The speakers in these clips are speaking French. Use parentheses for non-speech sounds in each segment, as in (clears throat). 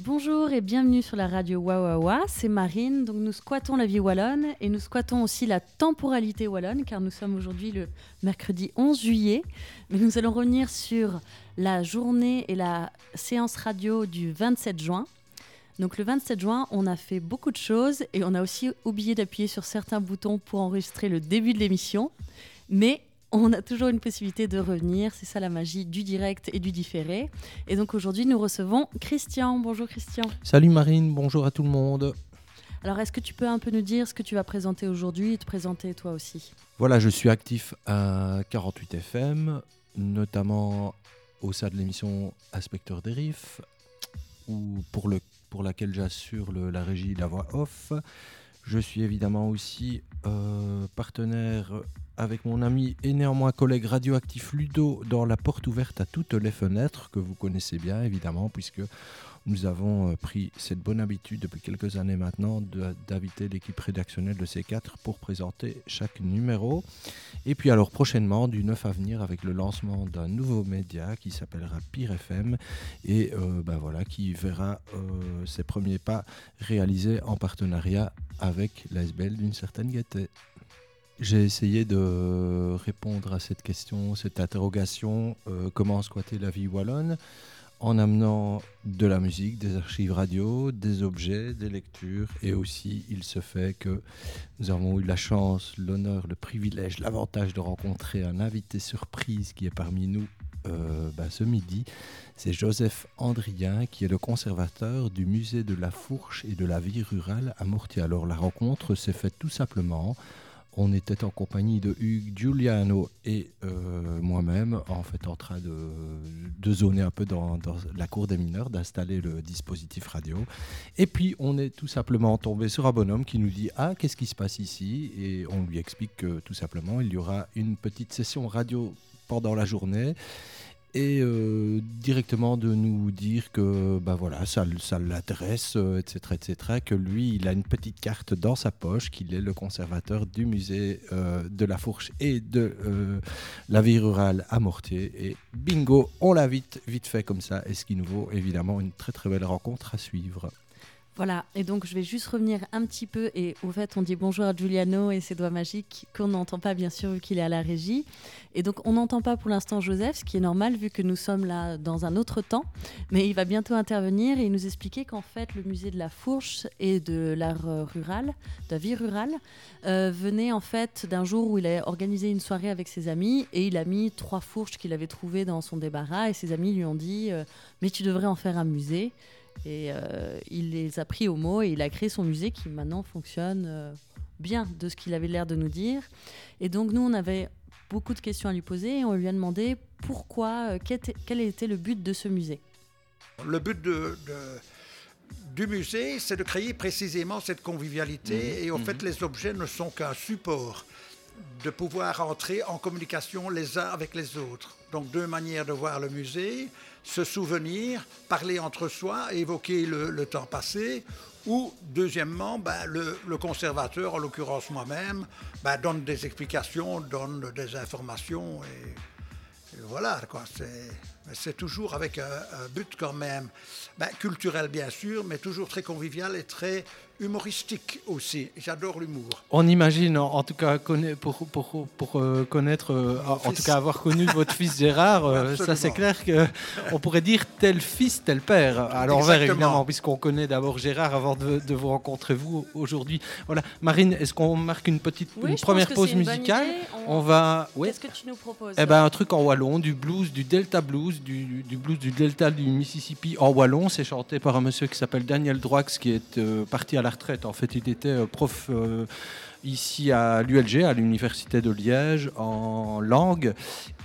Bonjour et bienvenue sur la radio Wawawa, c'est Marine. Donc nous squattons la vie wallonne et nous squattons aussi la temporalité wallonne car nous sommes aujourd'hui le mercredi 11 juillet. Mais nous allons revenir sur la journée et la séance radio du 27 juin. Donc le 27 juin, on a fait beaucoup de choses et on a aussi oublié d'appuyer sur certains boutons pour enregistrer le début de l'émission. Mais on a toujours une possibilité de revenir. C'est ça la magie du direct et du différé. Et donc aujourd'hui, nous recevons Christian. Bonjour Christian. Salut Marine, bonjour à tout le monde. Alors est-ce que tu peux un peu nous dire ce que tu vas présenter aujourd'hui et te présenter toi aussi? Voilà, je suis actif à 48 FM, notamment au sein de l'émission Inspecteur ou pour, le, pour laquelle j'assure la régie La Voix Off. Je suis évidemment aussi euh, partenaire avec mon ami et néanmoins collègue radioactif Ludo dans la porte ouverte à toutes les fenêtres, que vous connaissez bien évidemment, puisque nous avons euh, pris cette bonne habitude depuis quelques années maintenant d'inviter l'équipe rédactionnelle de C4 pour présenter chaque numéro. Et puis alors prochainement, du 9 à venir, avec le lancement d'un nouveau média qui s'appellera Pire FM et euh, ben voilà, qui verra euh, ses premiers pas réalisés en partenariat avec l'ASBL d'une certaine gaieté. J'ai essayé de répondre à cette question, cette interrogation, comment squatter la vie wallonne, en amenant de la musique, des archives radio, des objets, des lectures, et aussi il se fait que nous avons eu la chance, l'honneur, le privilège, l'avantage de rencontrer un invité surprise qui est parmi nous euh, bah, ce midi. C'est Joseph Andrien qui est le conservateur du musée de la Fourche et de la vie rurale à Mortier. Alors la rencontre s'est faite tout simplement. On était en compagnie de Hugues Giuliano et euh, moi-même, en fait en train de, de zoner un peu dans, dans la cour des mineurs, d'installer le dispositif radio. Et puis on est tout simplement tombé sur un bonhomme qui nous dit Ah, qu'est-ce qui se passe ici? Et on lui explique que tout simplement il y aura une petite session radio pendant la journée et euh, directement de nous dire que bah voilà ça, ça l'intéresse euh, etc etc que lui il a une petite carte dans sa poche qu'il est le conservateur du musée euh, de la Fourche et de la vie rurale à Mortier. Et bingo on l'a vite vite fait comme ça. Et ce qui nous vaut évidemment une très très belle rencontre à suivre Voilà, et donc je vais juste revenir un petit peu. Et au fait, on dit bonjour à Giuliano et ses doigts magiques qu'on n'entend pas, bien sûr, vu qu'il est à la régie. Et donc, on n'entend pas pour l'instant Joseph, ce qui est normal vu que nous sommes là dans un autre temps. Mais il va bientôt intervenir et nous expliquer qu'en fait, le musée de la Fourche et de l'art euh, rural, de la vie rurale, euh, venait en fait d'un jour où il a organisé une soirée avec ses amis et il a mis trois fourches qu'il avait trouvées dans son débarras. Et ses amis lui ont dit euh, Mais tu devrais en faire un musée. Et euh, il les a pris au mot et il a créé son musée qui maintenant fonctionne euh, bien de ce qu'il avait l'air de nous dire. Et donc nous, on avait beaucoup de questions à lui poser et on lui a demandé pourquoi, euh, quel était, quel était le but de ce musée. Le but de, de- du musée, c'est de créer précisément cette convivialité. Et en fait, les objets ne sont qu'un support de pouvoir entrer en communication les uns avec les autres. Donc deux manières de voir le musée, se souvenir, parler entre soi, évoquer le, temps passé, ou deuxièmement, ben, le, conservateur, en l'occurrence moi-même, ben, donne des explications, donne des informations. Et, voilà, quoi. C'est, toujours avec un, un but quand même, ben, culturel bien sûr, mais toujours très convivial et très humoristique aussi. J'adore l'humour. On imagine, en, en tout cas, conna- pour, pour, pour euh, connaître, euh, en, tout cas avoir connu votre fils Gérard, euh, ça c'est clair qu'on pourrait dire tel fils, tel père. À l'envers, évidemment, puisqu'on connaît d'abord Gérard avant de, de vous rencontrer vous aujourd'hui. Voilà. Marine, est-ce qu'on marque une petite une première pause musicale On va. Ouais. Qu'est-ce que tu nous proposes? Eh ben, un truc en wallon, du blues, du delta blues, du, du blues du delta du Mississippi en wallon. C'est chanté par un monsieur qui s'appelle Daniel Droix, qui est euh, parti à la retraite. En fait, il était euh, prof euh, ici à l'ULG, à l'université de Liège, en langue.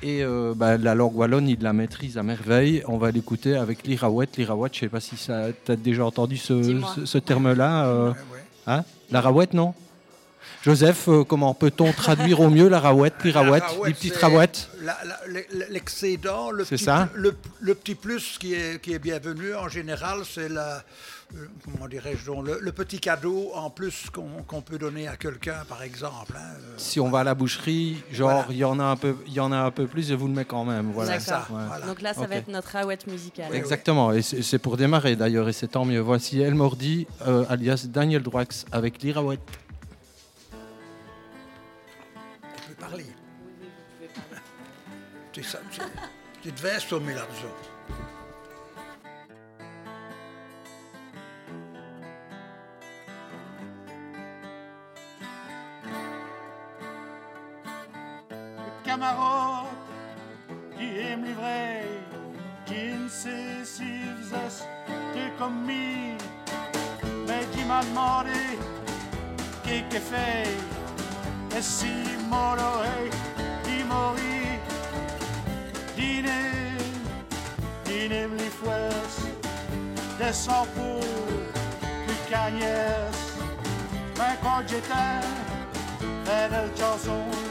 Et euh, bah, la langue wallonne, il la maîtrise à merveille. On va l'écouter avec l'irawet. L'irawet, je sais pas si tu as déjà entendu ce, Dis-moi. ce- ce terme-là. euh, Ouais, ouais. hein La rawette, non? Joseph, euh, comment peut-on traduire au mieux la raouette, pirouette, les petites raouettes L'excédent, le, petit, le, petit plus qui est, qui est bienvenu en général, c'est la, comment dirais-je, le, petit cadeau en plus qu'on peut donner à quelqu'un, par exemple. Hein, euh, si on va à la boucherie, genre il y en a un peu, il y en a un peu plus et vous le mettez quand même. Voilà. Ça. Donc là, ça va être notre raouette musicale. Exactement, et c'est pour démarrer d'ailleurs, et c'est tant mieux. Voici El Mordi, alias Daniel Droix, avec l'Irawet. Tu devais assommer l'argent. Qui aime livrer, qui ne sait si vous moi, mais qui m'a demandé qu'est-ce fait, et si mort, qui mourit. Dîner, dîner les fouets, des sans plus cagnès. Mais quand j'étais, de chanson,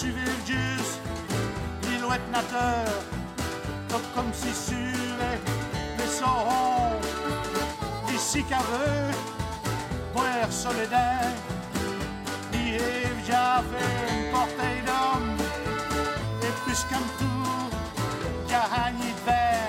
juste, l'îlot nateur, comme si sur les saurons, ici qu'aveux, boire solidaire, et j'avais une portée d'homme, et plus qu'un tour, gagné de verre,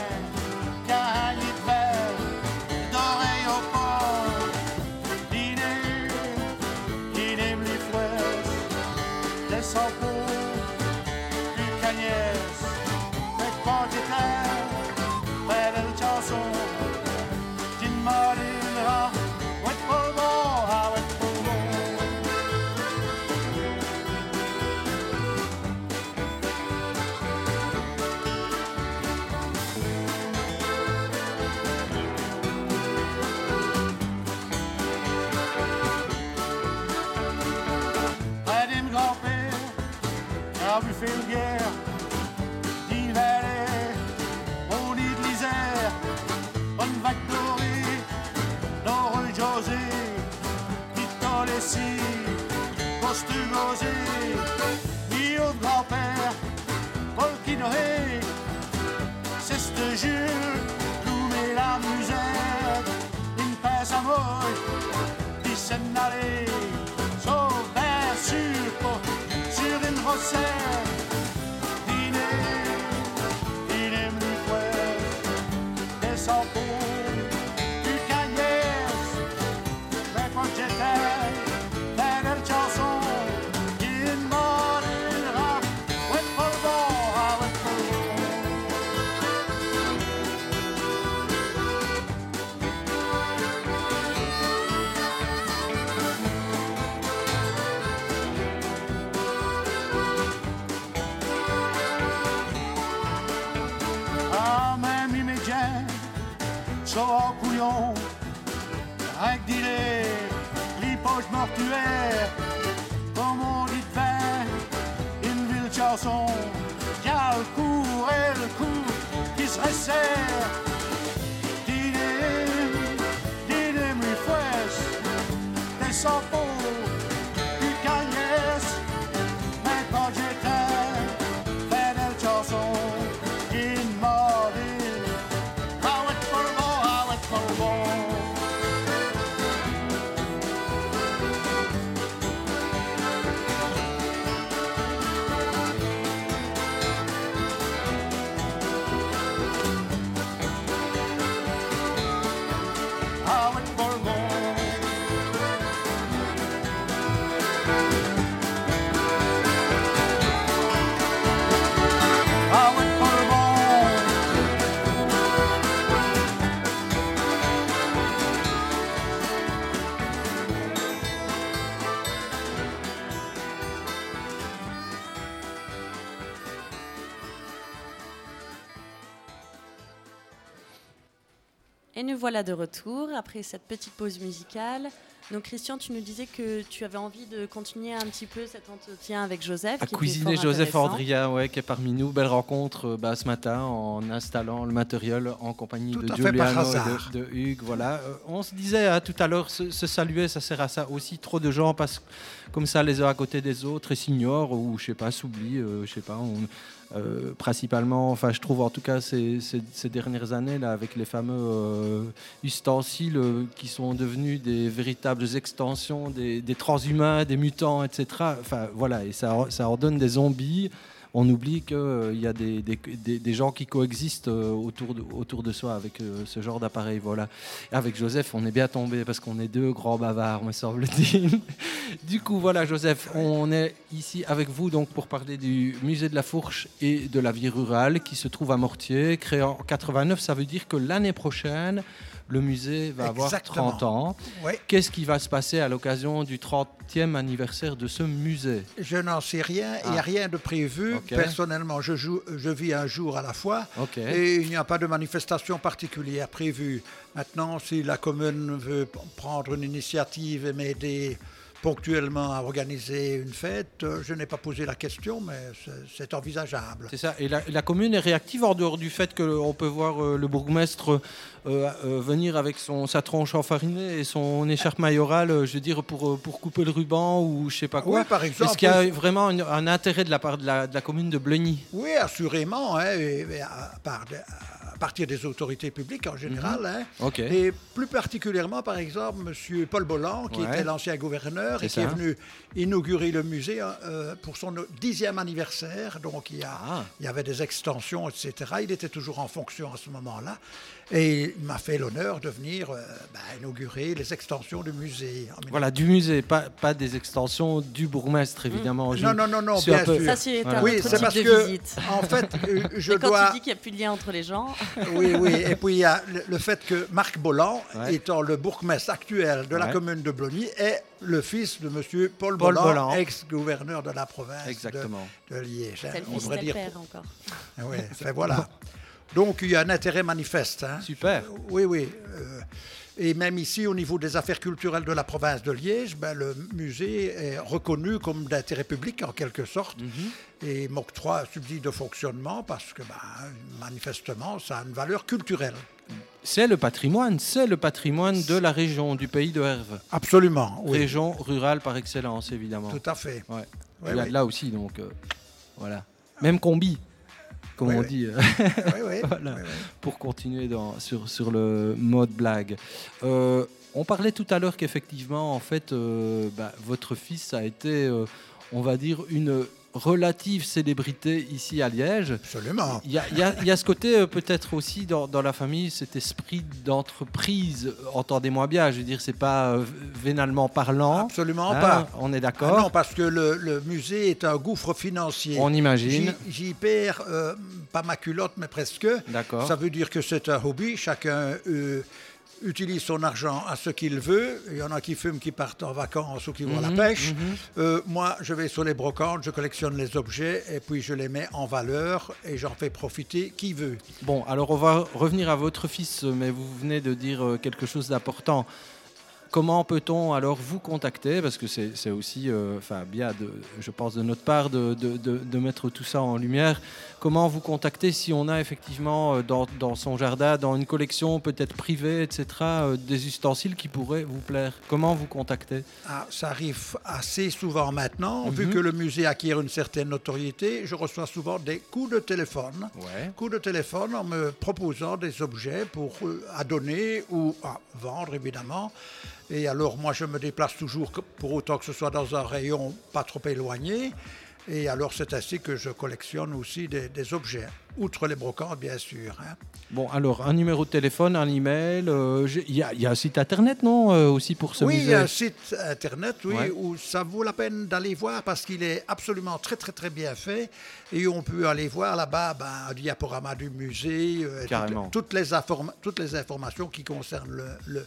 Et nous voilà de retour après cette petite pause musicale. Donc Christian, tu nous disais que tu avais envie de continuer un petit peu cet entretien avec Joseph. À cuisiner Joseph Andria, ouais, qui est parmi nous. Belle rencontre euh, bah, ce matin en installant le matériel en compagnie de Giuliano et de, Hugues. Voilà. Euh, on se disait hein, tout à l'heure, se, saluer, ça sert à ça aussi. Trop de gens passent comme ça les uns à côté des autres et s'ignorent ou je sais pas, s'oublient. Euh, je sais pas. On, euh, principalement, enfin je trouve en tout cas ces, dernières années là avec les fameux euh, ustensiles euh, qui sont devenus des véritables extensions des, des transhumains, des mutants, etc. Voilà, et ça ordonne des zombies on oublie qu'il euh, y a des, gens qui coexistent euh, autour, de, autour de soi avec euh, ce genre d'appareil. Voilà. Avec Joseph, on est bien tombé parce qu'on est deux grands bavards, me semble-t-il. (laughs) du coup, voilà, Joseph, on est ici avec vous donc pour parler du musée de la Fourche et de la vie rurale qui se trouve à Mortier, créé en 89. Ça veut dire que l'année prochaine, le musée va avoir 30 ans. Qu'est-ce qui va se passer à l'occasion du 30e anniversaire de ce musée Je n'en sais rien. Il n'y a ah. rien de prévu. Personnellement, je, joue, je vis un jour à la fois. Et il n'y a pas de manifestation particulière prévue. Maintenant, si la commune veut prendre une initiative et m'aider ponctuellement à organiser une fête. Euh, je n'ai pas posé la question, mais c'est envisageable. C'est ça. Et la, commune est réactive en dehors du fait qu'on peut voir euh, le bourgmestre euh, venir avec son, sa tronche enfarinée et son écharpe mayorale, je veux dire, pour, pour couper le ruban ou je sais pas quoi. Oui, par exemple. Est-ce qu'il y a vraiment un, intérêt de la part de la, de la commune de Blegny? Oui, assurément. Hein, à, part à partir des autorités publiques en général. Mhm. hein. Et plus particulièrement, par exemple, M. Paul Bolland, qui était l'ancien gouverneur et qui est venu inaugurer le musée hein, euh, pour son dixième anniversaire. Donc il y, a, ah. il y avait des extensions, etc. Il était toujours en fonction à ce moment-là. Et il m'a fait l'honneur de venir euh, bah, inaugurer les extensions du musée. Voilà, du musée, pas, pas des extensions du bourgmestre, évidemment. Mm. Non, non, non, non, bien sûr. Ça, c'est un oui, autre type de visite. En fait, (laughs) euh, je quand dois... tu dis qu'il n'y a plus de lien entre les gens... (laughs) oui, oui. Et puis, il y a le, fait que Marc Bolland, étant le bourgmestre actuel de la commune de Blogny, est le fils de M. Paul, Paul Bolland, ex-gouverneur de la province Exactement. de, Liège. Hein. C'est le fils de dire... père encore. (laughs) Oui, voilà. Donc il y a un intérêt manifeste. Hein. Super. Oui, oui. Euh, et même ici, au niveau des affaires culturelles de la province de Liège, ben, le musée est reconnu comme d'intérêt public en quelque sorte mhm. et m'octroie un subside de fonctionnement parce que ben, manifestement, ça a une valeur culturelle. C'est le patrimoine, c'est le patrimoine de la région, du pays de Herve. Absolument. Oui. Région rurale par excellence, évidemment. Tout à fait. Ouais. là, aussi, donc, euh, voilà. Même combi comme on dit, pour continuer dans, sur, sur le mode blague. Euh, on parlait tout à l'heure qu'effectivement, en fait, euh, bah, votre fils a été, euh, on va dire, une relative célébrité ici à Liège. Absolument. Il y a, ce côté euh, peut-être aussi dans, la famille, cet esprit d'entreprise, entendez-moi bien, je veux dire, c'est pas euh, vénalement parlant. Absolument hein, pas. On est d'accord. Ah non, parce que le, musée est un gouffre financier. On imagine. J'y perds euh, pas ma culotte, mais presque. D'accord. Ça veut dire que c'est un hobby, chacun utilise son argent à ce qu'il veut. Il y en a qui fument, qui partent en vacances ou qui vont à la mhm, pêche. Mhm. Euh, moi, je vais sur les brocantes, je collectionne les objets et puis je les mets en valeur et j'en fais profiter qui veut. Bon, alors on va revenir à votre fils, mais vous venez de dire euh, quelque chose d'important. Comment peut-on alors vous contacter? Parce que c'est aussi euh, enfin, bien, de, je pense, de notre part de, de, de, mettre tout ça en lumière. Comment vous contacter si on a effectivement euh, dans, dans son jardin, dans une collection peut-être privée, etc., euh, des ustensiles qui pourraient vous plaire? Comment vous contacter? Ah, Ça arrive assez souvent maintenant. Vu mhm. que le musée acquiert une certaine notoriété, je reçois souvent des coups de téléphone. Coups de téléphone en me proposant des objets pour à donner ou à vendre, évidemment. Et alors, moi, je me déplace toujours pour autant que ce soit dans un rayon pas trop éloigné. Et alors, c'est ainsi que je collectionne aussi des, objets, outre les brocantes, bien sûr. Hein. Bon, alors, un numéro de téléphone, un email, euh, il y, a un site internet, non, euh, aussi pour ce oui, musée Oui, il y a un site internet, oui, où ça vaut la peine d'aller voir parce qu'il est absolument très, très, très bien fait. Et on peut aller voir là-bas ben, un diaporama du musée, euh, toutes, les toutes les informations qui concernent le le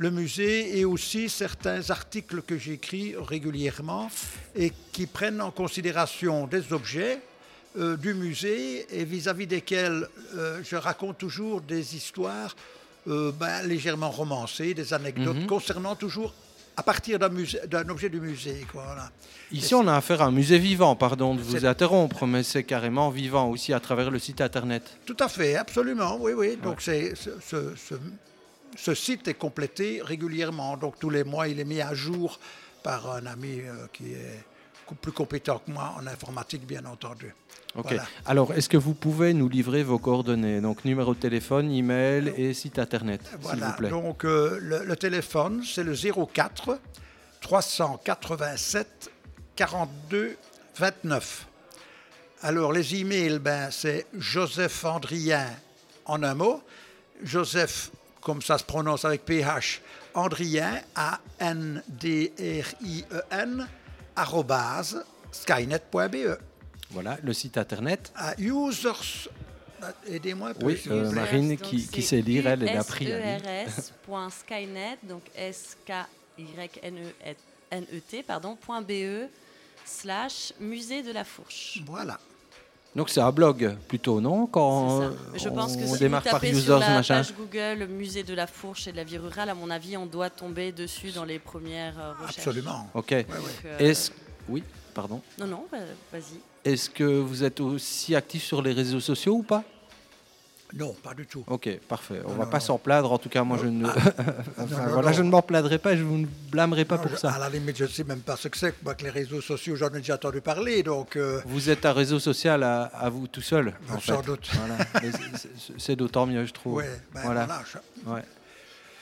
musée et aussi certains articles que j'écris régulièrement et qui prennent en considération des objets euh, du musée et vis-à-vis desquels euh, je raconte toujours des histoires euh, ben, légèrement romancées, des anecdotes Mhm. concernant toujours à partir d'un objet du musée. Quoi, voilà. Ici, on a affaire à un musée vivant, pardon de vous interrompre, mais c'est carrément vivant aussi à travers le site internet. Tout à fait, absolument, oui, oui. Donc c'est ce, ce- ce- ce site est complété régulièrement. Donc tous les mois, il est mis à jour par un ami euh, qui est plus compétent que moi en informatique, bien entendu. Ok. Voilà. Alors, est-ce que vous pouvez nous livrer vos coordonnées? Donc, numéro de téléphone, email et site internet, s'il Voilà, vous plaît. donc euh, le, le téléphone, c'est le 04 387 42 29. Alors les emails, ben, c'est Joseph Andrien en un mot. Joseph, comme ça se prononce avec PH, Andrien, A-N-D-R-I-E-N, arrobase, skynet.be. Voilà. Voilà, le site internet. À users, aidez-moi. Oui, euh, Marine Donc, qui- sait lire, elle, elle a pris ligne. USERS.skynet, donc S-K-Y-N-E-T, pardon, point .be slash musée de la fourche. Voilà. Donc, c'est un blog plutôt, non Quand Je pense que on si vous démarre par users, sur la machin. page Google musée de la fourche et de la vie rurale, à mon avis, on doit tomber dessus dans les premières euh, recherches. Absolument. Ok. Ouais, ouais. Donc, euh, Est-ce... Oui, pardon. Non, non, bah, vas-y. Est-ce que vous êtes aussi actif sur les réseaux sociaux ou pas? Non, pas du tout. Ok, parfait. On Non, va non, pas s'en plaindre. En tout cas, moi, je ne, (laughs) (laughs) Enfin, non, voilà, je ne m'en plaindrai pas. Je vous ne blâmerai pas pour je- ça. À la limite, je ne sais même pas ce que c'est. Moi, que les réseaux sociaux, j'en ai déjà entendu parler. Donc, euh, Vous êtes un réseau social à, à vous tout seul, en sans fait. doute. Voilà. (laughs) C'est- d'autant mieux, je trouve. ouais, ben, voilà. voilà, je- Ouais.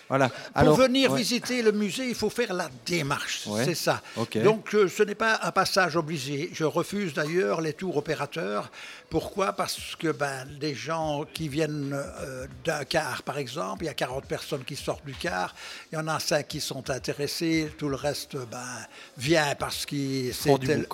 Voilà. Pour venir ouais. visiter le musée, il faut faire la démarche. Ouais. C'est ça. Ok. Donc, euh, ce n'est pas un passage obligé. Je refuse d'ailleurs les tours opérateurs. Pourquoi? Parce que ben, des gens qui viennent euh, d'un car, par exemple, il y a 40 personnes qui sortent du car, il y en a 5 qui sont intéressés, tout le reste ben, vient parce que c'était euh,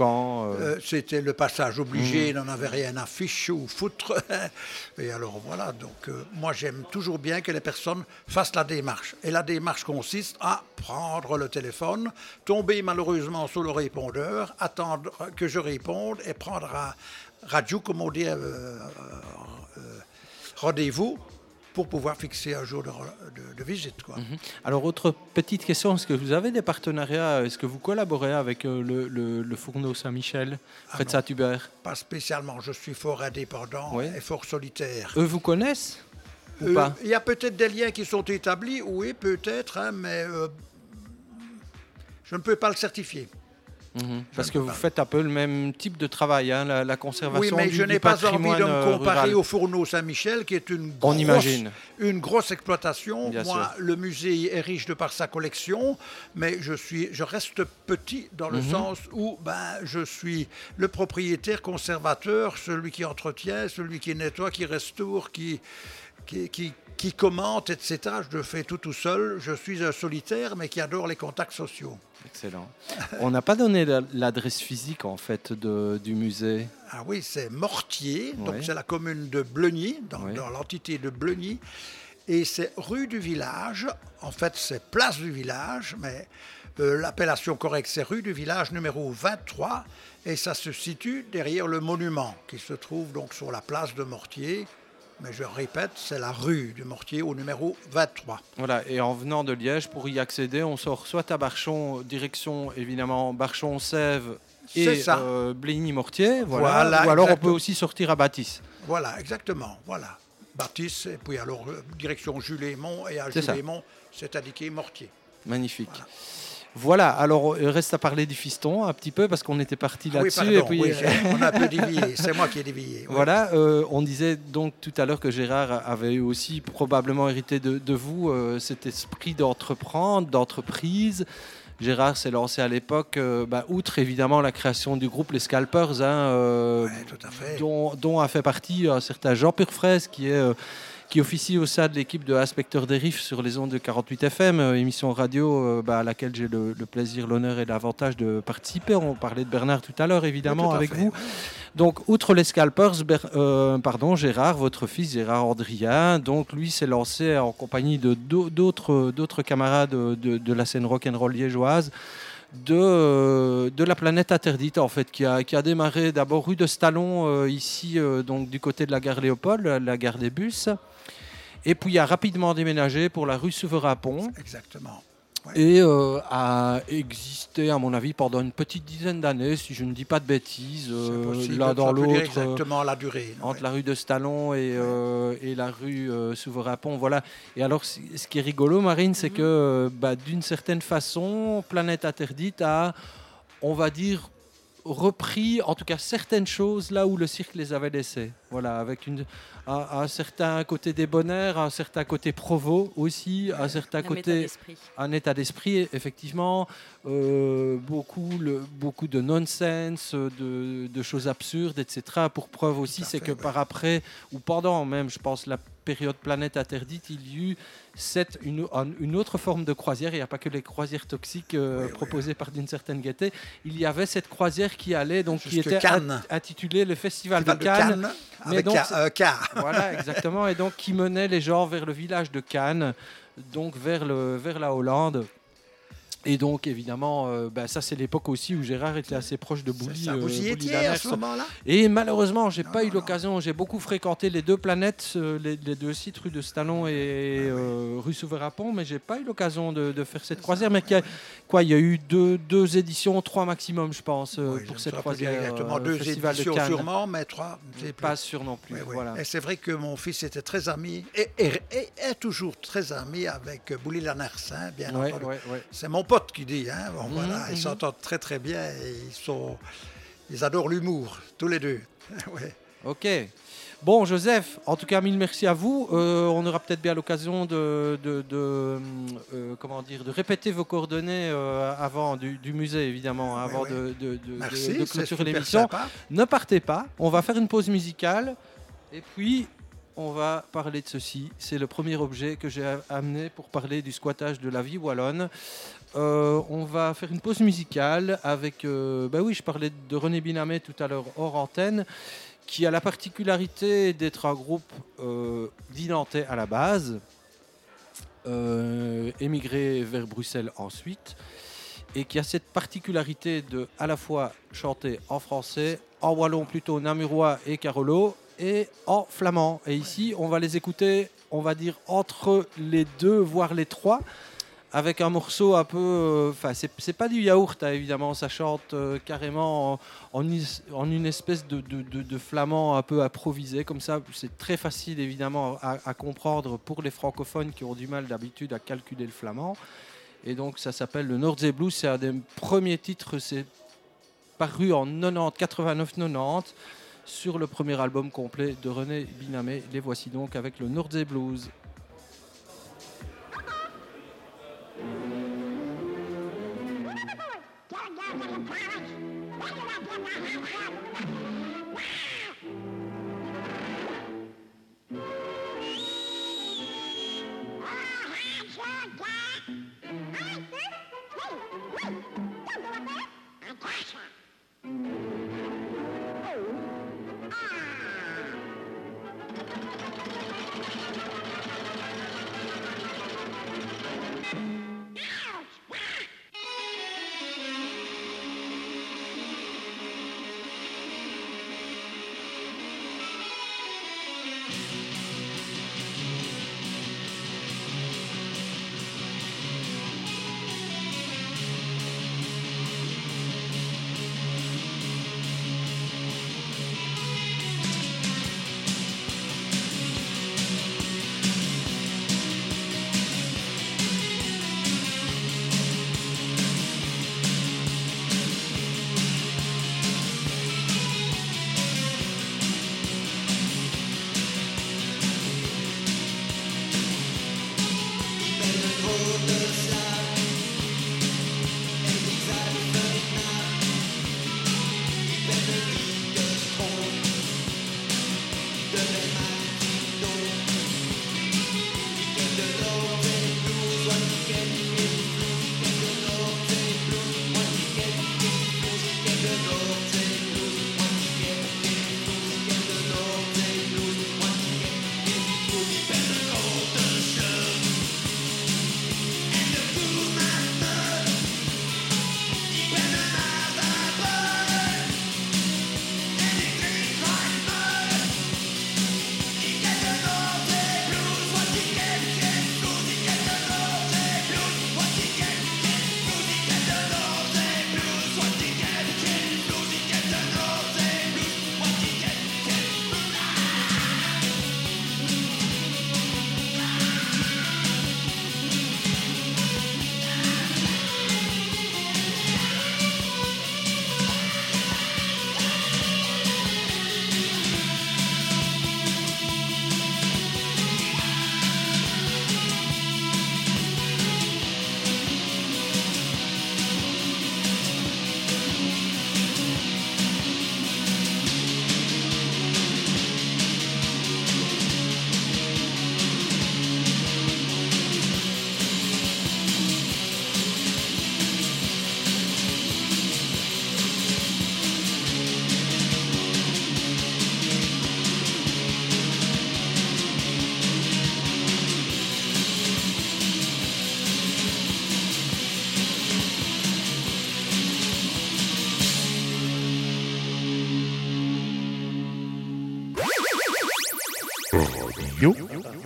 Euh, C'était le passage obligé, Mmh. il n'en avait rien à fiche ou foutre. (laughs) Et alors voilà, donc euh, moi j'aime toujours bien que les personnes fassent la démarche. Et la démarche consiste à prendre le téléphone, tomber malheureusement sur le répondeur, attendre que je réponde et prendre un radio, comme on dit, euh, euh, euh, rendez-vous pour pouvoir fixer un jour de, de- de visite. Quoi. Alors, autre petite question, est-ce que vous avez des partenariats Est-ce que vous collaborez avec le, le- le fourneau Saint-Michel, près de non. Saint-Hubert? Pas spécialement, je suis fort indépendant Oui. et fort solitaire. Eux vous connaissent? Ou Euh, pas? Il y a peut-être des liens qui sont établis, oui, peut-être, hein, mais euh, je ne peux pas le certifier. Mhm. Parce que vous faites un peu le même type de travail, hein, la, la conservation Oui, mais du, je n'ai pas envie de me euh, comparer rural. au fourneau Saint-Michel, qui est une On grosse, imagine. une grosse exploitation. Bien Moi, sûr. le musée est riche de par sa collection, mais je, suis, je reste petit dans le Mhm. sens où ben, je suis le propriétaire conservateur, celui qui entretient, celui qui nettoie, qui restaure, qui, qui, qui, qui commente, etc. Je le fais tout tout seul. Je suis un solitaire, mais qui adore les contacts sociaux. Excellent. On n'a pas donné la- l'adresse physique en fait de- du musée. Ah oui, c'est Mortier, donc Oui. c'est la commune de Bleugny, dans, Oui. dans l'entité de Bleugny. Et c'est rue du village, en fait c'est place du village, mais euh, l'appellation correcte c'est rue du village numéro 23, et ça se situe derrière le monument qui se trouve donc sur la place de Mortier. Mais je répète, c'est la rue du Mortier au numéro 23. Voilà, et en venant de Liège, pour y accéder, on sort soit à Barchon, direction évidemment Barchon-Sèvres et euh, Bligny-Mortier, voilà. Voilà, ou alors on peut aussi sortir à Bâtisse. Voilà, exactement, voilà. Baptiste, et puis alors euh, direction Jules-Lémont, et à. Jules-Lémont, c'est indiqué Mortier. Magnifique. Voilà. Voilà, alors il reste à parler du fiston un petit peu parce qu'on était parti Ah oui, là-dessus. et puis, oui, euh, on a un peu (laughs) dévié, c'est moi qui ai dévié. oui. Voilà, euh, on disait donc tout à l'heure que Gérard avait aussi probablement hérité de, de vous euh, cet esprit d'entreprendre, d'entreprise. Gérard s'est lancé à l'époque, euh, bah, outre évidemment la création du groupe Les Scalpers, hein, euh, Ouais, dont, dont a fait partie un certain Jean Purfraise qui est euh, qui officie au sein de l'équipe de Inspecteur des Riffs sur les ondes de 48 FM, euh, émission radio euh, bah, à laquelle j'ai le, le plaisir, l'honneur et l'avantage de participer. On parlait de Bernard tout à l'heure, évidemment, Oui, tout à avec fait. vous. Donc, outre les scalpers, Ber- euh, pardon, Gérard, votre fils Gérard Andrien, donc lui s'est lancé en compagnie de d'au- d'autres d'autres camarades de, de la scène rock and roll liégeoise de, euh, de la planète interdite en fait qui a, qui a démarré d'abord rue de Stallon euh, ici euh, donc du côté de la gare Léopold la gare des bus Et puis a rapidement déménagé pour la rue Souverain-Pont. Exactement. Et euh, a existé, à mon avis, pendant une petite dizaine d'années, si je ne dis pas de bêtises, euh, là dans l'autre. Euh, exactement la durée. Entre la rue de Stallon et, et la rue Souverain-Pont. Voilà. Et alors, ce qui est rigolo, Marine, c'est mhm. que bah, d'une certaine façon, Planète Interdite a, on va dire, repris en tout cas certaines choses là où le cirque les avait laissées. Voilà, avec une, un, certain côté débonnaire, un certain côté provo aussi, un certain côté, un état d'esprit, effectivement, euh, beaucoup, le, beaucoup de nonsense, de, de, choses absurdes, etc. Pour preuve aussi, c'est que par après, ou pendant même, je pense, la période planète interdite, il y eut cette, une, une autre forme de croisière. Il n'y a pas que les croisières toxiques euh, proposées par d'une certaine gaieté. Il y avait cette croisière qui allait, donc qui était intitulée le Festival, de, Cannes. mais donc, euh, Voilà, (laughs) exactement. Et donc qui menait les gens vers le village de Cannes, donc vers, le, vers la Hollande. Et donc, évidemment, euh, bah, ça, c'est l'époque aussi où Gérard était assez proche de Bouli. Ça, vous y étiez à ce moment-là? Et malheureusement, j'ai pas eu l'occasion. J'ai beaucoup fréquenté les deux planètes, euh, les, deux sites, rue de Stallon et ah euh, rue Souverain-Pont, mais j'ai pas eu l'occasion de, faire cette croisière. Mais quoi, il y a eu deux, deux éditions, trois maximum, je pense, pour cette croisière. Exactement, deux éditions sûrement, mais trois. Pas sûr non plus. Voilà. Et c'est vrai que mon fils était très ami et, est toujours très ami avec Bouli Lanersin, bien entendu. C'est mon pote qui dit. Hein. Bon, voilà, mhm, ils mhm. s'entendent très très bien et ils, sont, ils adorent l'humour, tous les deux. (laughs) ouais. Ok. Bon, Joseph, en tout cas, mille merci à vous. Euh, on aura peut-être bien l'occasion de, de, euh, comment dire, de répéter vos coordonnées euh, avant du, musée, évidemment, avant de, de, clôturer l'émission. Ne partez pas, on va faire une pause musicale et puis on va parler de ceci. C'est le premier objet que j'ai amené pour parler du squattage de la vie wallonne. Euh, on va faire une pause musicale avec. Euh, bah oui, je parlais de René Binamé tout à l'heure hors antenne, qui a la particularité d'être un groupe euh, à la base, euh, émigré vers Bruxelles ensuite, et qui a cette particularité de à la fois chanter en français, en wallon plutôt namurois et carolo, et en flamand. Et ici, on va les écouter, on va dire, entre les deux, voire les trois, avec un morceau un peu. Euh, enfin, c'est pas du yaourt, hein, évidemment, ça chante euh, carrément en, une espèce de, flamand un peu improvisé, comme ça. C'est très facile, évidemment, à, comprendre pour les francophones qui ont du mal d'habitude à calculer le flamand. Et donc, ça s'appelle le Nordze Blues, c'est un des premiers titres, c'est paru en 90, 89-90 sur le premier album complet de René Binamé. Les voici donc avec le Nordze Blues. palmas do prêmio.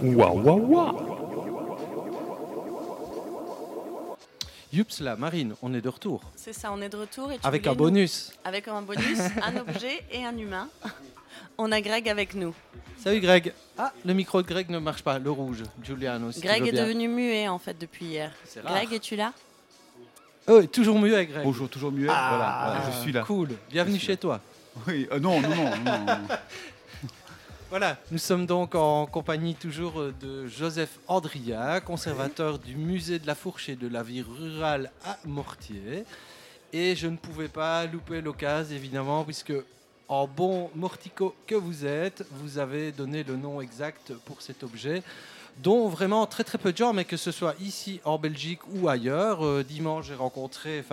Waouh, waouh, waouh Youps, là, Marine, on est de retour. C'est ça, on est de retour. Et tu Avec un nous- bonus. Avec un bonus, (laughs) un objet et un humain. On a Greg avec nous. Salut Greg. Ah, le micro de Greg ne marche pas, le rouge. Giuliano, si tu Greg est bien. devenu muet en fait depuis hier. C'est rare. Greg, es-tu là? Oh, toujours mieux avec Greg. Bonjour, toujours mieux. Ah, voilà, voilà, je suis là. Cool. Bienvenue chez là. toi. Oui, euh, non, non, non, non, non. (laughs) Voilà, nous sommes donc en compagnie toujours euh, de Joseph Andria, conservateur du musée de la Fourche et de la vie rurale à Mortier. Et je ne pouvais pas louper l'occasion, évidemment, puisque en bon mortico que vous êtes, vous avez donné le nom exact pour cet objet, dont vraiment très très peu de gens, mais que ce soit ici en Belgique ou ailleurs. Euh, dimanche, j'ai rencontré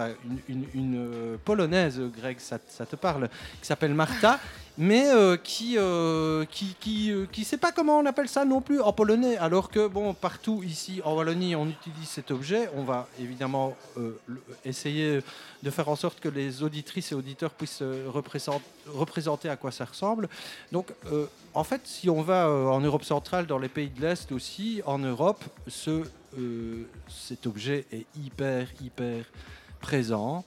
une, une- euh, polonaise, Greg, ça, ça te parle, qui s'appelle Marta, mais euh, qui euh, qui qui, euh, qui sait pas comment on appelle ça non plus en polonais. Alors que bon, partout ici en Wallonie, on utilise cet objet. On va évidemment euh, essayer de faire en sorte que les auditrices et auditeurs puissent représenter, à quoi ça ressemble. Donc, en fait, si on va en Europe centrale, dans les pays de l'Est aussi, en Europe, ce, cet objet est hyper, hyper présent.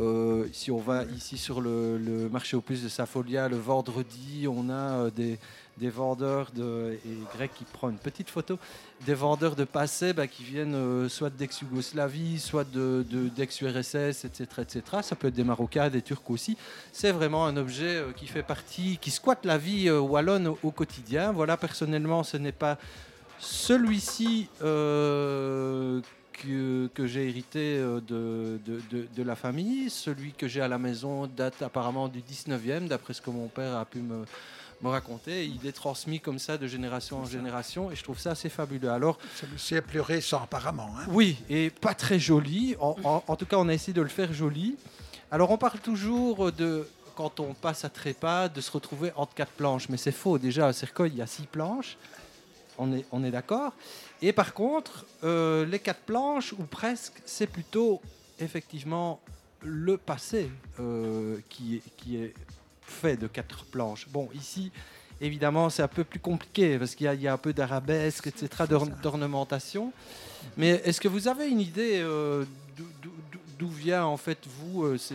Euh, si on va ici sur le, marché aux puces de Safolia le vendredi, on a euh, des, vendeurs de, et Greg qui prend une petite photo, des vendeurs de passé bah, qui viennent euh, soit d'ex-Yougoslavie, soit de, de- d'ex-URSS, etc., etc. Ça peut être des Marocains, des Turcs aussi. C'est vraiment un objet euh, qui fait partie, qui squatte la vie euh, wallonne au, quotidien. Voilà, personnellement, ce n'est pas celui-ci euh, que, que j'ai hérité euh, de, de- de- de la famille. Celui que j'ai à la maison date apparemment du 19e, d'après ce que mon père a pu me, me raconter. Il est transmis comme ça de génération en génération et je trouve ça assez fabuleux. Alors, Celui-ci est plus récent, apparemment. hein. oui, et pas très joli. En, en- en tout cas, on a essayé de le faire joli. Alors, on parle toujours de, quand on passe à trépas, de se retrouver entre quatre planches. Mais c'est faux. Déjà, à Cercueil, il y a six planches. On est, on est d'accord. Et par contre, euh, les quatre planches, ou presque, c'est plutôt effectivement le passé euh, qui, est, qui est fait de quatre planches. Bon, ici, évidemment, c'est un peu plus compliqué parce qu'il y, a- il y a un peu d'arabesque, etc., d'or- d'ornementation. Mais est-ce que vous avez une idée euh, d'où- d'où vient en fait vous euh, ce,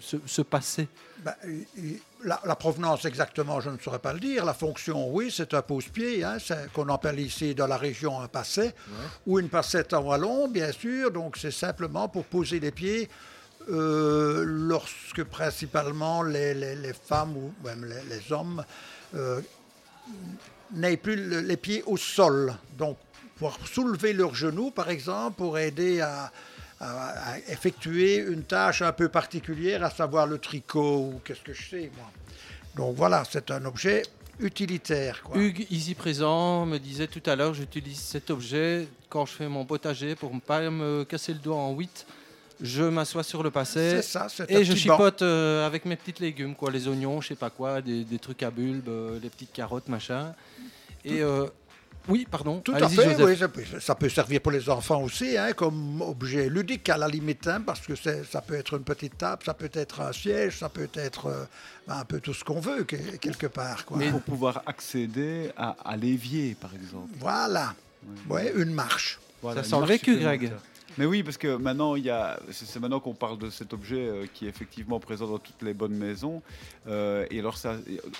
ce- ce passé? Il- la, la provenance exactement, je ne saurais pas le dire. La fonction, oui, c'est un pose-pied, hein, qu'on appelle ici dans la région un passet, ou une passette en wallon, bien sûr. Donc c'est simplement pour poser les pieds euh, lorsque principalement les, les- les femmes ou même les, les hommes euh, n'aient plus le- les pieds au sol. Donc pour soulever leurs genoux, par exemple, pour aider à, à- à effectuer une tâche un peu particulière, à savoir le tricot ou qu'est-ce que je sais, moi. Donc voilà, c'est un objet utilitaire. Quoi. Hugues, ici présent, me disait tout à l'heure j'utilise cet objet quand je fais mon potager pour ne pas me casser le doigt en 8. Je m'assois sur le passé ça, et je chipote euh, avec mes petites légumes, quoi, les oignons, je sais pas quoi, des, des trucs à bulbes, euh, les petites carottes, machin. Et euh, oui, pardon. Tout à fait, oui, ça peut, ça peut servir pour les enfants aussi, hein, comme objet ludique à la limite, hein, parce que ça peut être une petite table, ça peut être un siège, ça peut être euh, un peu tout ce qu'on veut, que- quelque part. Quoi. Pour pouvoir accéder à, à l'évier, par exemple. Voilà, ouais, une marche. Voilà, Ça sent le vécu, Greg. Mais oui, parce que maintenant, il y a, c'est maintenant qu'on parle de cet objet euh, qui est effectivement présent dans toutes les bonnes maisons. Euh, et alors, ça,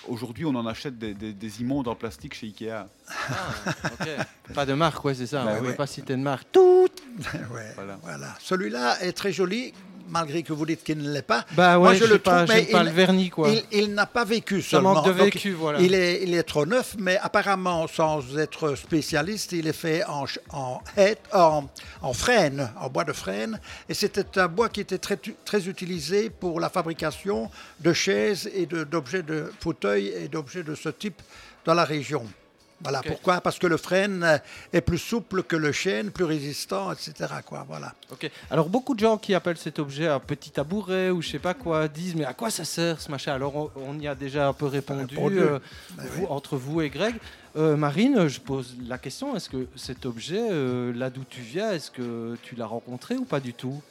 aujourd'hui, on en achète des, des- des immondes en plastique chez Ikea. Ah, (laughs) ok. Pas de marque, ouais, c'est ça. Bah on ne veut pas citer de marque. Tout. (laughs) Ouais, Voilà. voilà. Celui-là est très joli, malgré que vous dites qu'il ne l'est pas. Bah ouais, Moi, je je le sais pas, trouve, mais pas il- le vernis, quoi. Il, il n'a pas vécu Ça seulement. manque de Donc, vécu, voilà. Il est, il est trop neuf, mais apparemment, sans être spécialiste, il est fait en, en, hêtre- en, en frêne, en bois de frêne. Et c'était un bois qui était très, très utilisé pour la fabrication de chaises et de- d'objets de, fauteuils et d'objets de ce type dans la région. Voilà pourquoi? Parce que le frêne est plus souple que le chêne, plus résistant, etc. Quoi, voilà. Ok. Alors beaucoup de gens qui appellent cet objet un petit tabouret ou je sais pas quoi disent mais à quoi ça sert ce machin? Alors on, on y a déjà un peu répondu, répondu. euh, Ben vous- oui. entre vous et Greg. Euh, Marine, je pose la question est-ce que cet objet, euh, là d'où tu viens, est-ce que tu l'as rencontré ou pas du tout?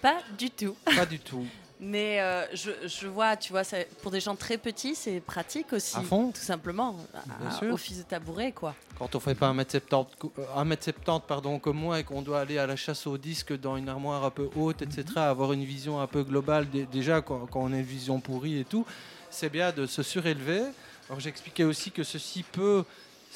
Pas du tout. Pas du tout. Mais euh, je, je vois, tu vois, ça- pour des gens très petits, c'est pratique aussi. À fond. Tout simplement. Bien à- sûr. Office de tabouret, quoi. Quand on fait pas 1m70, cou- euh, 1m70 pardon, comme moi et qu'on doit aller à la chasse au disque dans une armoire un peu haute, etc., avoir une vision un peu globale, dé- déjà quand, quand on a une vision pourrie et tout, c'est bien de se surélever. Alors j'expliquais aussi que ceci peut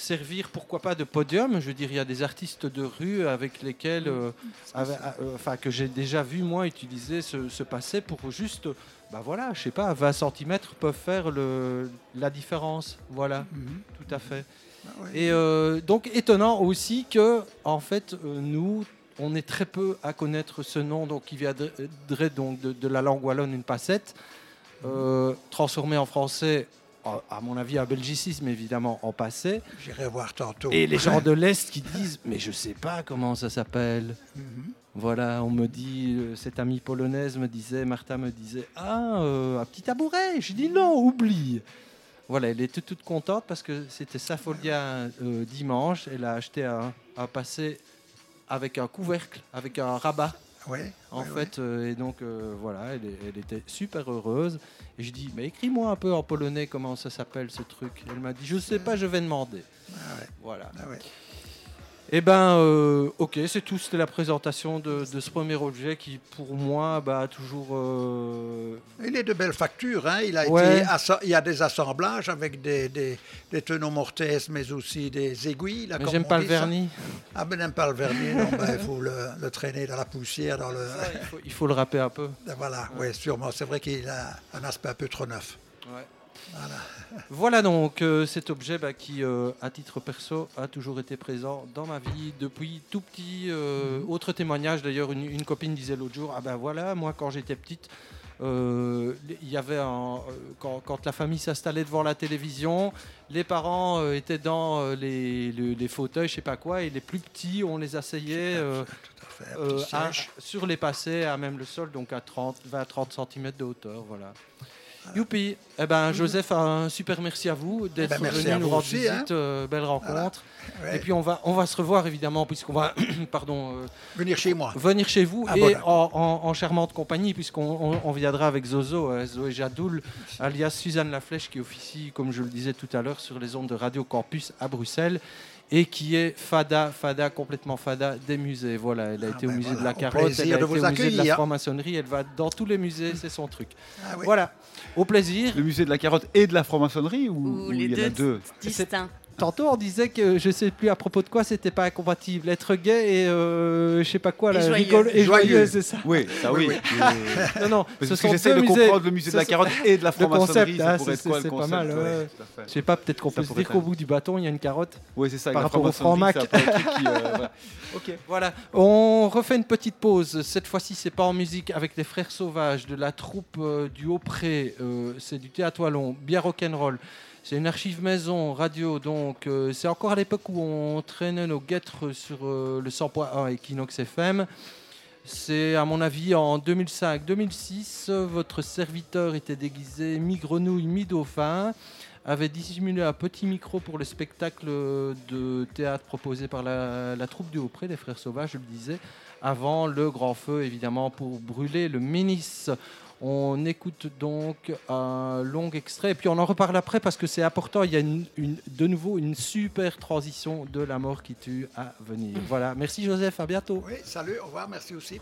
servir, pourquoi pas, de podium. Je veux dire, il y a des artistes de rue avec lesquels, euh, avec- euh, enfin, que j'ai déjà vu moi utiliser ce, ce passé pour juste, bah voilà, je sais pas, 20 cm peuvent faire le, la différence. Voilà, Mhm. tout à fait. Ah ouais. Et euh, donc étonnant aussi que en fait euh, nous on est très peu à connaître ce nom donc qui viendrait donc de, de la langue wallonne une passette euh, transformé en français à mon avis un belgicisme évidemment en passé J'irai voir tantôt. et les gens de l'est qui disent mais je sais pas comment ça s'appelle Mhm. voilà, on me dit, euh, cette amie polonaise me disait, Martha me disait, ah, euh, un petit tabouret. Je dis non, oublie. Voilà, elle était toute contente parce que c'était sa folia euh, dimanche. Elle a acheté un, un passé avec un couvercle, avec un rabat En fait. euh, et donc euh, voilà, elle, était super heureuse. Et je dis, mais écris-moi un peu en polonais comment ça s'appelle ce truc. Elle m'a dit, je sais pas, je vais demander. Ah ouais, Voilà. ah ouais. Eh ben, euh, ok, c'est tout. C'était la présentation de, de ce premier objet qui, pour moi, bah, a toujours. euh, Il est de belle facture. Hein. Il, a Ouais. été il y a des assemblages avec des, des, des tenons mortaises, mais aussi des aiguilles. là, Mais j'aime pas le ça. vernis. Ah, ben n'aime pas le vernis. non, ben, il faut le, le traîner dans la poussière. Dans le... Il faut, il faut le râper un peu. (laughs) Voilà, oui, sûrement. C'est vrai qu'il a un aspect un peu trop neuf. Voilà. Voilà donc euh, cet objet bah, qui, euh, à titre perso, a toujours été présent dans ma vie depuis tout petit. Euh, Autre témoignage, d'ailleurs, une, une copine disait l'autre jour, ah ben voilà, moi quand j'étais petite, il y avait un, quand, quand la famille s'installait devant la télévision, les parents étaient dans les, le- les fauteuils, je sais pas quoi, et les plus petits, on les asseyait à sur les passés, à même le sol, donc à 30, 20-30 cm de hauteur. Voilà. Youpi Eh ben, Joseph, un super merci à vous d'être ben, venu nous rendre aussi, visite. hein. euh, belle rencontre. Ouais. Et puis, on va, on va se revoir, évidemment, puisqu'on va (clears throat) pardon, euh, Venir chez moi. venir chez vous Ah, et en, en- en charmante compagnie, puisqu'on on, on viendra avec Zozo, euh, Zoé Jadoul, alias Suzanne Laflèche, qui officie, comme je le disais tout à l'heure, sur les ondes de Radio Campus à Bruxelles et qui est fada, fada, complètement fada des musées. Voilà, elle a Ah été au ben musée voilà, de la Carotte, elle a été au musée de la franc-maçonnerie, elle va dans tous les musées, c'est son truc. Ah oui. Voilà, au plaisir. Le musée de la carotte et de la franc-maçonnerie ou, Ou ou les il y en a deux. deux Distincts. Tantôt, on disait que je sais plus à propos de quoi c'était pas incompatible. Être gay et euh, je sais pas quoi, Et là, joyeux. et joyeux, c'est ça. Oui, ça oui. (laughs) Non, non, Parce ce que sont j'essaie deux de musées. comprendre le musée de la carotte et de la (laughs) Le concept, franc-maçonnerie. ça pourrait c'est- être quoi le c'est pas mal. Je sais pas, peut-être qu'on peut se dire qu'au bout du bâton, il y a une carotte. Oui, c'est ça. Par la rapport au franc-mac. euh. (laughs) Ok. Voilà, on refait une petite pause. Cette fois-ci, c'est pas en musique avec les Frères Sauvages de la troupe euh, du Haut-Pré. Euh, c'est du théâtre wallon, bien rock'n'roll. C'est une archive maison, radio, donc euh, c'est encore à l'époque où on traînait nos guêtres sur euh, le 100.1 Equinox FM. C'est à mon avis en 2005-2006, euh, votre serviteur était déguisé mi-grenouille, mi-dauphin, avait dissimulé un petit micro pour le spectacle de théâtre proposé par la, troupe du Haut-Pré, les Frères Sauvages, je le disais, avant le grand feu, évidemment, pour brûler le Ménis. On écoute donc un long extrait et puis on en reparle après parce que c'est important. Il y a une- une- de nouveau une super transition de la mort qui tue à venir. (clears throat) Voilà, merci Joseph, à bientôt. Oui, salut, au revoir, merci aussi.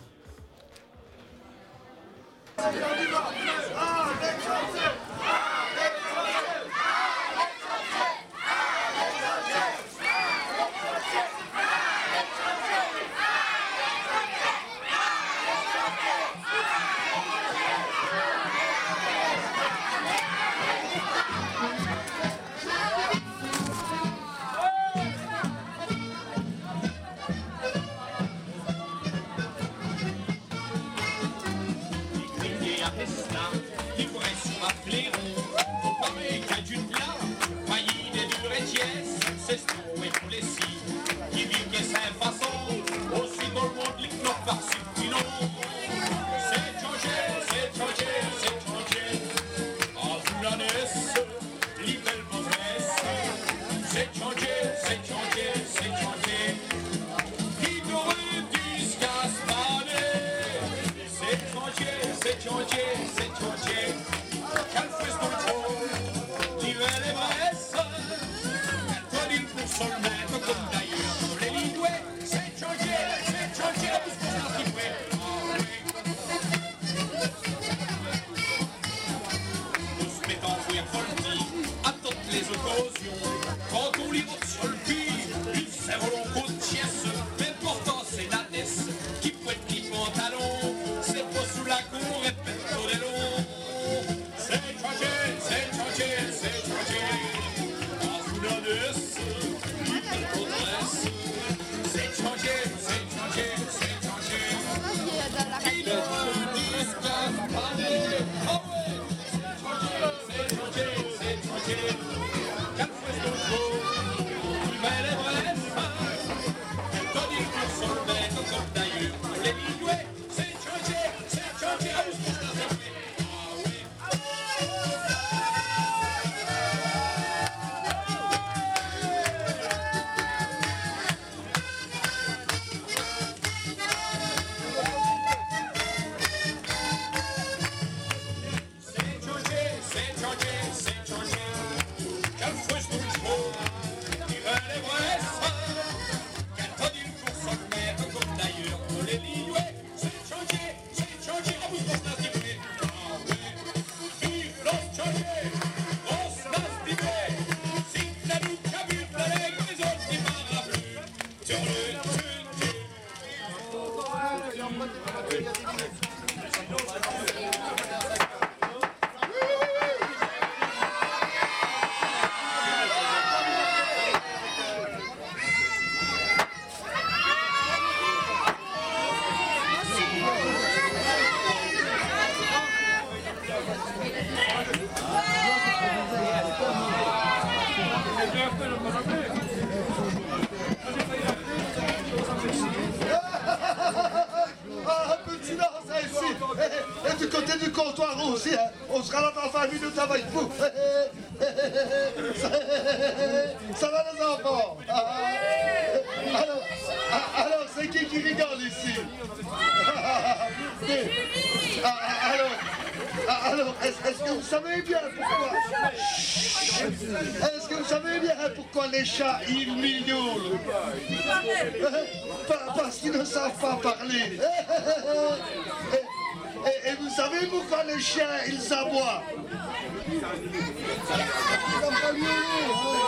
Les chiens ils aboient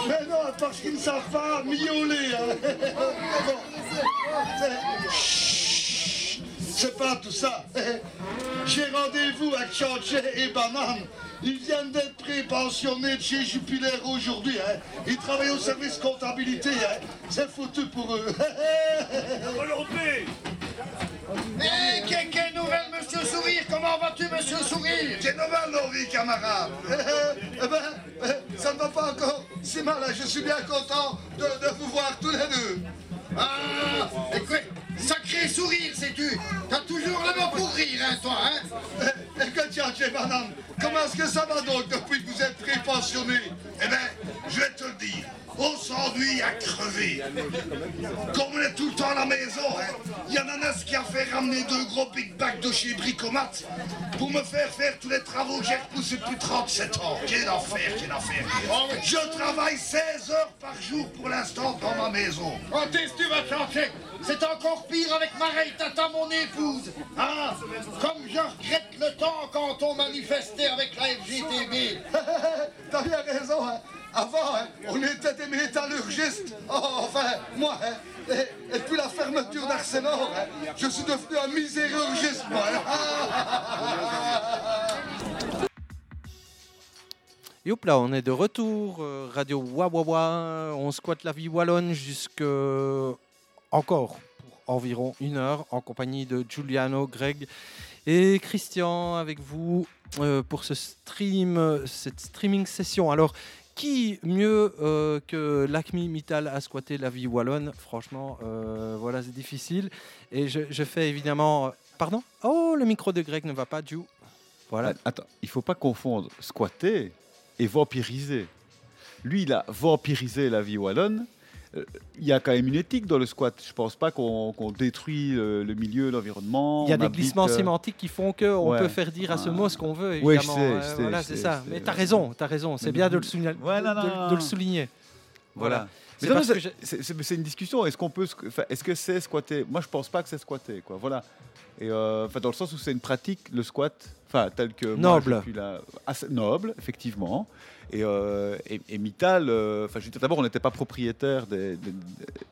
Mais non, parce qu'ils ne savent pas miauler. hein. (laughs) C'est- pas tout ça. (laughs) J'ai rendez-vous avec Chanché et Banane. Ils viennent d'être pré-pensionnés chez Jupiler aujourd'hui. hein. Ils travaillent au service comptabilité. hein. C'est foutu pour eux. (laughs) Comment vas-tu, monsieur Sourire? Nouvelle, Laurie, camarade (laughs) Eh ben, ça ne va pas encore si mal. hein. Je suis bien content de, de vous voir tous les deux. Ah, écoute, sacré sourire, sais-tu T'as toujours le mot pour rire, hein, toi, hein? Banane, comment est-ce que ça va donc depuis que vous êtes pré-pensionné Eh ben, je vais te le dire, on s'ennuie à crever. Comme on est tout le temps à la maison, hein, il y a un qui a fait ramener deux gros big bags de chez Bricomat pour me faire faire tous les travaux que j'ai repoussés depuis 37 ans. Quel enfer, quel enfer. Je travaille 16 heures par jour pour l'instant dans ma maison. Oh, qu'est-ce que tu vas changer C'est encore pire avec Mareille Tata, mon épouse Ah, comme je regrette le temps quand on manifestait avec la FGTB (laughs) T'as bien raison, hein. Avant, hein, on était des métallurgistes. Oh, enfin, moi, hein. Et, et puis la fermeture d'Arsenal, hein, je suis devenu un misérurgiste, moi. (laughs) Et hop là, on est de retour. euh, Radio Wawawa. On squatte la vie wallonne jusque encore pour environ une heure en compagnie de Giuliano, Greg et Christian avec vous euh, pour ce stream, cette streaming session. Alors, qui mieux euh, que l'Acme Mittal a squatté la vie wallonne? Franchement, euh, voilà, c'est difficile. Et je, fais évidemment. Pardon? Oh, le micro de Greg ne va pas, Ju. Voilà. Attends, il faut pas confondre squatter et vampiriser. Lui, il a vampirisé la vie wallonne. Euh, Il y a quand même une éthique dans le squat. Je pense pas qu'on détruit euh, le milieu, l'environnement. Il y a on des glissements euh, sémantiques qui font qu'on ouais. peut faire dire à ce mot ce qu'on veut, Ouais, je évidemment. sais, Euh, je sais, voilà, je c'est ça. Mais tu as raison, tu as raison. C'est bien de le, souligner- Ouais, de- le souligner. Voilà. C'est- une discussion. Est-ce qu'on peut, est-ce que c'est squatter? Moi, je pense pas que c'est squatter, quoi. Voilà. Et euh, dans le sens où c'est une pratique, le squat, enfin, tel que moi, Noble. assez noble, effectivement. Et, euh, et, et Mittal, euh, enfin, d'abord, on n'était pas propriétaire. Des, des- des-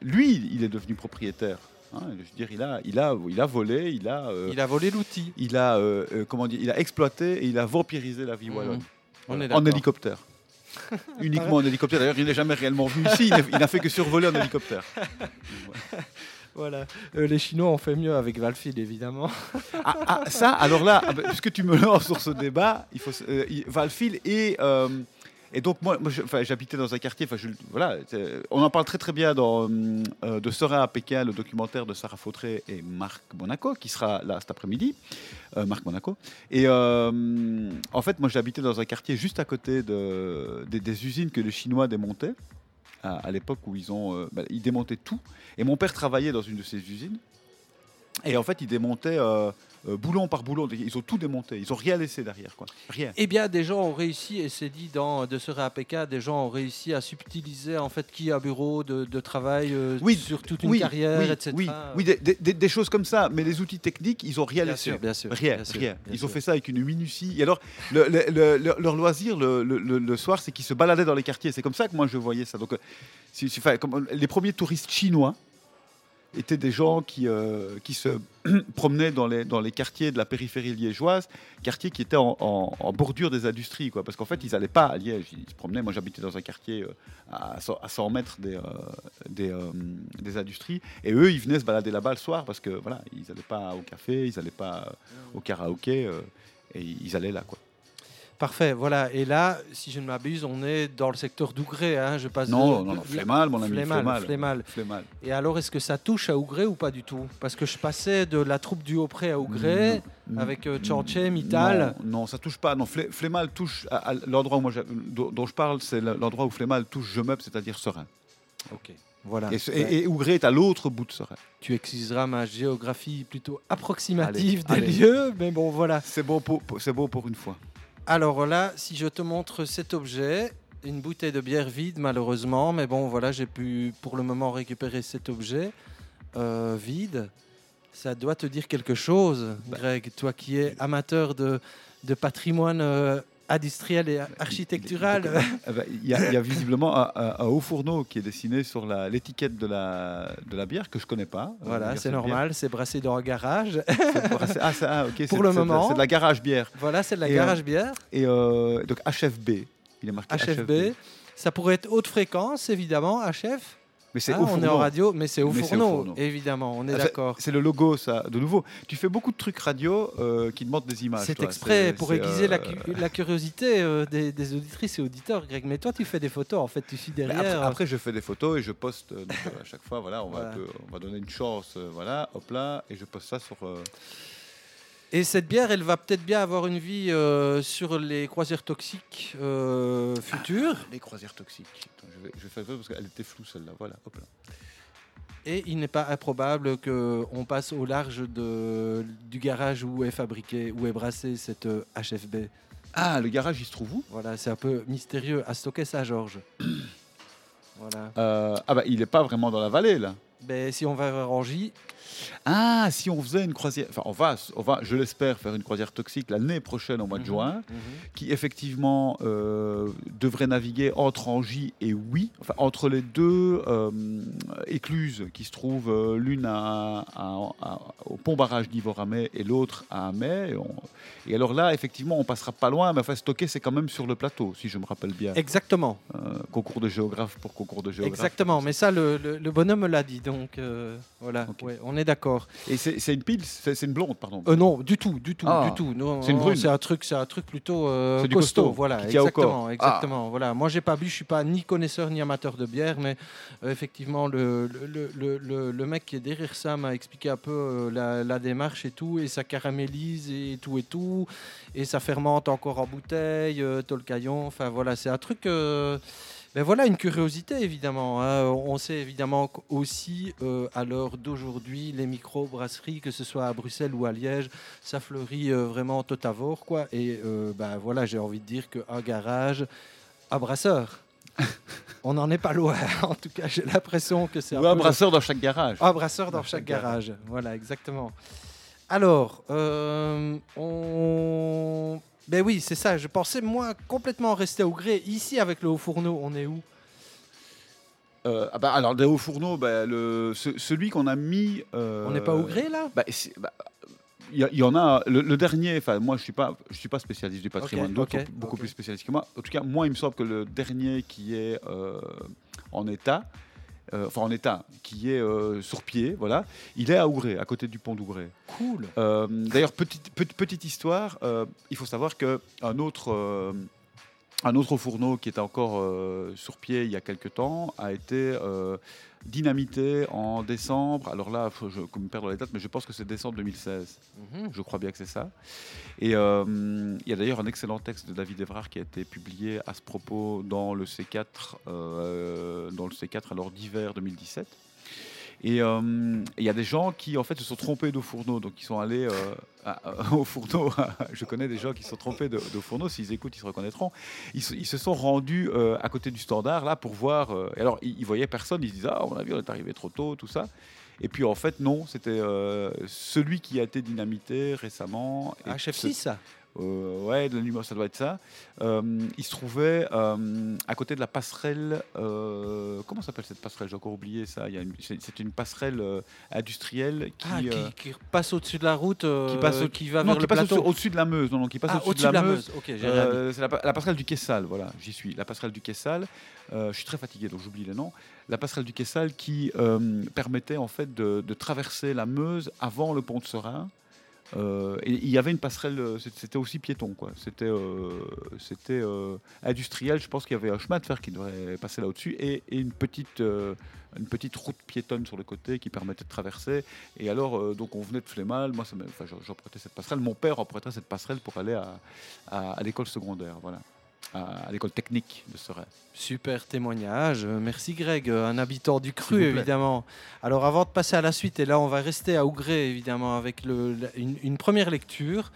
lui, il est devenu propriétaire. hein. je veux dire, il a, il a, il a volé, il a, euh, Il a volé l'outil. il a, comment dire, il a exploité et il a vampirisé la vie Mhm. wallonne. On est en hélicoptère. (laughs) Uniquement en hélicoptère. D'ailleurs, il n'est jamais réellement venu ici. Il n'a- fait que survoler en hélicoptère. (laughs) Voilà. Euh, les Chinois ont fait mieux avec Valfield, évidemment. Ah, ah, ça, alors là, ah ben, puisque tu me lances sur ce débat, il faut euh, et euh, et donc moi, j'habitais dans un quartier. Je- voilà, on en parle très très bien dans euh, de Serein à Pékin, le documentaire de Sarah Fautré et Marc Monaco, qui sera là cet après-midi. Euh, Marc Monaco. Et euh, en fait, moi, j'habitais dans un quartier juste à côté de, des, usines que les Chinois démontaient à, l'époque où ils ont, bah, ils démontaient tout. Et mon père travaillait dans une de ces usines. Et en fait, ils démontaient euh, boulon par boulon. Ils ont tout démonté. Ils ont rien laissé derrière, quoi. Rien. Eh bien, des gens ont réussi, et c'est dit dans De Sera à des gens ont réussi à subtiliser en fait qui a bureau de, de travail euh, Oui, sur toute une oui, carrière, oui, etc. Oui, oui, des, des- des- des choses comme ça. Mais les outils techniques, ils ont rien Bien laissé. sûr, bien sûr, Rien, bien sûr, rien. bien Ils sûr. ont fait ça avec une minutie. Et alors, le- le- le- le- leur loisir le, soir, c'est qu'ils se baladaient dans les quartiers. C'est comme ça que moi je voyais ça. Donc, euh, enfin, comme, les premiers touristes chinois étaient des gens qui, euh, qui se (clears throat) promenaient dans les, dans les quartiers de la périphérie liégeoise, quartiers qui étaient en, en- bordure des industries. Quoi, parce qu'en fait, ils n'allaient pas à Liège. Ils se promenaient. Moi, j'habitais dans un quartier euh, à, 100, à 100 mètres des, euh, des, des industries. Et eux, ils venaient se balader là-bas le soir parce que voilà, ils n'allaient pas au café, ils n'allaient pas au karaoké. et ils allaient là. Quoi. Parfait, voilà. Et là, si je ne m'abuse, on est dans le secteur d'Ougré. Hein. Je passe Non, de- non, non, Flémal, mon ami, Flémal, Flémal. Flémal. Flémal. Et alors, est-ce que ça touche à Ougré ou pas du tout? Parce que je passais de la troupe du Haut-Pré à Ougré Non. avec euh, Tchorche, Mittal. Non, non, ça touche pas. Non, Flé- Flémal touche à, à l'endroit où moi j'ai- dont, dont je parle, c'est le- l'endroit où Flémal touche Je meuble, c'est-à-dire Serein. Ok, voilà. Et, et, et Ougré est à l'autre bout de Serein. Tu excuseras ma géographie plutôt approximative Allez, des allez. lieux, mais bon, voilà. C'est pour, beau pour une fois. Alors là, si je te montre cet objet, une bouteille de bière vide malheureusement, mais bon voilà, j'ai pu pour le moment récupérer cet objet euh, vide. Ça doit te dire quelque chose, Greg, toi qui es amateur de, de patrimoine euh, industriel et architectural. Il y, a- il y a visiblement un, haut fourneau qui est dessiné sur l'étiquette de la, de la bière que je connais pas. Voilà, c'est normal, c'est brassé dans un garage. brassé- Ah, ah, Pour le moment. c'est de la garage bière. voilà, c'est de la Et, euh, garage bière, Et euh, donc HFB. Il est marqué HFB. Ça pourrait être haute fréquence, évidemment, HF. Mais c'est Ah, au on est en radio, mais c'est au Mais c'est au fourneau, évidemment, on est Ah, d'accord. C'est le logo, ça. De nouveau, tu fais beaucoup de trucs radio euh, qui demandent des images. C'est exprès pour aiguiser la, euh, cu- la curiosité euh, des, des auditrices et auditeurs, Greg. Mais toi, tu fais des photos, en fait, tu suis derrière. Après, après, je fais des photos et je poste donc, à chaque fois. Voilà, on, Voilà. Va, on va donner une chance. voilà, hop là, et je poste ça sur. Euh, Et cette bière, elle va peut-être bien avoir une vie euh, sur les croisières toxiques euh, futures. les croisières toxiques. Attends, je, vais, je vais faire parce qu'elle était floue celle-là. Voilà, hop là. Et il n'est pas improbable qu'on passe au large de, du garage où est fabriqué, où est brassée cette euh, HFB. Ah, le garage, il se trouve où? Voilà, c'est un peu mystérieux. À stocker ça, Georges. (clears throat) voilà. Euh, Ah bah, il n'est pas vraiment dans la vallée là. Ben, si on va vers Rangy, Ah, si on faisait une croisière, enfin on va, on va, je l'espère, faire une croisière toxique l'année prochaine au mois de Mhm, juin, mhm. qui effectivement euh, devrait naviguer entre Angy et Oui, enfin entre les deux euh, écluses qui se trouvent euh, l'une à- à- à- au pont barrage d'Ivoramé et l'autre à Amay. Et, on- et alors là, effectivement, on passera pas loin, mais enfin stocker c'est quand même sur le plateau, si je me rappelle bien. Exactement. Concours de géographe pour concours de géographe. Exactement, mais ça, le, le- le bonhomme me l'a dit, donc voilà, ouais, on est d'accord. Et c'est une pile, c'est une blonde, pardon. Euh, non, du tout, du tout, Ah, du tout. Non, c'est une brune. C'est un truc, c'est un truc plutôt euh, C'est du costaud, costaud, voilà, exactement, corps. Ah. exactement. Voilà, moi j'ai pas bu, je suis pas ni connaisseur ni amateur de bière, mais euh, effectivement le, le, le, le- le mec qui est derrière ça m'a expliqué un peu euh, la, la démarche et tout, et ça caramélise et tout et tout, et ça fermente encore en bouteille, tolcaillon. Enfin voilà, c'est un truc. Ben voilà, une curiosité évidemment. hein. On sait évidemment aussi euh, à l'heure d'aujourd'hui, les micro-brasseries, que ce soit à Bruxelles ou à Liège, ça fleurit euh, vraiment tot à vore, quoi. Et euh, ben voilà, j'ai envie de dire qu'un garage à brasseur, (laughs) on n'en est pas loin. (laughs) en tout cas, j'ai l'impression que c'est Ou un peu le- brasseur dans chaque garage. un brasseur dans chaque garage. Voilà, exactement. Alors, euh, on... Ben oui, c'est ça. Je pensais, moi, complètement rester au gré. Ici, avec le haut fourneau, on est où? Euh, ah bah, alors, des hauts fourneaux, bah, le, ce- celui qu'on a mis. euh, On n'est pas au gré, là? bah, Il y, en a le, le dernier. Enfin, moi, je suis pas, je suis pas spécialiste du patrimoine. Ok, D'autres ok, sont beaucoup plus spécialistes que moi. En tout cas, moi, il me semble que le dernier qui est euh, en état, euh, enfin en état, qui est euh, sur pied, voilà, il est à Ougré, à côté du pont d'Ougré. Cool. Euh, D'ailleurs, petite, petite, petite histoire, il faut savoir qu'un autre, un autre fourneau qui était encore sur pied il y a quelque temps a été dynamité en décembre. Alors là, faut- je me dans les dates, mais je pense que c'est décembre 2016. Mhm. Je crois bien que c'est ça. Et euh, il y a d'ailleurs un excellent texte de David Evrard qui a été publié à ce propos dans le C4, euh, dans le C4 alors d'hiver 2017. Et euh, il y a des gens qui en fait se sont trompés de fourneau, donc ils sont allés euh, à- (laughs) au fourneau. (laughs) Je connais des gens qui se sont trompés de, de fourneau. S'ils écoutent, ils se reconnaîtront. Ils, se- ils se sont rendus euh, à côté du standard là pour voir. et alors ils, ils voyaient personne. Ils se disaient ah à mon avis on est arrivé trop tôt, tout ça. Et puis en fait non, c'était celui qui a été dynamité récemment. Et HF6, ça euh, ouais, de la lumière, ça doit être ça. Euh, il se trouvait euh, à côté de la passerelle. euh, comment s'appelle cette passerelle? J'ai encore oublié ça. C'est une passerelle industrielle qui, Ah, qui, qui passe au-dessus de la route, qui passe au- qui va non, vers le passe plateau. au- au-dessus de la Meuse. Non, non, qui passe Ah, au-dessus de la, Meuse. C'est la, pa- la passerelle du Kessal, voilà, j'y suis. La passerelle du Kessal. Je suis très fatigué, donc j'oublie les noms. La passerelle du Kessal qui permettait en fait de, de traverser la Meuse avant le pont de Serein. Euh, il y avait une passerelle, euh, c'était aussi piéton, quoi. C'était euh, c'était industriel. Je pense qu'il y avait un chemin de fer qui devrait passer là-dessus et, une petite une petite route piétonne sur le côté qui permettait de traverser. Et alors, donc on venait de Flémal. Moi, j'empruntais cette passerelle. Mon père empruntait cette passerelle pour aller à, à, à l'école secondaire, voilà, à, l'école technique de Serein. Super témoignage. Euh, Merci Greg, euh, un habitant du cru évidemment. Alors avant de passer à la suite, et là on va rester à Ougré évidemment avec le- la- une, une première lecture.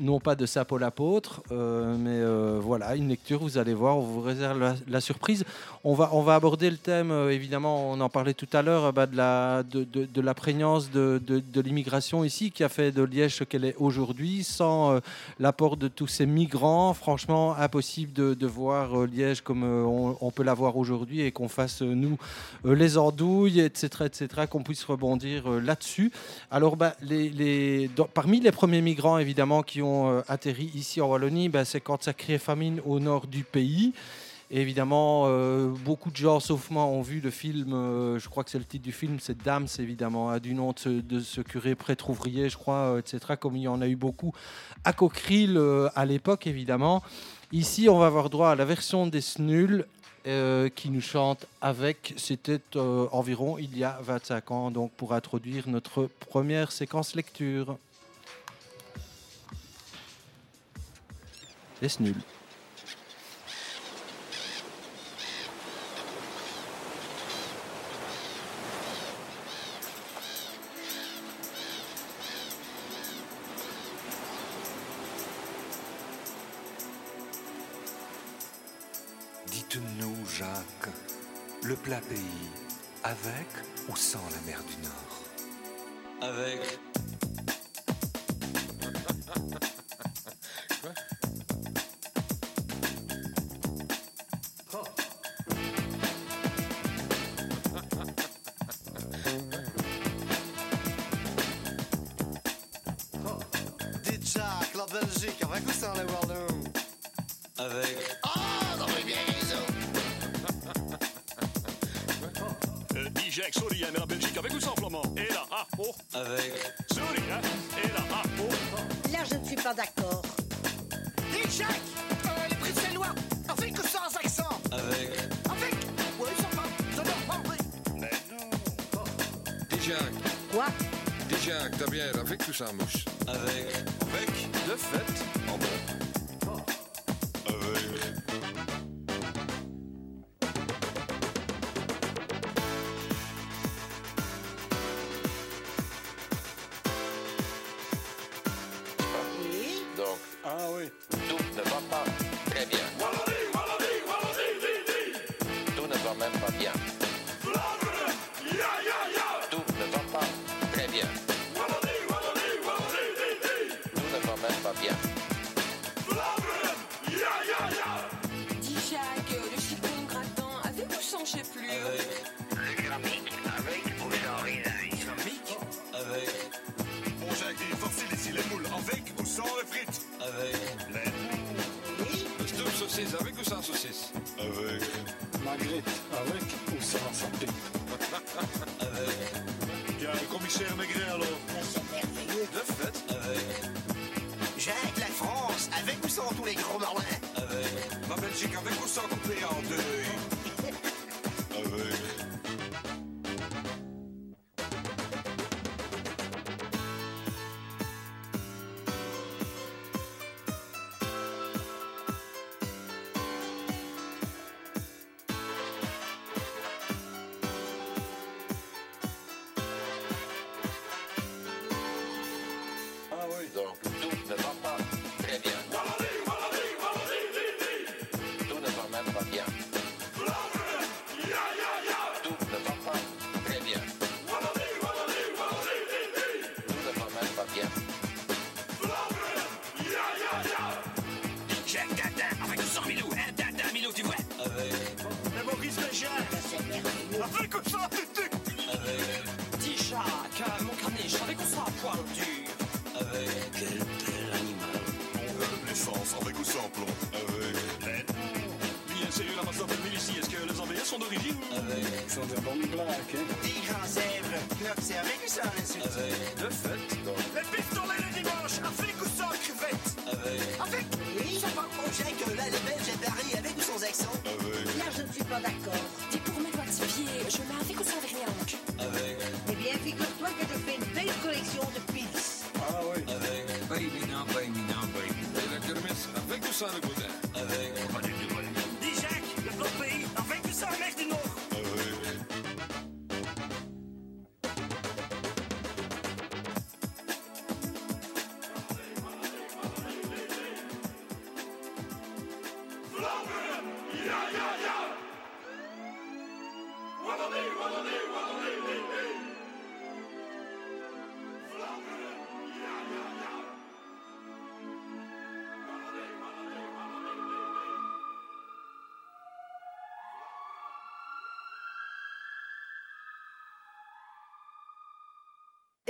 Non pas de Sapo l'apôtre, euh, mais euh, voilà, une lecture, vous allez voir, on vous réserve la, surprise. On va, on va aborder le thème, euh, évidemment, on en parlait tout à l'heure, euh, bah, de, la, de, de- prégnance de, de- l'immigration ici, qui a fait de Liège ce qu'elle est aujourd'hui. Sans l'apport de tous ces migrants, franchement, impossible de, voir Liège comme on, peut la voir aujourd'hui et qu'on fasse, nous, les andouilles, etc., etc., qu'on puisse rebondir là-dessus. Alors, bah, parmi les premiers migrants, évidemment, qui ont euh, atterri ici en Wallonie, bah, c'est quand ça crée famine au nord du pays. Évidemment, euh, beaucoup de gens, sauf moi, ont vu le film, euh, je crois que c'est le titre du film, c'est Dams, évidemment, hein, du nom de ce, curé prêtre ouvrier, je crois, etc., comme il y en a eu beaucoup à Coqueril à l'époque, évidemment. Ici, on va avoir droit à la version des Snuls, qui nous chante avec, c'était environ il y a 25 ans, donc pour introduire notre première séquence lecture. Les Snuls. Dites-nous, Jacques, le plat pays, avec ou sans la mer du Nord? Avec. (laughs) Belgique, avec ou sans les Wallons Avec. Ah, non mais bien Euh, sorry, hein, mais la Belgique avec ou sans flamand. Et là, ah, oh. Avec. Sorry, hein. Et là, ah, oh. Là, je ne suis pas d'accord. Jacques, euh, les Bruxellois, avec ou sans accent? Avec. Avec. Oui, ça va, ça va, oui. Dis Jacques, Quoi? Dis Jacques, t'as bien avec ou sans mouche? Avec. De fait. En bon. Saucisse, avec ou sans saucisse? Avec Magritte, avec ou sans sapin Avec. Bien, le commissaire Maigret alors De fait. Avec. Jacques, la France, avec ou sans tous les gros marlins Avec. La Belgique, avec ou sans coupé en deux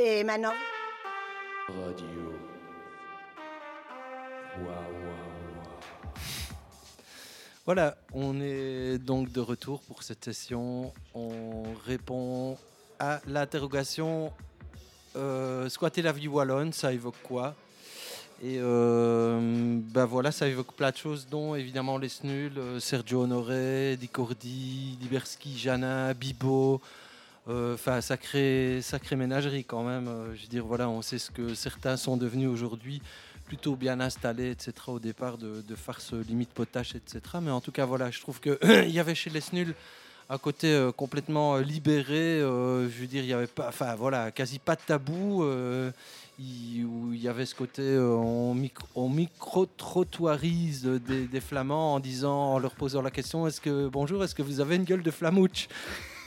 Et maintenant Radio. Voilà, on est donc de retour pour cette session. On répond à l'interrogation euh, squatter la vie wallonne, ça évoque quoi? Et euh, ben voilà, ça évoque plein de choses, dont évidemment les Snuls, euh, Sergio Honoré, Di Cordi, Liberski, Janin, Bibo. Euh, Enfin, sacré, sacré ménagerie quand même. Euh, je veux dire, voilà, on sait ce que certains sont devenus aujourd'hui, plutôt bien installés, etc. Au départ de, de farce limite potache, etc. Mais en tout cas, voilà, je trouve que (clears throat) il y avait chez les un côté euh, complètement euh, libéré. euh, je veux dire, il y avait pas, enfin voilà, quasi pas de tabou. euh, il- y avait ce côté, euh, on micro-trottoirise des, des Flamands en disant, en leur posant la question, est-ce que bonjour, est-ce que vous avez une gueule de flamouche?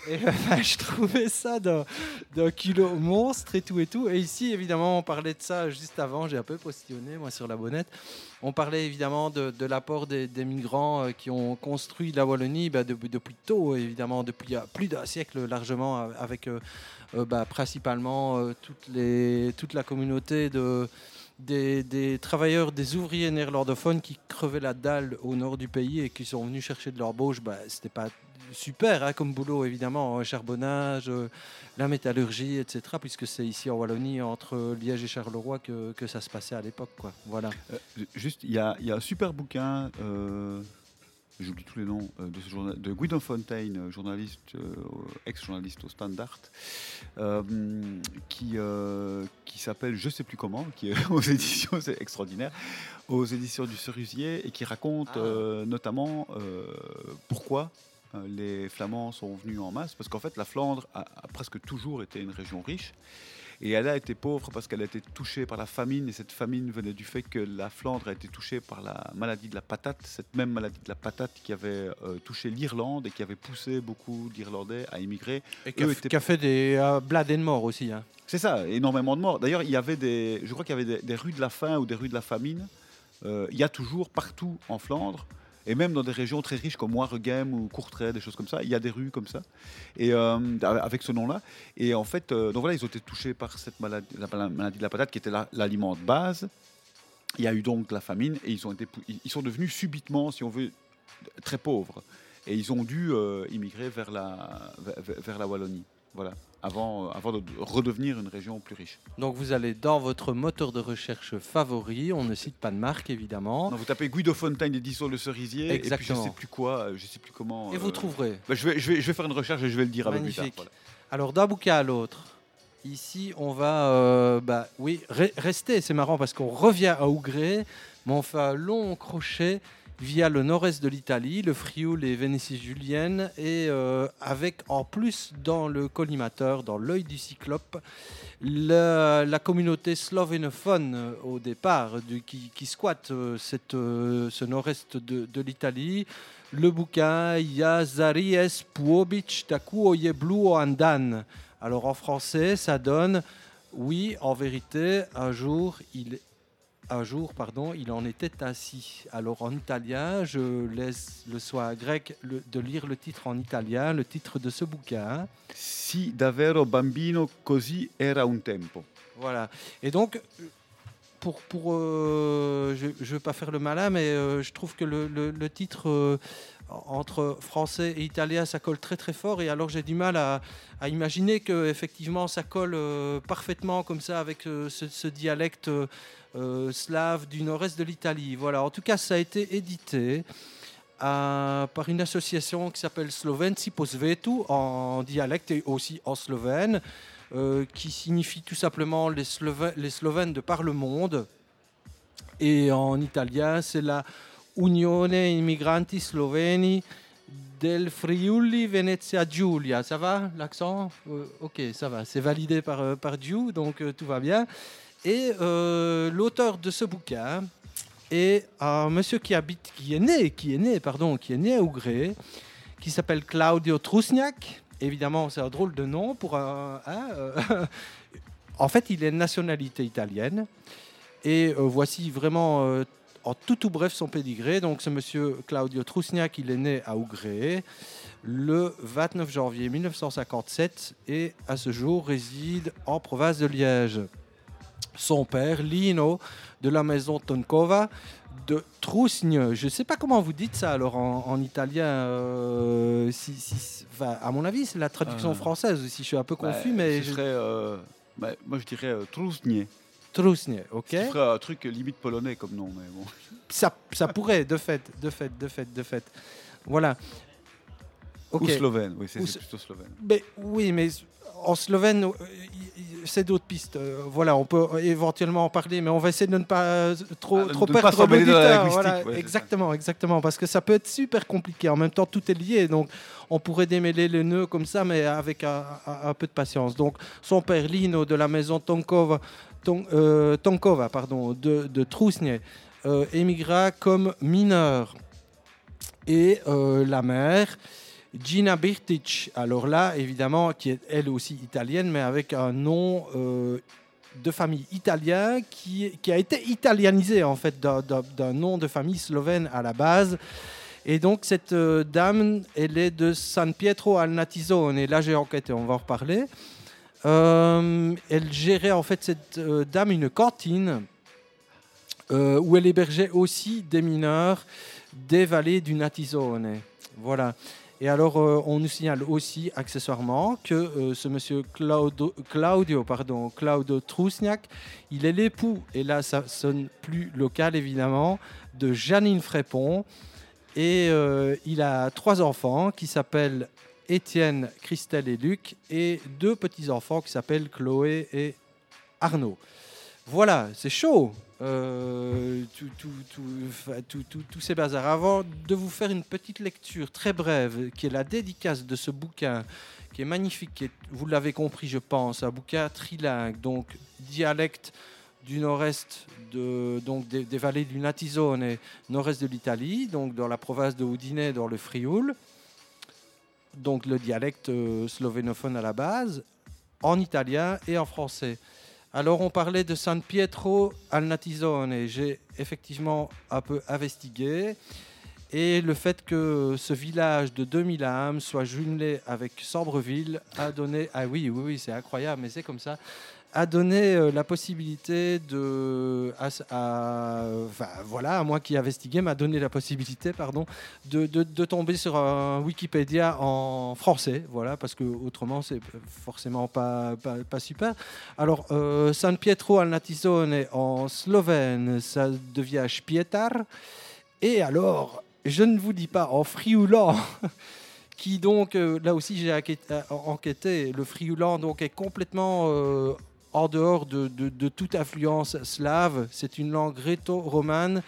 Et enfin, (laughs) je trouvais ça d'un culot monstre et tout et tout. Et ici, évidemment, on parlait de ça juste avant. J'ai un peu postillonné, moi, sur la bonnette. On parlait évidemment de, l'apport des, migrants euh, qui ont construit la Wallonie bah, de- depuis tôt, évidemment, depuis euh, plus d'un siècle largement, euh, avec euh, euh, bah, principalement euh, toute la communauté de, des, des travailleurs, des ouvriers néerlandophones qui crevaient la dalle au nord du pays et qui sont venus chercher de l'embauche. Bah, C'était pas super hein, comme boulot, évidemment, euh, charbonnage, euh, la métallurgie, etc., puisque c'est ici en Wallonie, entre Liège et Charleroi, que, que ça se passait à l'époque. quoi. Voilà. Euh, juste, il y a, y a un super bouquin, euh, j'oublie tous les noms, de, ce de Guido Fontaine, journaliste, euh, ex-journaliste au Standard, qui, qui s'appelle Je sais plus comment, qui est (laughs) aux éditions, c'est extraordinaire, aux éditions du Cerusier, et qui raconte euh, notamment pourquoi les Flamands sont venus en masse, parce qu'en fait la Flandre a, a presque toujours été une région riche. Et elle a été pauvre parce qu'elle a été touchée par la famine, et cette famine venait du fait que la Flandre a été touchée par la maladie de la patate, cette même maladie de la patate qui avait euh, touché l'Irlande et qui avait poussé beaucoup d'Irlandais à immigrer. Et qui a, étaient- fait des euh, bladés de mort aussi. hein. c'est ça, énormément de morts. D'ailleurs, il y avait des, je crois qu'il y avait des, des rues de la faim ou des rues de la famine. Euh, il y a toujours partout en Flandre, et même dans des régions très riches comme Waregem ou Courtrai, des choses comme ça, il y a des rues comme ça, et euh, avec ce nom-là. Et en fait, euh, donc voilà, ils ont été touchés par cette maladie, la, la maladie de la patate qui était la- l'aliment de base. Il y a eu donc la famine et ils, sont devenus subitement, si on veut, très pauvres. Et ils ont dû euh, immigrer vers la, vers la Wallonie. Voilà. Avant, euh, avant de redevenir une région plus riche. Donc vous allez dans votre moteur de recherche favori, on ne cite pas de marque évidemment. Non, vous tapez Guido Fontaine édition Le Cerisier et puis je Exactement. sais plus quoi, euh, je sais plus comment. Et vous trouverez. bah, je, vais, je, vais, je vais faire une recherche et je vais le dire peu plus tard. Voilà. Alors d'un bouquin à l'autre, ici on va, euh, bah oui, re- rester. C'est marrant parce qu'on revient à Ougré, mais on fait un long crochet via le nord-est de l'Italie, le Frioul et Vénétie julienne, et euh, avec en plus dans le collimateur, dans l'œil du cyclope, la, communauté slovénophone euh, au départ qui, squatte euh, ce nord-est de, l'Italie. Le bouquin Yazaries Puobic Takuoye Blue Andan. Alors en français, ça donne oui, en vérité, un jour, il un jour, pardon, il en était ainsi. Alors en italien, je laisse le soin grec le- de lire le titre en italien, le titre de ce bouquin. Si davvero bambino così era un tempo. Voilà. Et donc, pour, pour euh, je ne veux pas faire le malin, mais euh, je trouve que le, le- le titre euh, entre français et italien, ça colle très très fort. Et alors j'ai du mal à, imaginer que effectivement ça colle euh, parfaitement comme ça avec euh, ce, dialecte euh, slave du nord-est de l'Italie. Voilà. En tout cas, ça a été édité. par une association qui s'appelle Slovenci po svetu en dialecte et aussi en slovène, qui signifie tout simplement les, les Slovènes de par le monde. Et en italien, c'est la Unione Immigranti Sloveni del Friuli Venezia Giulia. Ça va l'accent Euh, Ok, ça va. C'est validé par, euh, par Giu, donc euh, tout va bien. Et euh, l'auteur de ce bouquin est un monsieur qui habite, qui est né, qui est né, pardon, qui est né à Ougré, qui s'appelle Claudio Trusniak. Évidemment, c'est un drôle de nom pour un. hein, (laughs) en fait, il est nationalité italienne. Et voici vraiment en tout tout bref son pédigré. Donc, ce monsieur Claudio Trusniak, il est né à Ougré. le 29 janvier 1957 et à ce jour réside en province de Liège. Son père, Lino, de la maison Tonkova de Trousgne. Je ne sais pas comment vous dites ça alors en, en italien. euh, si, si- enfin, à mon avis, c'est la traduction Euh, française. Si je suis un peu confus, Bah, mais je- serait, euh, bah, moi je dirais euh, Ok? Ce qui ferait un truc limite polonais comme nom, mais bon. Ça, ça pourrait, de fait, de fait, de fait, de fait. Voilà. Ou slovène, oui, c'est plutôt slovène. Mais, oui, mais en slovène, euh, c'est d'autres pistes. Euh, Voilà, on peut éventuellement en parler, mais on va essayer de ne pas euh, trop, Ah, de trop perdre l'auditeur. Voilà, ouais, exactement, exactement, parce que ça peut être super compliqué. En même temps, tout est lié, donc on pourrait démêler les nœuds comme ça, mais avec un, un- un peu de patience. Donc, son père Lino de la maison Tonkova, Ton- euh, Tonkova pardon, de, de euh, émigra comme mineur. Et euh, la mère, Gina Birtic, alors là, évidemment, qui est elle aussi italienne, mais avec un nom de famille italien qui, qui a été italianisé en fait d'un- nom de famille slovène à la base. Et donc cette dame, elle est de San Pietro al Natizone. Et là, j'ai enquêté, on va en reparler. Euh, elle gérait en fait cette euh, dame une cantine euh, où elle hébergeait aussi des mineurs des vallées du Natizone. Voilà. Et alors, on nous signale aussi accessoirement que ce monsieur Claudio, Claudio, pardon, Claudio Trusniak, il est l'époux, et là ça sonne plus local évidemment, de Janine Frépon. Et il a trois enfants qui s'appellent Étienne, Christelle et Luc, et deux petits-enfants qui s'appellent Chloé et Arnaud. Voilà, c'est chaud. Euh, tous ces bazars. Avant de vous faire une petite lecture très brève, qui est la dédicace de ce bouquin, qui est magnifique, vous l'avez compris, je pense, un bouquin trilingue, donc dialecte du nord-est de, donc des, vallées du Natizone et nord-est de l'Italie, donc dans la province de Udine, dans le Frioul, donc le dialecte euh, slovénophone à la base, en italien et en français. Alors on parlait de San Pietro al Natizone et j'ai effectivement un peu investigué. Et le fait que ce village de 2000 âmes soit jumelé avec Sambreville a donné... Ah oui, oui, oui, c'est incroyable, mais c'est comme ça a donné euh, la possibilité de, voilà, moi qui investiguais, m'a donné la possibilité, pardon, de, de- tomber sur un Wikipédia en français, voilà, parce que autrement c'est forcément pas, pas, super. Alors, euh, San Pietro al Natizone en slovène, ça devient Spietar, et alors, je ne vous dis pas en frioulant. (laughs) qui donc, euh, là aussi j'ai enquêté, le frioulant donc est complètement en dehors de, de- de toute influence slave. C'est une langue réto-romane,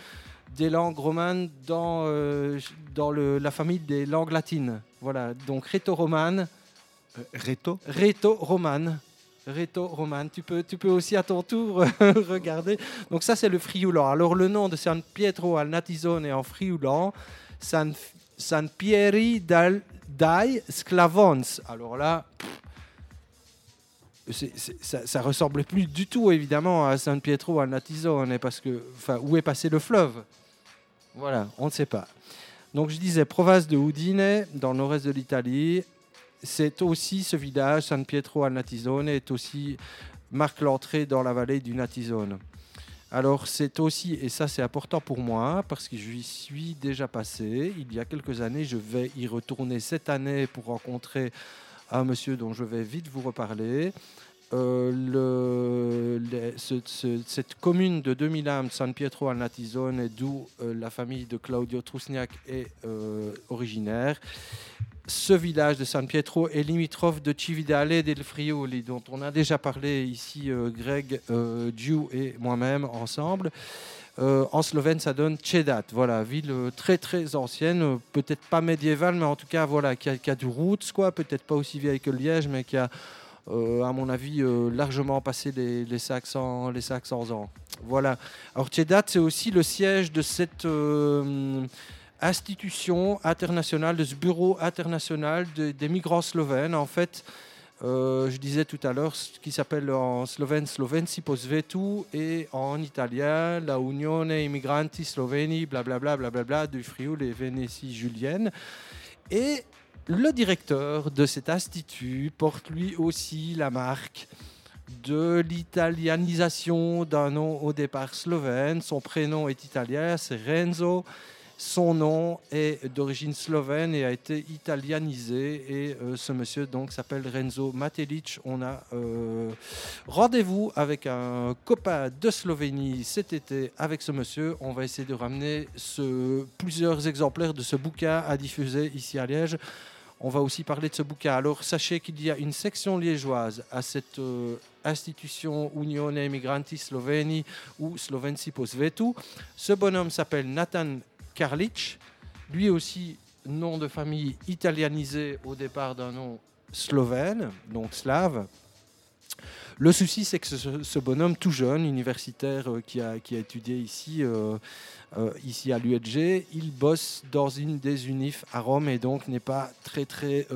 des langues romanes dans, euh, dans le- la famille des langues latines. Voilà, donc réto-romane. réto? Réto-romane. Réto-romane. Tu peux, tu peux aussi à ton tour (laughs) regarder. Donc ça, c'est le frioulant. Alors le nom de San Pietro al Natizone en frioulant, San, San Pieri dal, dai Sclavons. Alors là, ça, ça ressemble plus du tout évidemment à San Pietro al Natizone parce que, où est passé le fleuve? Voilà, on ne sait pas. Donc je disais province de Udine, dans le nord-est de l'Italie. C'est aussi ce village, San Pietro al Natizone, est aussi marque l'entrée dans la vallée du Natizone. Alors c'est aussi, et ça c'est important pour moi, parce que j'y suis déjà passé il y a quelques années, je vais y retourner cette année pour rencontrer un monsieur dont je vais vite vous reparler. Euh, cette commune de 2000 âmes, San Pietro al Natizone, d'où euh, la famille de Claudio Trusniak est euh, originaire. Ce village de San Pietro est limitrophe de Cividale del Friuli, dont on a déjà parlé ici, Greg, Giu et moi-même ensemble. Euh, en slovène, ça donne Cedat, voilà, ville euh, très très ancienne, euh, peut-être pas médiévale, mais en tout cas, voilà, qui a, du roots, quoi, peut-être pas aussi vieille que Liège, mais qui a, à mon avis, largement passé les, les 500, les 500 ans. Voilà. Alors, Cedat, c'est aussi le siège de cette institution internationale, de ce bureau international de- des migrants slovènes. En fait, euh, je disais tout à l'heure ce qui s'appelle en slovène Slovenci Posvetu et en italien la Unione Immigranti Sloveni, blablabla, blablabla, du Frioul et Vénétie julienne. Et Le directeur de cet institut porte lui aussi la marque de l'italianisation d'un nom au départ slovène. Son prénom est italien, c'est Renzo. Son nom est d'origine slovène et a été italianisé. Et euh, ce monsieur donc s'appelle Renzo Matelic. On a euh, rendez-vous avec un copain de Slovénie cet été avec ce monsieur. On va essayer de ramener plusieurs exemplaires de ce bouquin à diffuser ici à Liège. On va aussi parler de ce bouquin. Alors sachez qu'il y a une section liégeoise à cette euh, institution Unione Emigranti Sloveni ou Slovenci po svetu. Ce bonhomme s'appelle Nathan Karlic. Lui aussi, nom de famille italianisé au départ d'un nom slovène, donc slave. Le souci, c'est que ce, bonhomme tout jeune, universitaire, euh, qui, a, qui a étudié ici, euh, euh, ici à l'ULG, il bosse dans une des unifs à Rome et donc n'est pas très très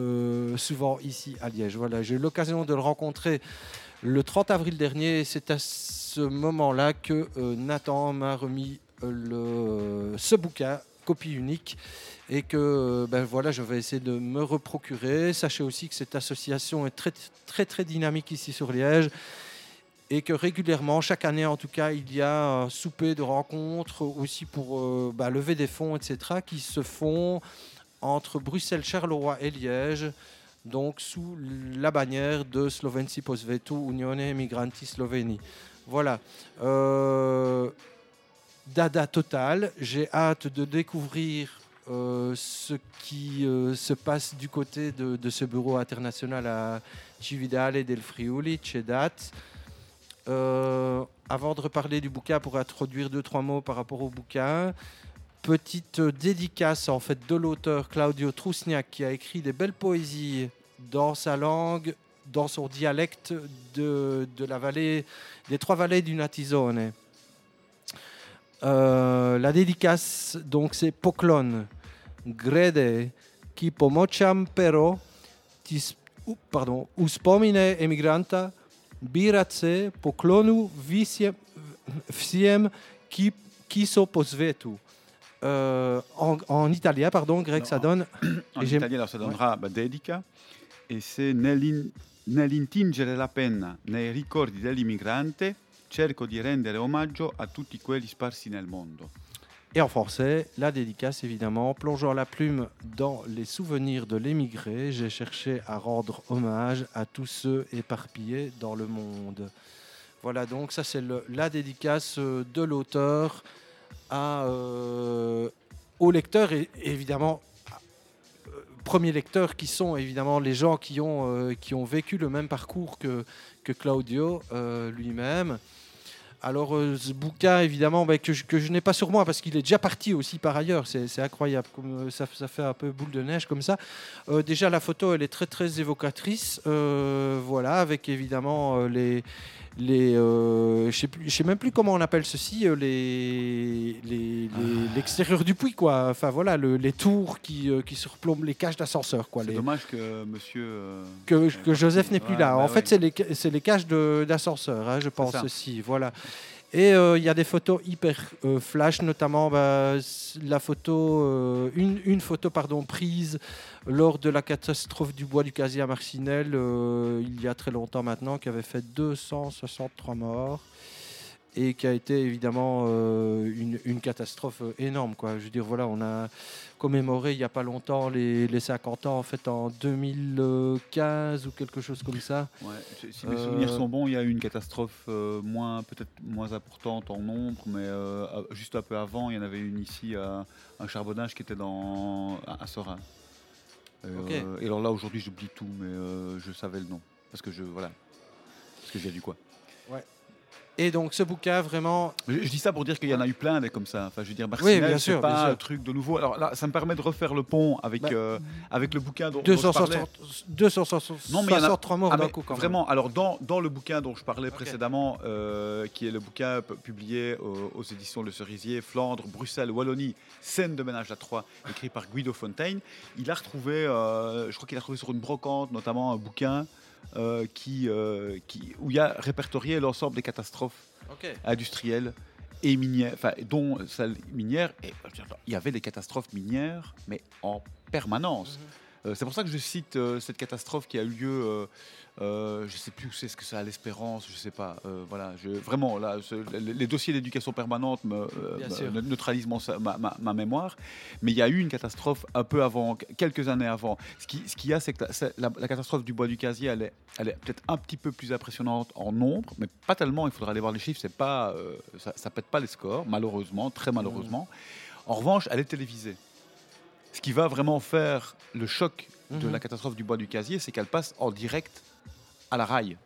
souvent ici à Liège. Voilà, j'ai eu l'occasion de le rencontrer le 30 avril dernier. et C'est à ce moment-là que Nathan m'a remis le, ce bouquin, copie unique, et que euh, ben voilà, je vais essayer de me reprocurer. Sachez aussi que cette association est très très dynamique ici sur Liège et que régulièrement, chaque année en tout cas, il y a un souper de rencontres aussi pour euh, bah, lever des fonds, etc., qui se font entre Bruxelles, Charleroi et Liège, donc sous la bannière de Slovenci Posvetu Unione Emigranti Sloveni. Voilà. Euh, dada total. J'ai hâte de découvrir euh, ce qui euh, se passe du côté de, ce bureau international à Cividale del Friuli, Cedat. Euh, avant de reparler du bouquin, pour introduire deux, trois mots par rapport au bouquin, petite dédicace en fait de l'auteur Claudio Trusniak qui a écrit des belles poésies dans sa langue, dans son dialecte de, de la vallée, des trois vallées du Natizone. Euh, la dédicace, donc c'est Poclon, Grede, qui pomocham pero, tis, ou, pardon, uspomine emigranta, biratse, poclonu visiem, visiem qui, qui posvetu. Euh, en, en, italien, pardon, grec, non, ça donne. En, en italien, alors, ça donnera ouais. bah, dedica, et c'est nell'intingere la penna nei ricordi dell'immigrante cerco di rendere omaggio a tutti quelli sparsi nel mondo. Et en français, la dédicace, évidemment, plongeant la plume dans les souvenirs de l'émigré, j'ai cherché à rendre hommage à tous ceux éparpillés dans le monde. Voilà, donc ça c'est la dédicace euh, de l'auteur à, euh, au lecteur et évidemment euh, premiers lecteurs qui sont évidemment les gens qui ont, euh, qui ont vécu le même parcours que, que Claudio lui-même. Alors, euh, ce bouquin, évidemment, bah, que je, n'ai pas sur moi parce qu'il est déjà parti aussi par ailleurs. C'est incroyable. Euh, ça, fait un peu boule de neige comme ça. Euh, déjà, la photo, elle est très, très évocatrice. Euh, voilà, avec évidemment les. Les euh, je sais plus- je sais même plus comment on appelle ceci, euh, les, les- les- l'extérieur du puits, quoi. Enfin voilà, le- les tours qui, euh, qui surplombent les cages d'ascenseur, quoi. C'est Les- dommage que monsieur. euh, que, que Joseph n'est plus Ouais, là. bah en fait, oui. c'est les, c'est les cages d'ascenseur, hein, je pense aussi. Voilà. Et euh, il y a des photos hyper euh, flash, notamment bah, la photo, euh, une, une photo pardon, prise lors de la catastrophe du bois du casier à Marcinelle, il y a très longtemps maintenant, qui avait fait 263 morts et qui a été évidemment euh, une, une catastrophe euh, énorme. Quoi. Je veux dire, voilà, on a commémoré il n'y a pas longtemps les, les 50 ans, en fait, en 2015 ou quelque chose comme ça. Ouais, si- mes souvenirs sont bons, il y a eu une catastrophe euh, moins, peut-être moins importante en nombre, mais juste un peu avant, il y en avait une ici à un charbonnage qui était dans à, à Sorin. Euh, et alors là, aujourd'hui, j'oublie tout, mais euh, je savais le nom parce que je voilà, parce que j'ai du quoi. Ouais. Et donc ce bouquin vraiment. Je, je dis ça pour dire qu'il y en a eu plein des comme ça. Enfin, je veux dire, Oui, Marcinelle, bien c'est pas un truc de nouveau. Alors là, ça me permet de refaire le pont avec Bah, euh, avec le bouquin dont, dont je parlais. 260 263 Non, mais il y en a- morts Ah, mais coup, quand même. Vraiment, alors dans, dans le bouquin dont je parlais précédemment, euh, qui est le bouquin publié aux, aux éditions Le Cerisier, Flandre, Bruxelles, Wallonie, scène de ménage à Troyes, écrit par Guido Fontaine, il a retrouvé, euh, je crois qu'il a trouvé sur une brocante notamment un bouquin euh, qui, euh, qui, où il y a répertorié l'ensemble des catastrophes industrielles et minières, enfin, dont celles minières. Et il y avait des catastrophes minières, mais en permanence. Euh, c'est pour ça que je cite euh, cette catastrophe qui a eu lieu, euh, euh, je ne sais plus où c'est, ce que c'est à l'Espérance, je ne sais pas. Euh, voilà, je, vraiment, là, ce- les, dossiers d'éducation permanente me, euh, me- ne- neutralisent ma, ma- ma mémoire. Mais il y a eu une catastrophe un peu avant, quelques années avant. Ce qui- ce qu'il y a, c'est que la, catastrophe du bois du casier, elle est, elle est peut-être un petit peu plus impressionnante en nombre, mais pas tellement. Il faudra aller voir les chiffres. C'est pas, euh, ça, ça pète pas les scores, malheureusement, très malheureusement. En revanche, elle est télévisée. Ce qui va vraiment faire le choc de Mhm. la catastrophe du bois du casier, c'est qu'elle passe en direct à la rail.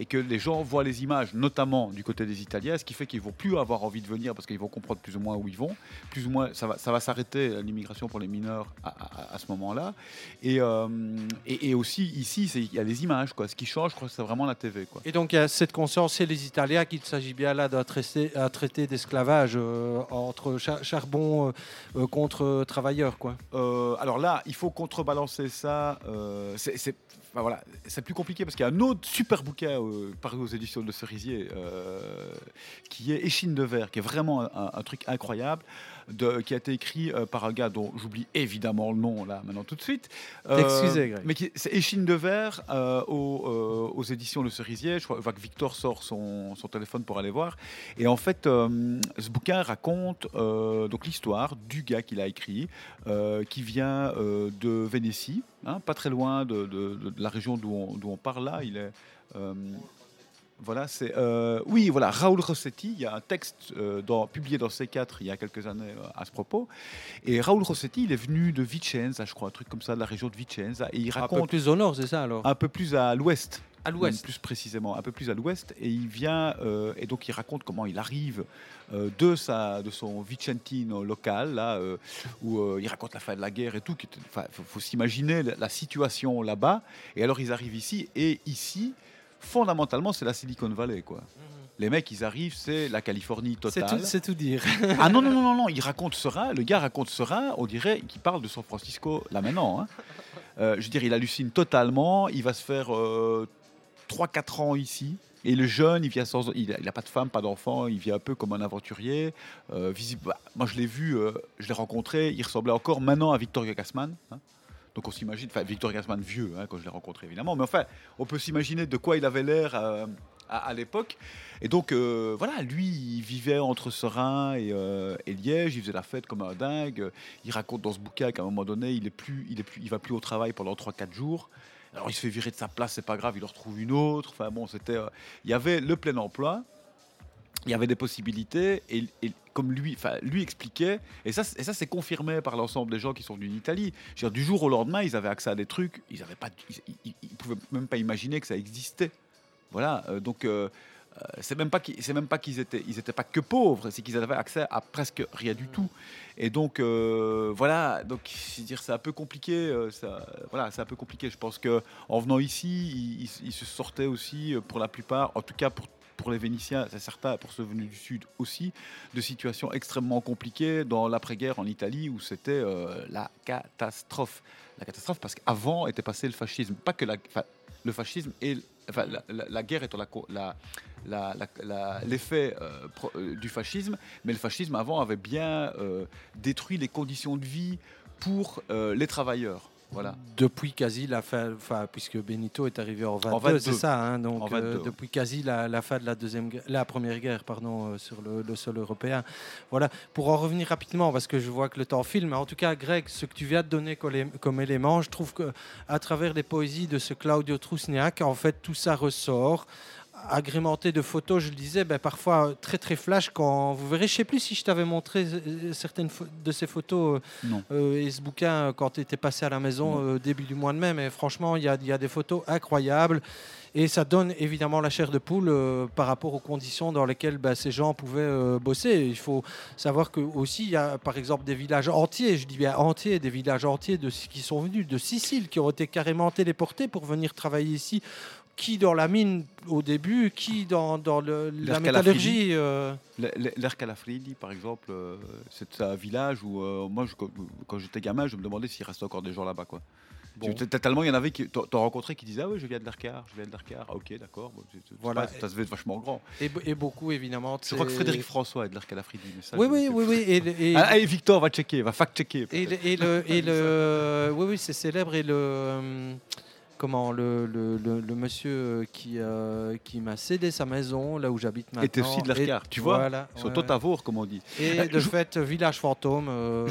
Et que les gens voient les images, notamment du côté des Italiens, ce qui fait qu'ils vont plus avoir envie de venir parce qu'ils vont comprendre plus ou moins où ils vont. Plus ou moins, ça va, ça va s'arrêter euh, l'immigration pour les mineurs à, à- à ce moment-là. Et, euh, et, et aussi ici, il y a les images. Quoi. Ce qui change, je crois, que c'est vraiment la TV. Quoi. Et donc il y a cette conscience chez les Italiens qu'il s'agit bien là d'un traité, d'esclavage euh, entre cha- charbon euh, contre travailleurs. Quoi. Alors là, il faut contrebalancer ça. voilà, c'est plus compliqué parce qu'il y a un autre super bouquin euh, paru aux éditions de Cerisier euh, qui est Échine de verre, qui est vraiment un, un truc incroyable, de- qui a été écrit euh, par un gars dont j'oublie évidemment le nom là maintenant tout de suite. Excusez, Greg. Mais c'est Échine de verre aux, aux éditions Le Cerisier. Je crois, que Victor sort son, son téléphone pour aller voir. Et en fait, ce bouquin raconte donc l'histoire du gars qui l'a écrit, qui vient de Vénétie, hein, pas très loin de, de- de la région d'où on, on parle là. Il est voilà, c'est euh, oui, voilà, Raoul Rossetti. Il y a un texte euh, dans- publié dans C4 il y a quelques années euh, à ce propos. Et Raoul Rossetti, il est venu de Vicenza, je crois, un truc comme ça, de la région de Vicenza, et il Un raconte peu plus au nord, c'est ça alors? Un peu plus à l'ouest. À l'ouest. Plus précisément, un peu plus à l'ouest. Et il vient, euh, et donc il raconte comment il arrive euh, de, sa, de son Vicentino local, là, euh, où euh, il raconte la fin de la guerre et tout. Il faut, faut s'imaginer la, la situation là-bas. Et alors ils arrivent ici, et ici, fondamentalement, c'est la Silicon Valley, quoi. Les mecs, ils arrivent, c'est la Californie Mhm. C'est totale. tout, c'est tout dire. Ah non, non, non, non, non, il raconte Serein, le gars raconte Serein, on dirait qu'il parle de San Francisco là maintenant. hein. Euh, je veux dire, il hallucine totalement, il va se faire 3-4 ans ici. Et le jeune, il vient sans, il n'a pas de femme, pas d'enfant, il vient un peu comme un aventurier. Euh, visible, bah, moi, je l'ai vu, euh, je l'ai rencontré, il ressemblait encore maintenant à Victoria Gassman. hein. Donc on s'imagine, enfin Victor Gassman vieux hein, quand je l'ai rencontré évidemment, mais enfin on peut s'imaginer de quoi il avait l'air euh, à, l'époque. Et donc euh, voilà, lui il vivait entre Serein et, euh, et Liège, il faisait la fête comme un dingue. Il raconte dans ce bouquin qu'à un moment donné il est plus, il est plus, il va plus au travail pendant 3-4 jours. Alors il se fait virer de sa place, c'est pas grave, il en retrouve une autre. Enfin bon, c'était, il y avait le plein emploi il y avait des possibilités et, comme lui, lui expliquait, et ça, et ça c'est confirmé par l'ensemble des gens qui sont venus d'Italie. Du jour au lendemain, ils avaient accès à des trucs, ils avaient pas, ils, pouvaient même pas imaginer que ça existait. Voilà, euh, donc euh, euh, c'est même pas qu'ils, c'est étaient, ils étaient pas que pauvres, c'est qu'ils avaient accès à presque rien du tout. Et donc euh, voilà, donc dire, c'est un peu compliqué. ça, voilà, c'est un peu compliqué. Je pense que en venant ici, ils, ils- se sortaient aussi, pour la plupart, en tout cas pour pour les Vénitiens, c'est certain, pour ceux venus du Sud aussi, de situations extrêmement compliquées dans l'après-guerre en Italie où c'était euh, la catastrophe. La catastrophe parce qu'avant était passé le fascisme. Pas que la, le fascisme et la, guerre étant l'effet euh, euh, du fascisme, mais le fascisme avant avait bien détruit les conditions de vie pour les travailleurs. Voilà. Depuis quasi la fin, enfin, puisque Benito est arrivé en 22, 22. c'est ça, hein, donc En 22, euh, depuis quasi la, la fin de la deuxième, la première guerre, pardon, euh, sur le, le sol européen. Voilà. Pour en revenir rapidement, parce que je vois que le temps file, mais en tout cas, Greg, ce que tu viens de donner comme élément, je trouve que à travers les poésies de ce Claudio Trusniak, en fait, tout ça ressort agrémenté de photos, je le disais, ben, parfois très très flash. Quand vous verrez, je sais plus si je t'avais montré euh, certaines de ces photos euh, euh, et ce bouquin euh, quand tu étais passé à la maison euh, début du mois de mai. Mais franchement, il y a, il y a des photos incroyables. Et ça donne évidemment la chair de poule euh, par rapport aux conditions dans lesquelles ben, ces gens pouvaient bosser. Il faut savoir que aussi il y a par exemple des villages entiers, je dis bien entiers, des villages entiers de, qui sont venus de Sicile, qui ont été carrément téléportés pour venir travailler ici. Qui dans la mine au début, qui dans, dans le- la L'air métallurgie. euh, L'air Calafridi, par exemple, euh, c'est un village où, euh, moi, je- quand, j'étais gamin, je me demandais s'il restait encore des gens là-bas. Quoi. T'as- Tellement il y en avait qui t'as rencontré qui disaient ah oui je viens de l'Arcar, je viens de l'Arcar. Ah, ok d'accord. Bon, Voilà. pas- ça se fait vachement grand. Et, et beaucoup, évidemment. Je crois que Frédéric François est de l'Arc à la Fridi. Mais ça, Oui, oui, oui, oui. Et, Ah, et Victor va checker, va fact-checker. Et le, et le, et (laughs) le- oui, oui, c'est célèbre. Et le, euh, comment, le, le, le- le monsieur euh, qui, euh, qui m'a cédé sa maison, là où j'habite maintenant. était aussi de l'Arcar, tu vois voilà, Sur ouais, Totavour, comme on dit. Et Euh, de je- fait, village fantôme. euh,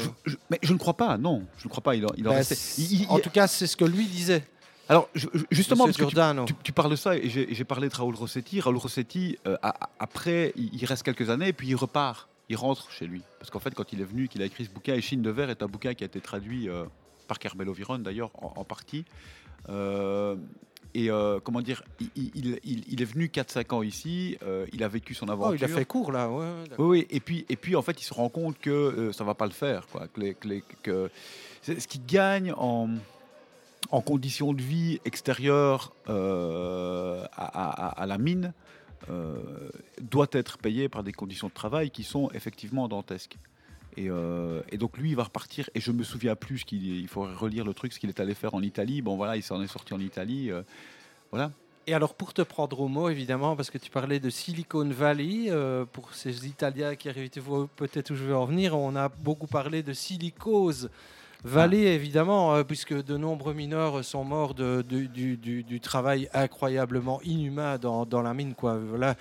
Mais je ne crois pas, non. Je ne crois pas. Il en, il en bah, restait- c'est- il- il- en tout cas, c'est ce que lui disait. Alors, je- justement, parce que tu, tu- tu parles de ça, et j'ai parlé de Raoul Rossetti. Raoul Rossetti, euh, a- après, il, il reste quelques années, et puis il repart. Il rentre chez lui. Parce qu'en fait, quand il est venu, qu'il a écrit ce bouquin, Et Chine de verre est un bouquin qui a été traduit euh, par Carmelo Viron, d'ailleurs, en, en partie. Euh, et euh, comment dire, il, il- il- il est venu 4-5 ans ici, euh, il a vécu son aventure. Oh, il a fait court, là. Ouais, ouais, d'accord. Oui, oui, et puis, et puis en fait, il se rend compte que euh, ça va pas le faire. Quoi, que les- que les- que- c'est- ce qu'il gagne en, en conditions de vie extérieures à, à- à la mine doit être payé par des conditions de travail qui sont effectivement dantesques. Et, euh, et donc lui, il va repartir. Et je me souviens plus qu'il il faudrait relire le truc, ce qu'il est allé faire en Italie. Bon voilà, il s'en est sorti en Italie. euh, voilà. Et alors, pour te prendre au mot, évidemment, parce que tu parlais de Silicon Valley, euh, pour ces Italiens qui arrivent, tu vois peut-être où je veux en venir, on a beaucoup parlé de Silicose Valley, Ah. évidemment, puisque de nombreux mineurs sont morts de, de- du, du- du travail incroyablement inhumain dans, dans la mine. Quoi. Voilà,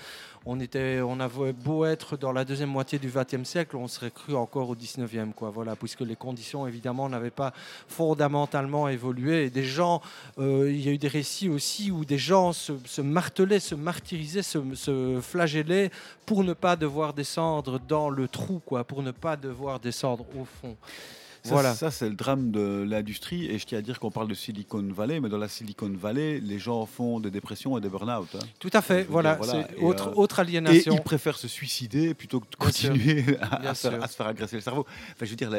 on, était, avait beau être dans la deuxième moitié du XXe siècle, on serait cru encore au XIXe, quoi. Voilà, puisque les conditions, évidemment, n'avaient pas fondamentalement évolué. Et des gens, euh, il y a eu des récits aussi où des gens se, se martelaient, se martyrisaient, se, se flagellaient pour ne pas devoir descendre dans le trou, quoi, pour ne pas devoir descendre au fond. Ça, voilà. ça c'est le drame de l'industrie. Et je tiens à dire qu'on parle de Silicon Valley, mais dans la Silicon Valley, les gens font des dépressions et des burn-out. hein. Tout à fait, voilà, dire, c'est Et, autre- euh, autre aliénation. Et ils préfèrent se suicider plutôt que de continuer à, se faire, sûr. à se faire agresser le cerveau. Enfin, je veux dire,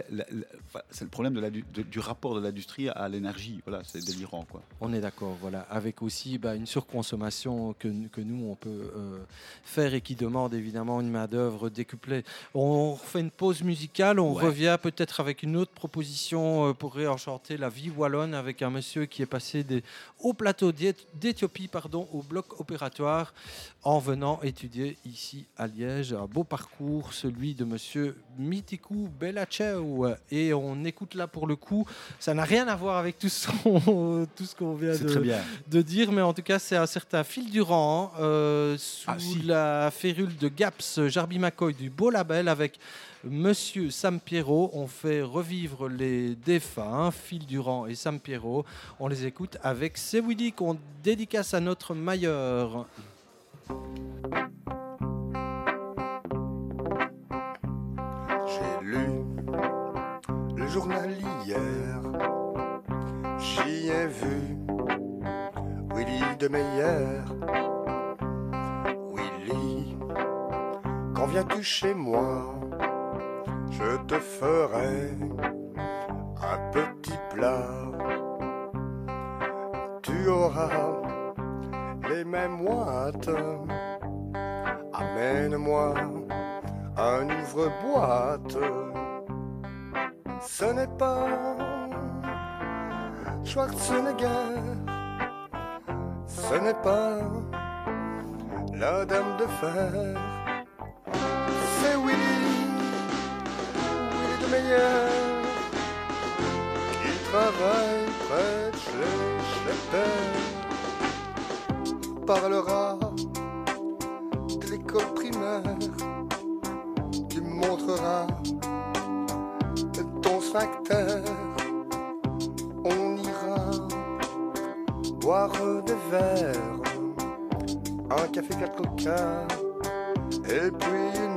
c'est le problème de la- du, de- du rapport de l'industrie à l'énergie. Voilà, c'est délirant. Quoi. On est d'accord, voilà, avec aussi bah, une surconsommation que, que nous on peut euh, faire et qui demande évidemment une main d'œuvre décuplée. On fait une pause musicale, on Ouais. revient peut-être avec une autre proposition euh, pour réenchanter la vie wallonne avec un monsieur qui est passé des hauts plateaux d'Éth- d'Éthiopie pardon au bloc opératoire en venant étudier ici à Liège. Un beau parcours, celui de monsieur Mitikou Belachew. Et on écoute là pour le coup, ça n'a rien à voir avec tout, ce qu'on (laughs) vient de, dire, mais en tout cas, c'est un certain fil durant euh, sous Ah, si. la férule de Gaps Jarby McCoy du beau label avec Monsieur Sam Pierrot. On fait revivre les défunts, Phil Durand et Sam Pierrot. On les écoute avec C'est Willy qu'on dédicace à notre mailleur. J'ai lu le journal hier, j'y ai vu Willy de Meyer. Willy, quand viens-tu chez moi? Je te ferai un petit plat. Tu auras les mêmes moites. Amène-moi un ouvre-boîte. Ce n'est pas Schwarzenegger, ce n'est pas la dame de fer, Meyer, qui travaille près de chez parlera de l'école primaire tu me montreras ton sphincter. On ira boire des verres, un café quatre coca, et puis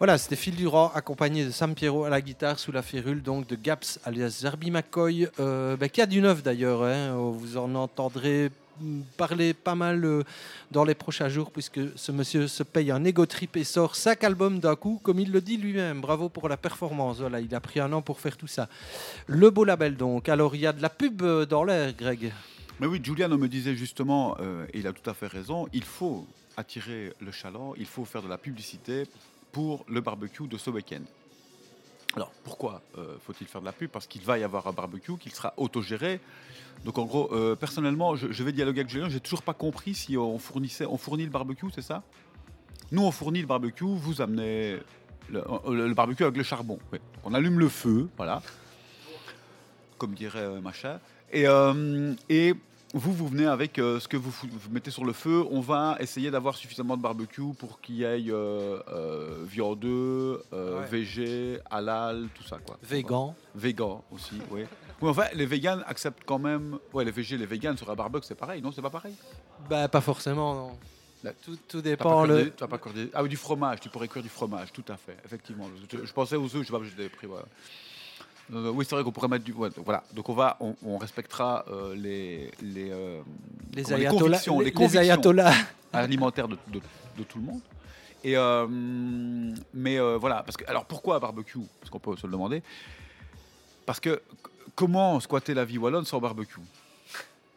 Voilà, c'était Phil Durand accompagné de Sam Pierrot à la guitare sous la férule donc de Gaps alias Zerbi McCoy, euh, bah, qui a du neuf d'ailleurs. hein. Vous en entendrez parler pas mal euh, dans les prochains jours puisque ce monsieur se paye un ego trip et sort cinq albums d'un coup, comme il le dit lui-même. Bravo pour la performance. Voilà, il a pris un an pour faire tout ça. Le beau label donc. Alors il y a de la pub euh, dans l'air, Greg. Mais oui, Giuliano me disait justement, euh, et il a tout à fait raison, il faut attirer le chaland, il faut faire de la publicité pour le barbecue de ce week-end. Alors pourquoi euh, faut-il faire de la pub? Parce qu'il va y avoir un barbecue, qu'il sera autogéré. Donc en gros, euh, personnellement, je, vais dialoguer avec Julien, j'ai toujours pas compris si on fournissait, on fournit le barbecue, c'est ça? Nous on fournit le barbecue, vous amenez le, le barbecue avec le charbon. On allume le feu, voilà, comme dirait euh, machin. Et, euh, et vous, vous venez avec euh, ce que vous, mettez sur le feu. On va essayer d'avoir suffisamment de barbecue pour qu'il y ait euh, euh, viandeux, euh, Ouais. végé, halal, tout ça. Quoi. Végan. Végan aussi, oui. Oui, enfin, les végans acceptent quand même. Ouais, les végés, les végans sur un barbecue, c'est pareil, non C'est pas pareil? Bah, pas forcément, non. Tout, tout dépend. Le... t'as pas cordé- Ah oui, du fromage, tu pourrais cuire du fromage, tout à fait, effectivement. Je, je pensais aux œufs, je sais pas, je l'ai pris. voilà. Euh, oui, c'est vrai qu'on pourrait mettre du. ouais, donc voilà, donc on va, on, on respectera euh, les les euh, Les comment, convictions, les- convictions ayatollahs. alimentaires de, de- de tout le monde. Et euh, mais voilà, parce que alors pourquoi barbecue? Parce qu'on peut se le demander. Parce que comment squatter la vie wallonne sans barbecue?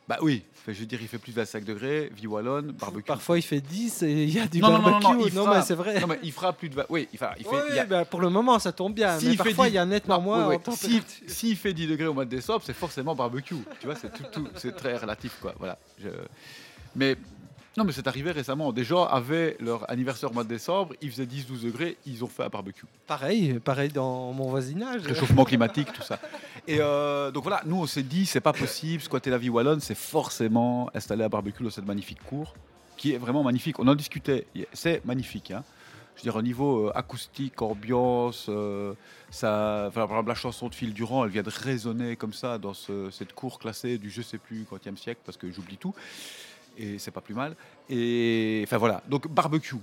Bah oui, je veux dire, il fait plus de 25 degrés, vie wallonne, barbecue. Parfois, il fait 10 et il y a du non, non, non, barbecue. non, non, il fera- mais c'est vrai. Non, mais il fera plus de. vingt- Oui, il fera. Il fait, il y a- bah, pour le moment, ça tombe bien. S'il mais fait parfois, 10 il y a nettement Non, moins. oui, en oui. température. S'il s'il fait 10 degrés au mois de décembre, c'est forcément barbecue. Tu vois, c'est tout, tout- c'est très relatif, quoi. Voilà. Je- Mais non, mais c'est arrivé récemment. Des gens avaient leur anniversaire au mois de décembre, il faisait 10-12 degrés, ils ont fait un barbecue. Pareil, pareil dans mon voisinage. Réchauffement climatique, tout ça. Et euh, donc voilà, nous on s'est dit, c'est pas possible, squatter la vie wallonne, c'est forcément installer un barbecue dans cette magnifique cour, qui est vraiment magnifique. On en discutait, c'est magnifique. Hein. Je veux dire, au niveau euh, acoustique, ambiance, euh, ça, enfin, par exemple, la chanson de Phil Durand, elle vient de résonner comme ça dans ce- cette cour classée du je sais plus quantième siècle, parce que j'oublie tout, et c'est pas plus mal. Et enfin voilà, donc barbecue.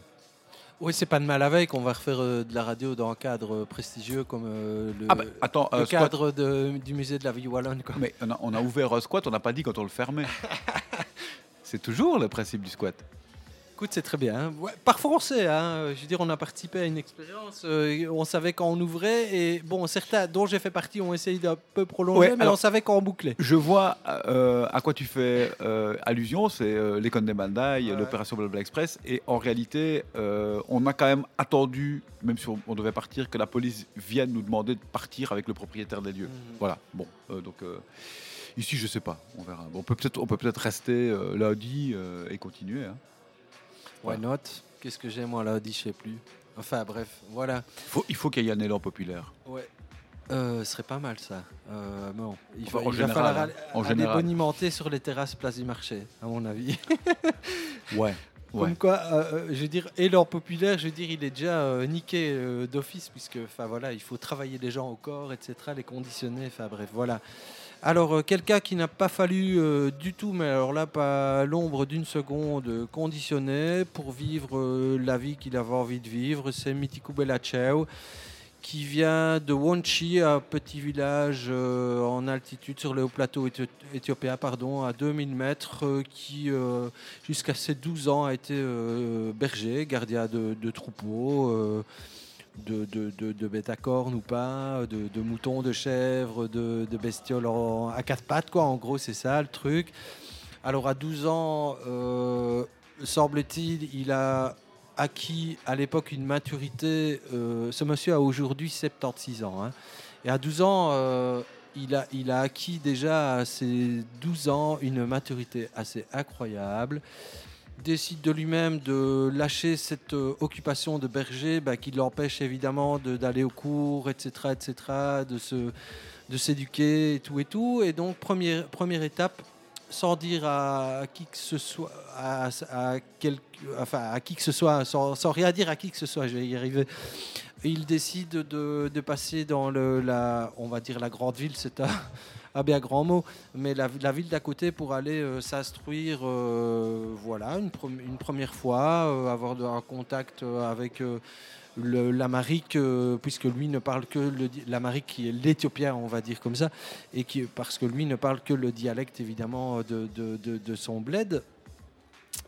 Oui, c'est pas de mal avec. On va refaire euh, de la radio dans un cadre prestigieux comme euh, le, Ah bah, attends, le euh, cadre de- du musée de la vie wallonne. Quoi. Mais on a, on a ouvert un squat, on n'a pas dit quand on le fermait. (laughs) c'est toujours le principe du squat. Écoute, c'est très bien. hein. Ouais, parfois, on sait. hein. Je veux dire, on a participé à une expérience. euh, on savait quand on ouvrait. Et bon, certains dont j'ai fait partie ont essayé d'un peu prolonger, Ouais, mais alors- on savait quand on bouclait. Je vois euh, à quoi tu fais euh, allusion, c'est l'école des Bandai, l'opération Blabla Express. Et en réalité, on a quand même attendu, même si on, on devait partir, que la police vienne nous demander de partir avec le propriétaire des lieux. Mhm. Voilà, bon, donc ici, je sais pas, on verra. Bon, on peut peut-être peut peut rester lundi et continuer. hein. Why not? Qu'est-ce que j'ai, moi, là, dit, je sais plus. Enfin, bref, voilà. Faut- il faut qu'il y ait un élan populaire. Ouais. Euh, ce serait pas mal ça. Euh, bon, il, Enfin, va- en il général, va falloir hein. En aller général. bonimenter sur les terrasses place du marché, à mon avis. (laughs) Ouais. Comme Ouais. quoi, euh, euh, je veux dire, élan populaire, je veux dire, il est déjà euh, niqué euh, d'office, puisque, enfin voilà, il faut travailler les gens au corps, etc., les conditionner, enfin bref, voilà. Alors, euh, quelqu'un qui n'a pas fallu euh, du tout, mais alors là, pas l'ombre d'une seconde, euh, conditionner pour vivre la vie qu'il avait envie de vivre, c'est Mitiku Belacheu, qui vient de Wonchi, un petit village en altitude sur le haut plateau éthio- éthiopien, pardon, à 2000 mètres, qui jusqu'à ses 12 ans a été berger, gardien de troupeaux. De, de, de, bêtes à cornes ou pas, de, moutons, de chèvres, de, bestioles à quatre pattes, quoi. En gros, c'est ça le truc. Alors, à 12 ans, euh, semble-t-il, il a acquis à l'époque une maturité. euh, ce monsieur a aujourd'hui 76 ans. hein. Et à 12 ans, euh, il, a, il a acquis déjà à ses 12 ans une maturité assez incroyable décide de lui-même de lâcher cette euh, occupation de berger bah, qui l'empêche évidemment de- d'aller au cours, etc., etc., de se de s'éduquer et tout et tout. Et donc première première étape, sans dire à, qui que ce soit, à, à quel- à qui que ce soit, sans, sans rien dire à qui que ce soit, je vais y arriver. Il décide de, de passer dans la, on va dire la grande ville, c'est un, un bien grand mot, mais la, ville d'à côté pour aller euh, s'instruire, euh, voilà, une, première fois, euh, avoir de- un contact avec l'amérique, euh, puisque lui ne parle que l'amérique qui est l'éthiopien, on va dire comme ça, et qui, parce que lui ne parle que le dialecte évidemment de, son bled.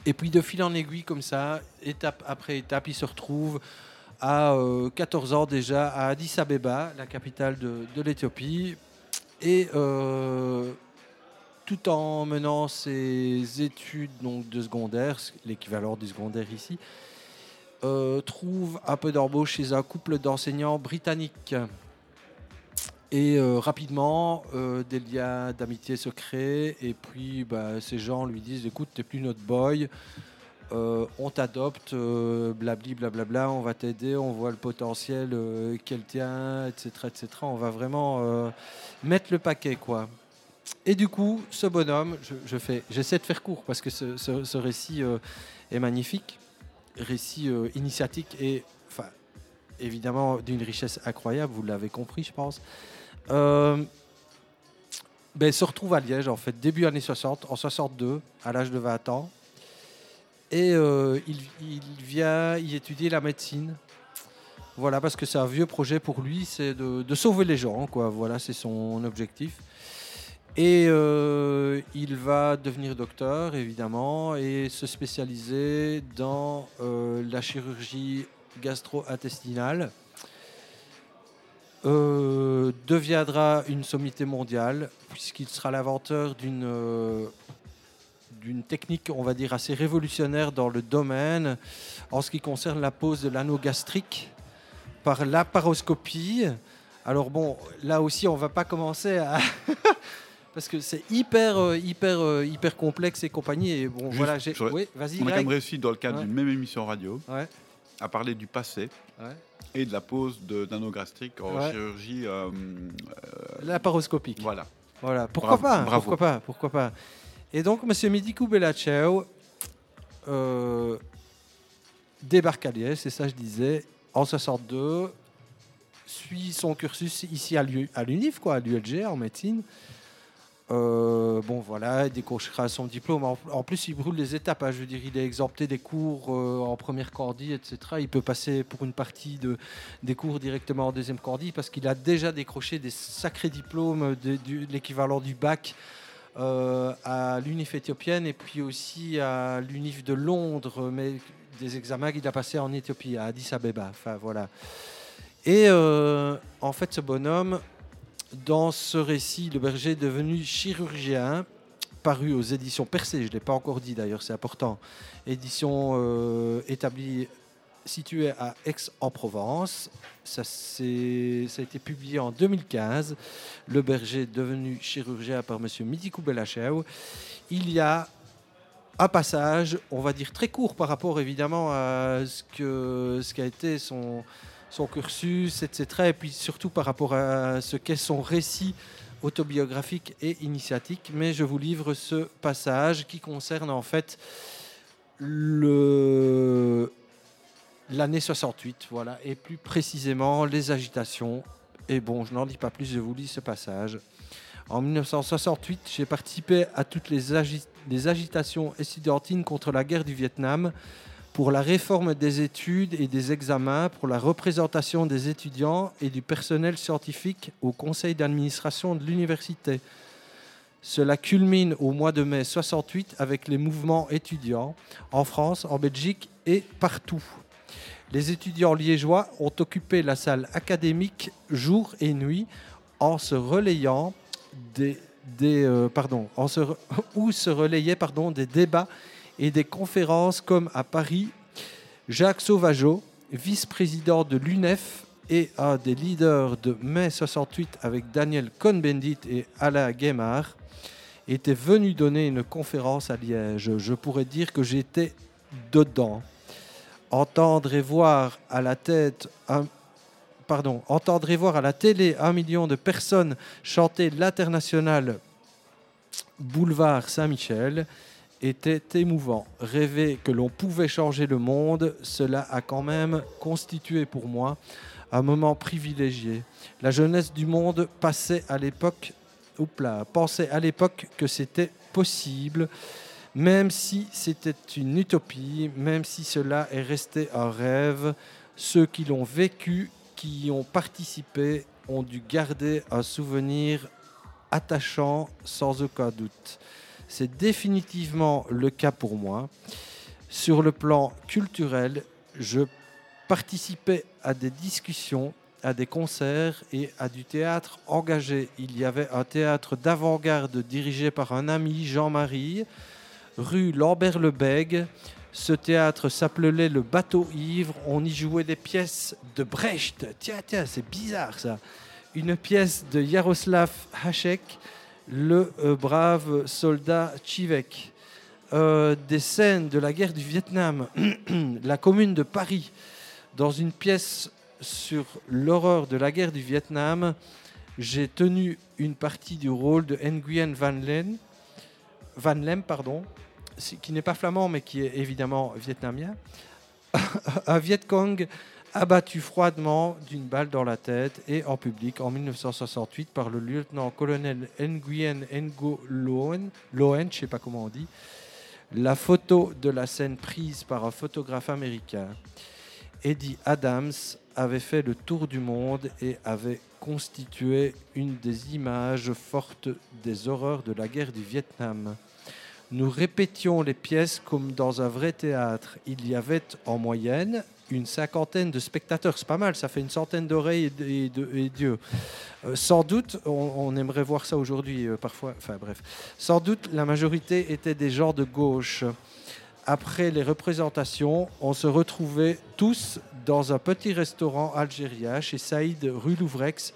Et puis de fil en aiguille comme ça, étape après étape, il se retrouve à euh, 14 ans déjà à Addis Abeba, la capitale de l'Éthiopie. Et euh, tout en menant ses études donc, de secondaire, l'équivalent du secondaire ici, euh, trouve un peu d'embauche chez un couple d'enseignants britanniques. Et euh, rapidement, des liens d'amitié se créent. Et puis, bah, ces gens lui disent Écoute, t'es plus notre boy. Euh, on t'adopte, euh, blabli, blablabla, on va t'aider, on voit le potentiel euh, qu'elle tient, etc., etc. On va vraiment mettre le paquet, quoi. Et du coup, ce bonhomme, je, fais, j'essaie de faire court parce que ce, récit est magnifique, récit initiatique et, évidemment d'une richesse incroyable. Vous l'avez compris, je pense. Ben, se retrouve à Liège, en fait, début années 60, en 62, à l'âge de 20 ans. Et euh, il, vient y étudier la médecine. Voilà, parce que c'est un vieux projet pour lui, c'est de, sauver les gens, quoi. Voilà, c'est son objectif. Et euh, il va devenir docteur, évidemment, et se spécialiser dans euh, la chirurgie gastro-intestinale. Deviendra une sommité mondiale, puisqu'il sera l'inventeur d'une d'une technique, on va dire, assez révolutionnaire dans le domaine en ce qui concerne la pose de l'anneau gastrique par laparoscopie. Alors bon, là aussi, on va pas commencer à... (laughs) Parce que c'est hyper, euh, hyper, euh, hyper complexe et compagnie. Et bon, Juste, voilà, j'ai... Oui, vas-y, On a quand même réussi, dans le cadre Ouais. d'une même émission radio, Ouais. à parler du passé Ouais. et de la pose de- d'anogastrique en Ouais. chirurgie. euh, Laparoscopique. Voilà. Voilà, pourquoi Bravo, pas bravo. Pourquoi pas Pourquoi pas Et donc, M. Medikou Belacheu euh, débarque à Liège, c'est ça je disais, en 62, suit son cursus ici à l'U- à l'UNIF, quoi, à l'ULG, en médecine. Euh, bon, voilà, il décrochera son diplôme. En, plus, il brûle les étapes. hein. Je veux dire, il est exempté des cours euh, en première cordie, etc. Il peut passer pour une partie de, des cours directement en deuxième cordie parce qu'il a déjà décroché des sacrés diplômes, de, l'équivalent du bac euh, à l'UNIF éthiopienne et puis aussi à l'UNIF de Londres, mais des examens qu'il a passés en Éthiopie, à Addis Abeba. Enfin, voilà. Et euh, en fait, ce bonhomme, dans ce récit, le berger est devenu chirurgien, paru aux éditions Percé, je ne l'ai pas encore dit d'ailleurs, c'est important. Édition euh, établie, située à Aix-en-Provence. Ça, a été publié en 2015. Le berger devenu chirurgien par M. Midikou Belachew. Il y a un passage, on va dire très court par rapport évidemment à ce qu'a été son cursus, etc. Et puis surtout par rapport à ce qu'est son récit autobiographique et initiatique. Mais je vous livre ce passage qui concerne en fait le l'année 68, voilà, et plus précisément les agitations. Et bon, je n'en dis pas plus, je vous lis ce passage. En 1968, j'ai participé à toutes les, agi- les agitations estudiantines contre la guerre du Vietnam, pour la réforme des études et des examens, pour la représentation des étudiants et du personnel scientifique au conseil d'administration de l'université. Cela culmine au mois de mai 68 avec les mouvements étudiants en France, en Belgique et partout. Les étudiants liégeois ont occupé la salle académique jour et nuit en se relayant des, des, euh, pardon, en se (laughs) où se relayaient pardon, des débats et des conférences comme à Paris. Jacques Sauvageau, vice-président de l'UNEF et un des leaders de mai 68 avec Daniel Cohn-Bendit et Alain Guémard, était venu donner une conférence à Liège. Je pourrais dire que j'étais dedans. Entendre et voir à la télé un million de personnes chanter l'international Boulevard Saint-Michel était émouvant. Rêver que l'on pouvait changer le monde, cela a quand même constitué pour moi un moment privilégié. La jeunesse du monde passait à l'époque, pensait à l'époque que c'était possible, même si c'était une utopie, même si cela est resté un rêve. Ceux qui l'ont vécu, qui y ont participé, ont dû garder un souvenir attachant sans aucun doute. C'est définitivement le cas pour moi. Sur le plan culturel, je participais à des discussions, à des concerts et à du théâtre engagé. Il y avait un théâtre d'avant-garde dirigé par un ami, Jean-Marie, rue Lambert-le-Bègue. Ce théâtre s'appelait Le Bateau Ivre. On y jouait des pièces de Brecht. Tiens, tiens, c'est bizarre ça. Une pièce de Jaroslav Hašek, le euh, brave soldat Chivek. Euh, des scènes de la guerre du Vietnam, (clears throat) la commune de Paris, dans une pièce sur l'horreur de la guerre du Vietnam, j'ai tenu une partie du rôle de Nguyen Van Lem, Van Lem pardon, qui n'est pas flamand mais qui est évidemment vietnamien, (laughs) un Viet Cong abattu froidement d'une balle dans la tête et en public en 1968 par le lieutenant-colonel Nguyen Ngo Loen, Loen, je sais pas comment on dit, la photo de la scène prise par un photographe américain. Eddie Adams avait fait le tour du monde et avait constitué une des images fortes des horreurs de la guerre du Vietnam. Nous répétions les pièces comme dans un vrai théâtre. Il y avait en moyenne une cinquantaine de spectateurs. C'est pas mal, ça fait une centaine d'oreilles et d'yeux. Euh, sans doute, on, on aimerait voir ça aujourd'hui euh, parfois. Enfin bref. Sans doute, la majorité étaient des gens de gauche. Après les représentations, on se retrouvait tous dans un petit restaurant algérien chez Saïd rue Louvrex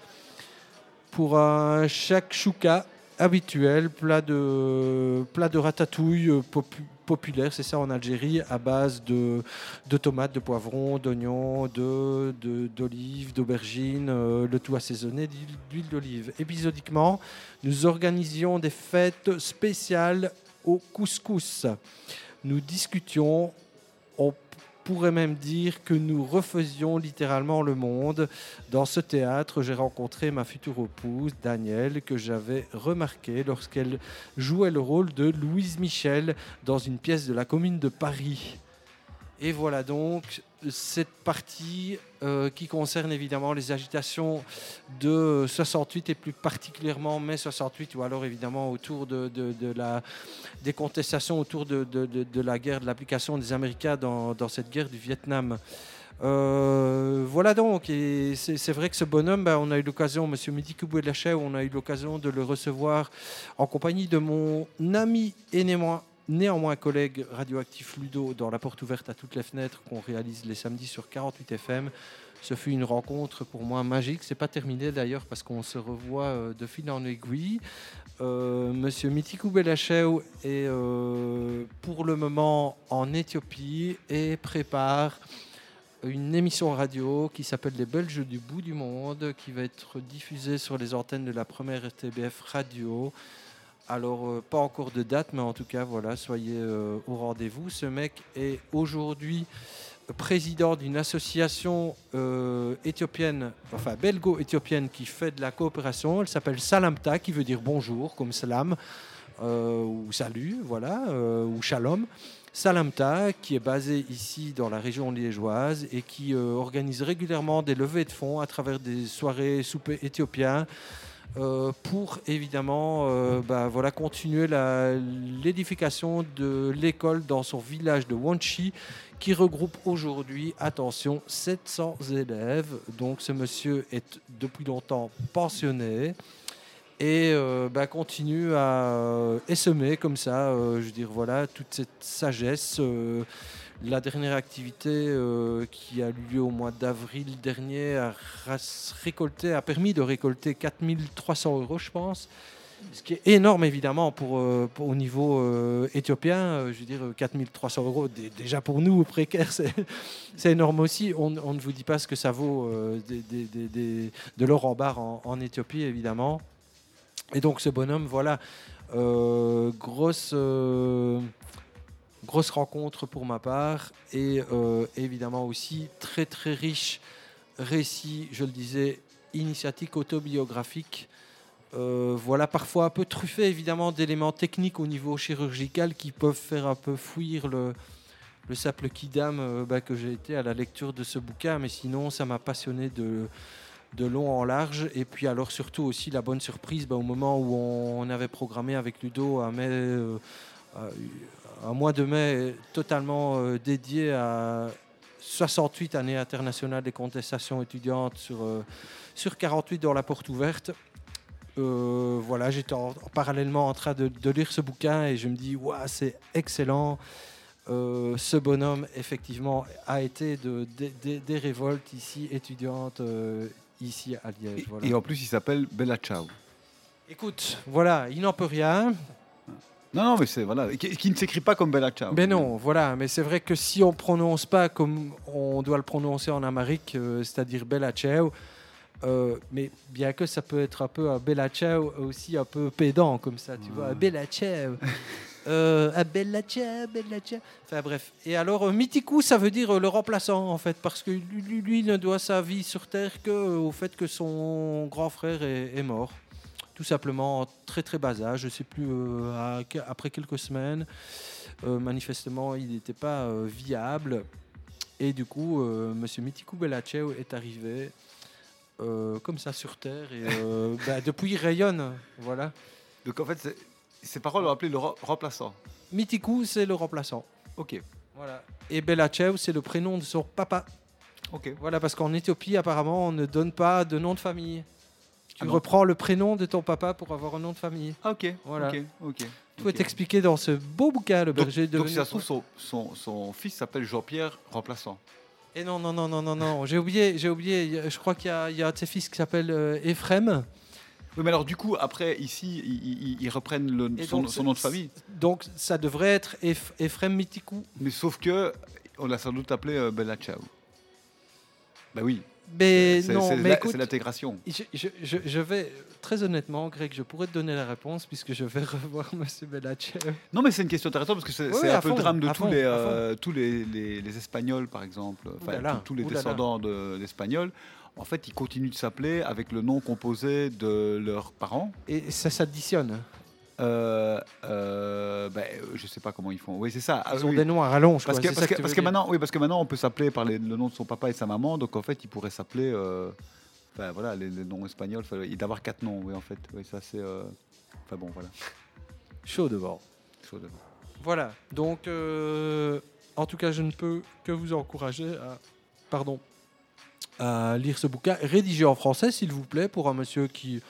pour un shakshuka habituel, plat de, plat de ratatouille popu- populaire, c'est ça en Algérie, à base de, de tomates, de poivrons, d'oignons, de- de- d'olives, d'aubergines, euh, le tout assaisonné d'huile d'olive. Épisodiquement, nous organisions des fêtes spéciales au couscous. Nous discutions, on pourrais même dire que nous refaisions littéralement le monde. Dans ce théâtre, j'ai rencontré ma future épouse, Danielle, que j'avais remarqué lorsqu'elle jouait le rôle de Louise Michel dans une pièce de la Commune de Paris. Et voilà donc cette partie euh, qui concerne évidemment les agitations de 68 et plus particulièrement mai 68 ou alors évidemment autour de, la, des contestations autour de, de- la guerre, de l'application des Américains dans, dans cette guerre du Vietnam. Euh, voilà donc, et c'est vrai que ce bonhomme, ben, on a eu l'occasion, Monsieur Midi Koubouelaché, on a eu l'occasion de le recevoir en compagnie de mon ami et néanmoins collègue radioactif Ludo dans la porte ouverte à toutes les fenêtres qu'on réalise les samedis sur 48 FM. Ce fut une rencontre pour moi magique. C'est pas terminé d'ailleurs parce qu'on se revoit euh, de fil en aiguille. Euh, Monsieur Mitikou Belachew est euh, pour le moment en Éthiopie et prépare une émission radio qui s'appelle Les Belges du bout du monde, qui va être diffusée sur les antennes de la première RTBF radio. Alors, euh, pas encore de date, mais en tout cas, voilà, soyez euh, au rendez-vous. Ce mec est aujourd'hui président d'une association euh, éthiopienne, enfin belgo-éthiopienne, qui fait de la coopération. Elle s'appelle Salamta, qui veut dire bonjour, comme salam, ou salut, voilà, ou shalom. Salamta, qui est basé ici dans la région liégeoise et qui organise régulièrement des levées de fonds à travers des soirées soupers éthiopiens euh, pour évidemment euh, bah, voilà, continuer l'édification de l'école dans son village de Wanchi qui regroupe aujourd'hui, attention, 700 élèves. Donc ce monsieur est depuis longtemps pensionné et euh, bah, continue à euh, comme ça, je veux dire, voilà, toute cette sagesse. La dernière activité euh, qui a eu lieu au mois d'avril dernier a récolté, a permis de récolter 4300 euros, je pense. Ce qui est énorme, évidemment, pour, euh, au niveau euh, éthiopien. Je veux dire, euh, 4300 euros, dé- déjà pour nous, précaires, (laughs) c'est énorme aussi. On, ne vous dit pas ce que ça vaut de l'or en barre en, Éthiopie, évidemment. Et donc, ce bonhomme, voilà, grosse. Grosse rencontre pour ma part et euh, évidemment aussi très très riche récit, je le disais, initiatique autobiographique. Euh, voilà, parfois un peu truffé évidemment d'éléments techniques au niveau chirurgical qui peuvent faire un peu fuir le, le simple kidam euh, bah, que j'ai été à la lecture de ce bouquin, mais sinon ça m'a passionné de, long en large. Et puis alors surtout aussi la bonne surprise bah, au moment où on, avait programmé avec Ludo un mai, un mois de mai totalement euh, dédié à 68 années internationales des contestations étudiantes sur, euh, sur 48 dans la porte ouverte. Euh, voilà, j'étais en- parallèlement en train de, de lire ce bouquin et je me dis, Ouah, c'est excellent. Euh, ce bonhomme, effectivement, a été de, des- révoltes ici étudiantes, euh, ici à Liège. voilà. Et en plus, il s'appelle Bella Ciao. Écoute, voilà, il n'en peut rien. Non, non, mais c'est voilà, qui, qui ne s'écrit pas comme Bella Ciao. Mais non, voilà, mais c'est vrai que si on prononce pas comme on doit le prononcer en amérique, euh, c'est-à-dire Bella Ciao, euh, mais bien que ça peut être un peu un Bella Ciao aussi un peu pédant comme ça, tu vois, Bella Ciao. (laughs) Euh, ah, Bella Ciao, Bella Ciao. Enfin bref. Et alors, euh, Mitiku, ça veut dire le remplaçant en fait, parce que lui, lui- lui ne doit sa vie sur Terre qu'au fait que son grand frère est, est mort. Tout simplement, en très très bas âge, je ne sais plus, euh, à- après quelques semaines. Euh, manifestement, il n'était pas euh, viable. Et du coup, Monsieur Mitiku Bellacheu est arrivé comme ça sur Terre. Et (laughs) bah, depuis, il rayonne. Voilà. Donc en fait, ses paroles l'ont appelé le re- remplaçant. Mitiku, c'est le remplaçant. Ok. Voilà. Et Bellacheu, c'est le prénom de son papa. Ok. Voilà, parce qu'en Éthiopie, apparemment, on ne donne pas de nom de famille. Tu Ah bon reprends le prénom de ton papa pour avoir un nom de famille. Ah, ok. Voilà. Ok. Ok. Tout est expliqué dans ce beau bouquin, Le Donc, berger de donc si ça se trouve, son, son, son fils s'appelle Jean-Pierre Remplaçant. Et non, non, non, non, non, non. J'ai oublié, j'ai oublié. Je crois qu'il y a, il y a un de ses fils qui s'appelle euh, Ephraim. Oui, mais alors du coup, après, ici, ils, ils- ils reprennent le, son, donc, son nom de famille. Donc ça devrait être Eph- Ephraim Mitikou. Mais sauf que on l'a sans doute appelé euh, Bella Ciao. Bah oui. Mais C'est- non, c'est l'intégration. Je, je- je- je vais, très honnêtement, Greg, je pourrais te donner la réponse puisque je vais (laughs) revoir Monsieur Belachev. Non, mais c'est une question intéressante parce que c'est Oui, un peu le drame de à tous, fond, les, euh, tous les, les- les Espagnols, par exemple, enfin, là tous, les descendants de- d'Espagnols. En fait, ils continuent de s'appeler avec le nom composé de leurs parents. Et ça s'additionne. Euh, euh, ben, je sais pas comment ils font. Oui, c'est ça. Ils Ah, ont oui. des noms à rallonge, Parce quoi, que, parce parce maintenant, oui, parce que maintenant, on peut s'appeler par les- le nom de son papa et de sa maman. Donc en fait, il pourrait s'appeler. euh, voilà, les, les noms espagnols. Il d'avoir quatre noms. Oui, en fait. Oui, ça c'est. euh, Enfin bon, voilà. Chaud devant. Chaud devant. Voilà. Donc, euh, en tout cas, je ne peux que vous encourager à, pardon, à lire ce bouquin rédigé en français, s'il vous plaît, pour un monsieur qui,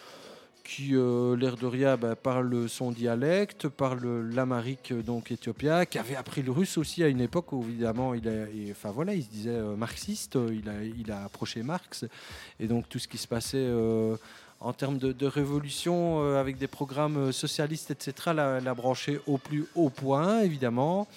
qui euh, l'air de rien, bah, parle son dialecte, parle l'amérique donc éthiopien, qui avait appris le russe aussi à une époque où évidemment il, enfin voilà, il se disait euh, marxiste, euh, il a, approché Marx et donc tout ce qui se passait. euh, en termes de, révolution, euh, avec des programmes euh, socialistes, etc., l'a, l'a branché au plus haut point, évidemment.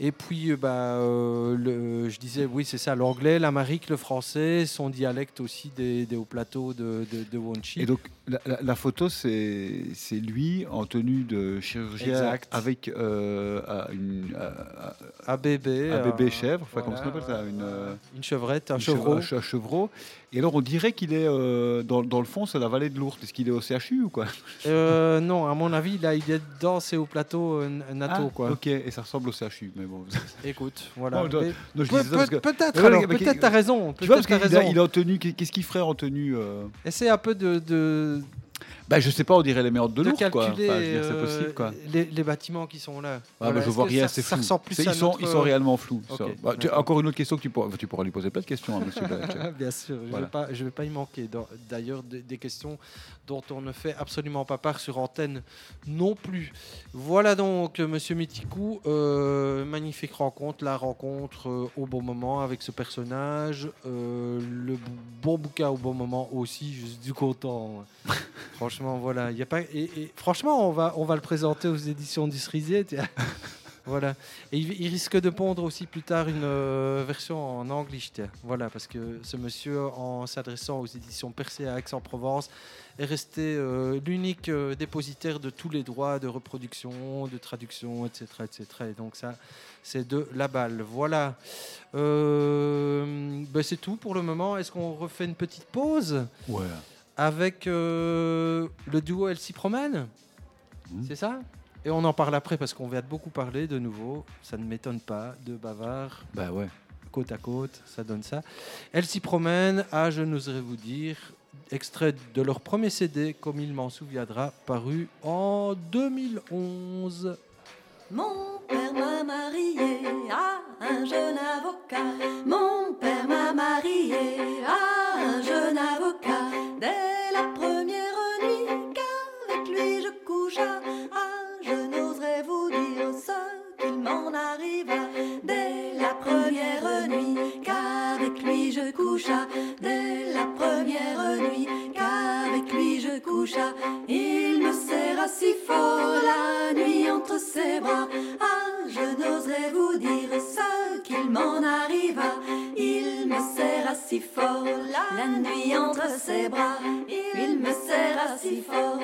Et puis, euh, bah, euh, le- je disais, oui, c'est ça, l'anglais, l'amérique, le français, son dialecte aussi des, des hauts plateaux de, de, de Wonchi. Et donc la, la- la photo, c'est c'est lui en tenue de chirurgien Exact. avec euh, à une à- à- Un bébé, un bébé chèvre, enfin comment ça s'appelle ça, une une chevrette, une chevreau. un chevreau. Et alors on dirait qu'il est euh, dans, dans le fond, c'est la vallée de l'Ourthe. Est-ce qu'il est au CHU ou quoi? Euh, non, à mon avis, là, il est dans ces hauts plateaux euh, natto, Ah, quoi. Ok, et ça ressemble au CHU, mais bon. (laughs) Écoute, voilà. Mais non, que- peut-être, alors, peut-être t'as raison, Tu vois, parce qu'il a- raison. il est en tenue. Qu'est-ce qu'il ferait en tenue Essaie un peu de. de Bah, je sais pas, on dirait les méandres de de Lourdes, quoi. Enfin, c'est euh, possible, quoi. les, les bâtiments qui sont là. Ah, Voilà, bah, je vois rien, ça- c'est ça flou. ressemble plus ils, sont, notre- ils sont réellement flous. Ok, ça. Bah, tu- encore une autre question que tu pourras, tu pourras lui poser plein de questions, hein, monsieur. (laughs) Bien sûr, je ne Voilà. vais, vais pas y manquer. D'ailleurs, des, des questions dont on ne fait absolument pas part sur antenne non plus. Voilà donc, euh, monsieur Mitikou, euh, magnifique rencontre, la rencontre euh, au bon moment avec ce personnage, euh, le bon bouquin au bon moment aussi, je suis content. (laughs) franchement, voilà. il a pas, et, et franchement, on va, on va le présenter aux éditions du Cerisier. (laughs) Voilà. Et il, il risque de pondre aussi plus tard une euh, version en anglais. Voilà, parce que ce monsieur, en s'adressant aux éditions Percé à Aix-en-Provence, est resté euh, l'unique euh, dépositaire de tous les droits de reproduction, de traduction, etc. etc. Et donc ça, c'est de la balle. Voilà. Euh, ben, c'est tout pour le moment. Est-ce qu'on refait une petite pause Ouais. avec le duo Elle s'y promène C'est ça? Et on en parle après parce qu'on vient de beaucoup parler de nouveau. Ça ne m'étonne pas de bavard. Bah ouais. Côte à côte, ça donne ça. Elle s'y promène à, je n'oserais vous dire, extrait de leur premier CD, comme il m'en souviendra, paru en 2011. Mon père m'a marié à un jeune avocat. Mon père m'a marié à un jeune avocat. Dès la première nuit qu'avec lui je coucha, ah, je n'oserais vous dire ce qu'il m'en arriva. Dès la première nuit je coucha, dès la première nuit qu'avec lui je coucha, il me serra si fort la nuit entre ses bras. Ah, je n'oserais vous dire ce qu'il m'en arriva. Il me serra si fort la nuit entre ses bras. Il me serra si fort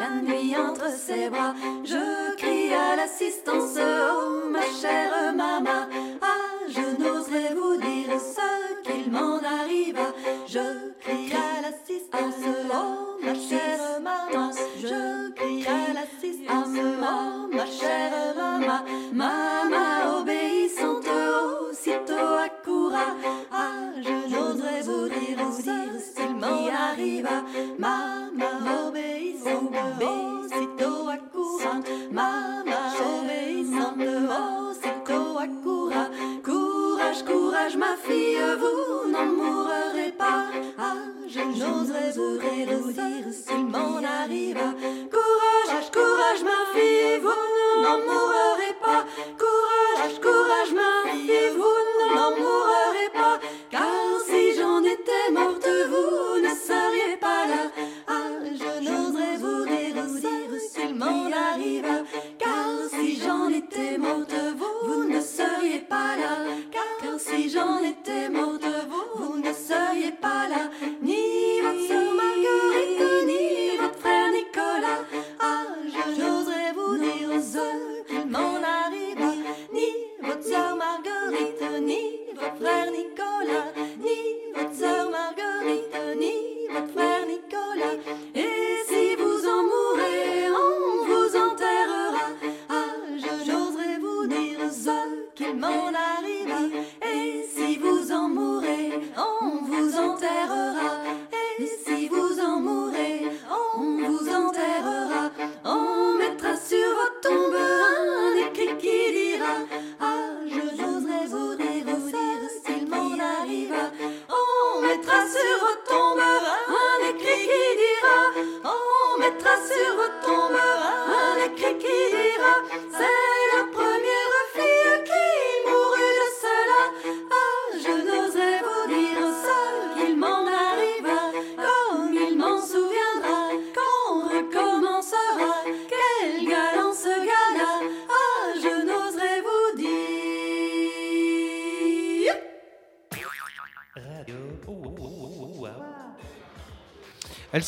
la nuit entre ses bras. Je crie à l'assistance, oh ma chère maman. Ah, je n'oserais vous dire ce qu'il m'en arriva. Je crie à l'assistance, oh ma chère maman. Je crie à l'assistance, oh ma chère maman. Maman obéissante, aussitôt accoura. Ah, je n'oserais vous dire, vous dire ce qu'il m'en arriva. Maman obéissante, aussitôt accoura. Maman obéissante, accoura. Courage, ma fille, vous n'en mourrez pas. Ah, je n'oserais vous réduire s'il m'en arrive. Courage, courage, ma fille, vous n'en mourrez pas. Courage, courage, ma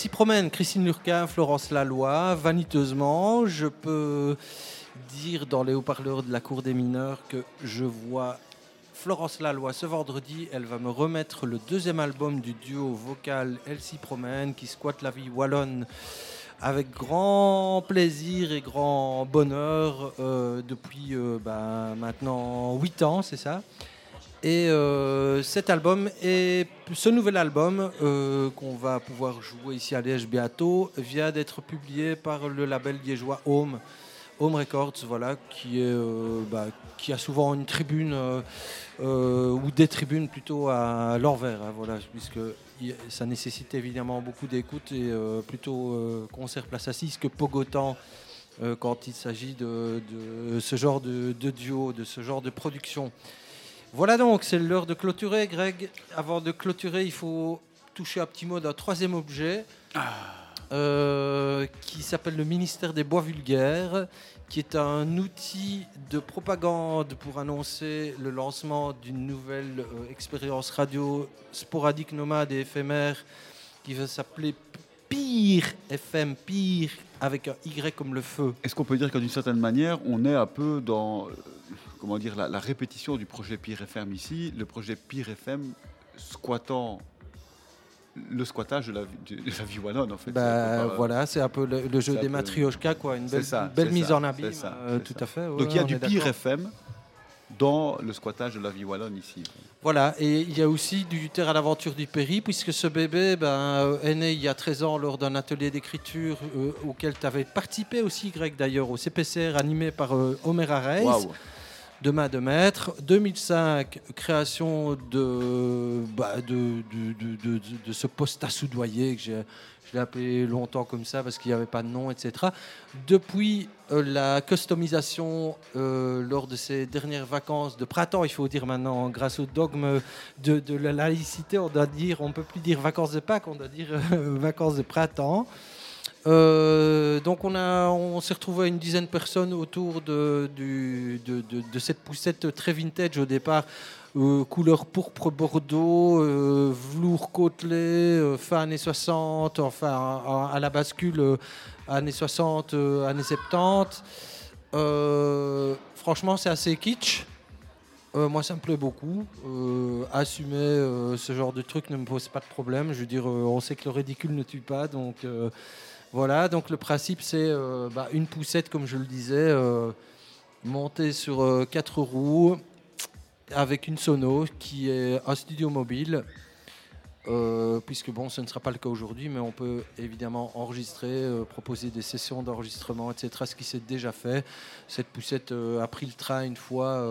s'y promène, Christine Lurquin, Florence Laloy, vaniteusement. Je peux dire dans les haut-parleurs de la Cour des mineurs que je vois Florence Laloy ce vendredi. Elle va me remettre le deuxième album du duo vocal Elle s'y promène, qui squatte la vie wallonne avec grand plaisir et grand bonheur euh, depuis euh, bah, maintenant 8 ans, c'est ça? Et euh, cet album et ce nouvel album euh, qu'on va pouvoir jouer ici à Liège bientôt vient d'être publié par le label liégeois Home. Home Records, voilà, qui, euh, bah, a souvent une tribune ou des tribunes plutôt à l'envers, hein, voilà, puisque ça nécessite évidemment beaucoup d'écoute et plutôt concert place assise que pogotant euh, quand il s'agit de, ce genre de duo, de ce genre de production. Voilà donc, c'est l'heure de clôturer, Greg. Avant de clôturer, il faut toucher un petit mot d'un troisième objet euh, qui s'appelle le ministère des Bois Vulgaires, qui est un outil de propagande pour annoncer le lancement d'une nouvelle euh, expérience radio sporadique, nomade et éphémère qui va s'appeler Pire FM, Pire, avec un Y comme le feu. Est-ce qu'on peut dire que d'une certaine manière, on est un peu dans comment dire, la, la répétition du projet Pire FM ici, le projet Pire FM squattant le squattage de la, de, de la vie wallonne en fait. Bah, peu, euh, voilà, c'est un peu le, le jeu des peu- matrioshka, quoi, une belle, ça, une belle mise ça, en c'est abîme, ça, euh, tout à fait. Donc il y a du Pire. FM dans le squattage de la vie wallonne ici. Voilà, et il y a aussi du Terre à l'aventure du Péri, puisque ce bébé ben, euh, est né il y a 13 ans lors d'un atelier d'écriture euh, auquel tu avais participé aussi, Greg, d'ailleurs, au CPCR animé par euh, Omer Areis. Waouh. De main de maître. 2005, création de, bah, de, de, ce poste à soudoyer que j'ai. Je l'ai appelé longtemps comme ça parce qu'il n'y avait pas de nom, etc. Depuis euh, la customisation euh, lors de ces dernières vacances de printemps, il faut dire maintenant, grâce au dogme de, la laïcité, on doit dire, on peut plus dire vacances de Pâques, on doit dire euh, vacances de printemps. Euh, donc on, on s'est retrouvé une dizaine de personnes autour de, cette poussette très vintage au départ, euh, couleur pourpre Bordeaux, euh, velours côtelé, fin années 60, enfin à, à la bascule années 60, euh, années 70. Euh, franchement c'est assez kitsch. Moi, ça me plaît beaucoup. Assumer ce genre de truc ne me pose pas de problème. Je veux dire, on sait que le ridicule ne tue pas. Donc, voilà. Donc, le principe, c'est euh, bah, une poussette, comme je le disais, euh, montée sur euh, quatre roues avec une sono qui est un studio mobile. Puisque bon, ce ne sera pas le cas aujourd'hui, mais on peut évidemment enregistrer, proposer des sessions d'enregistrement, etc. Ce qui s'est déjà fait. Cette poussette a pris le train une fois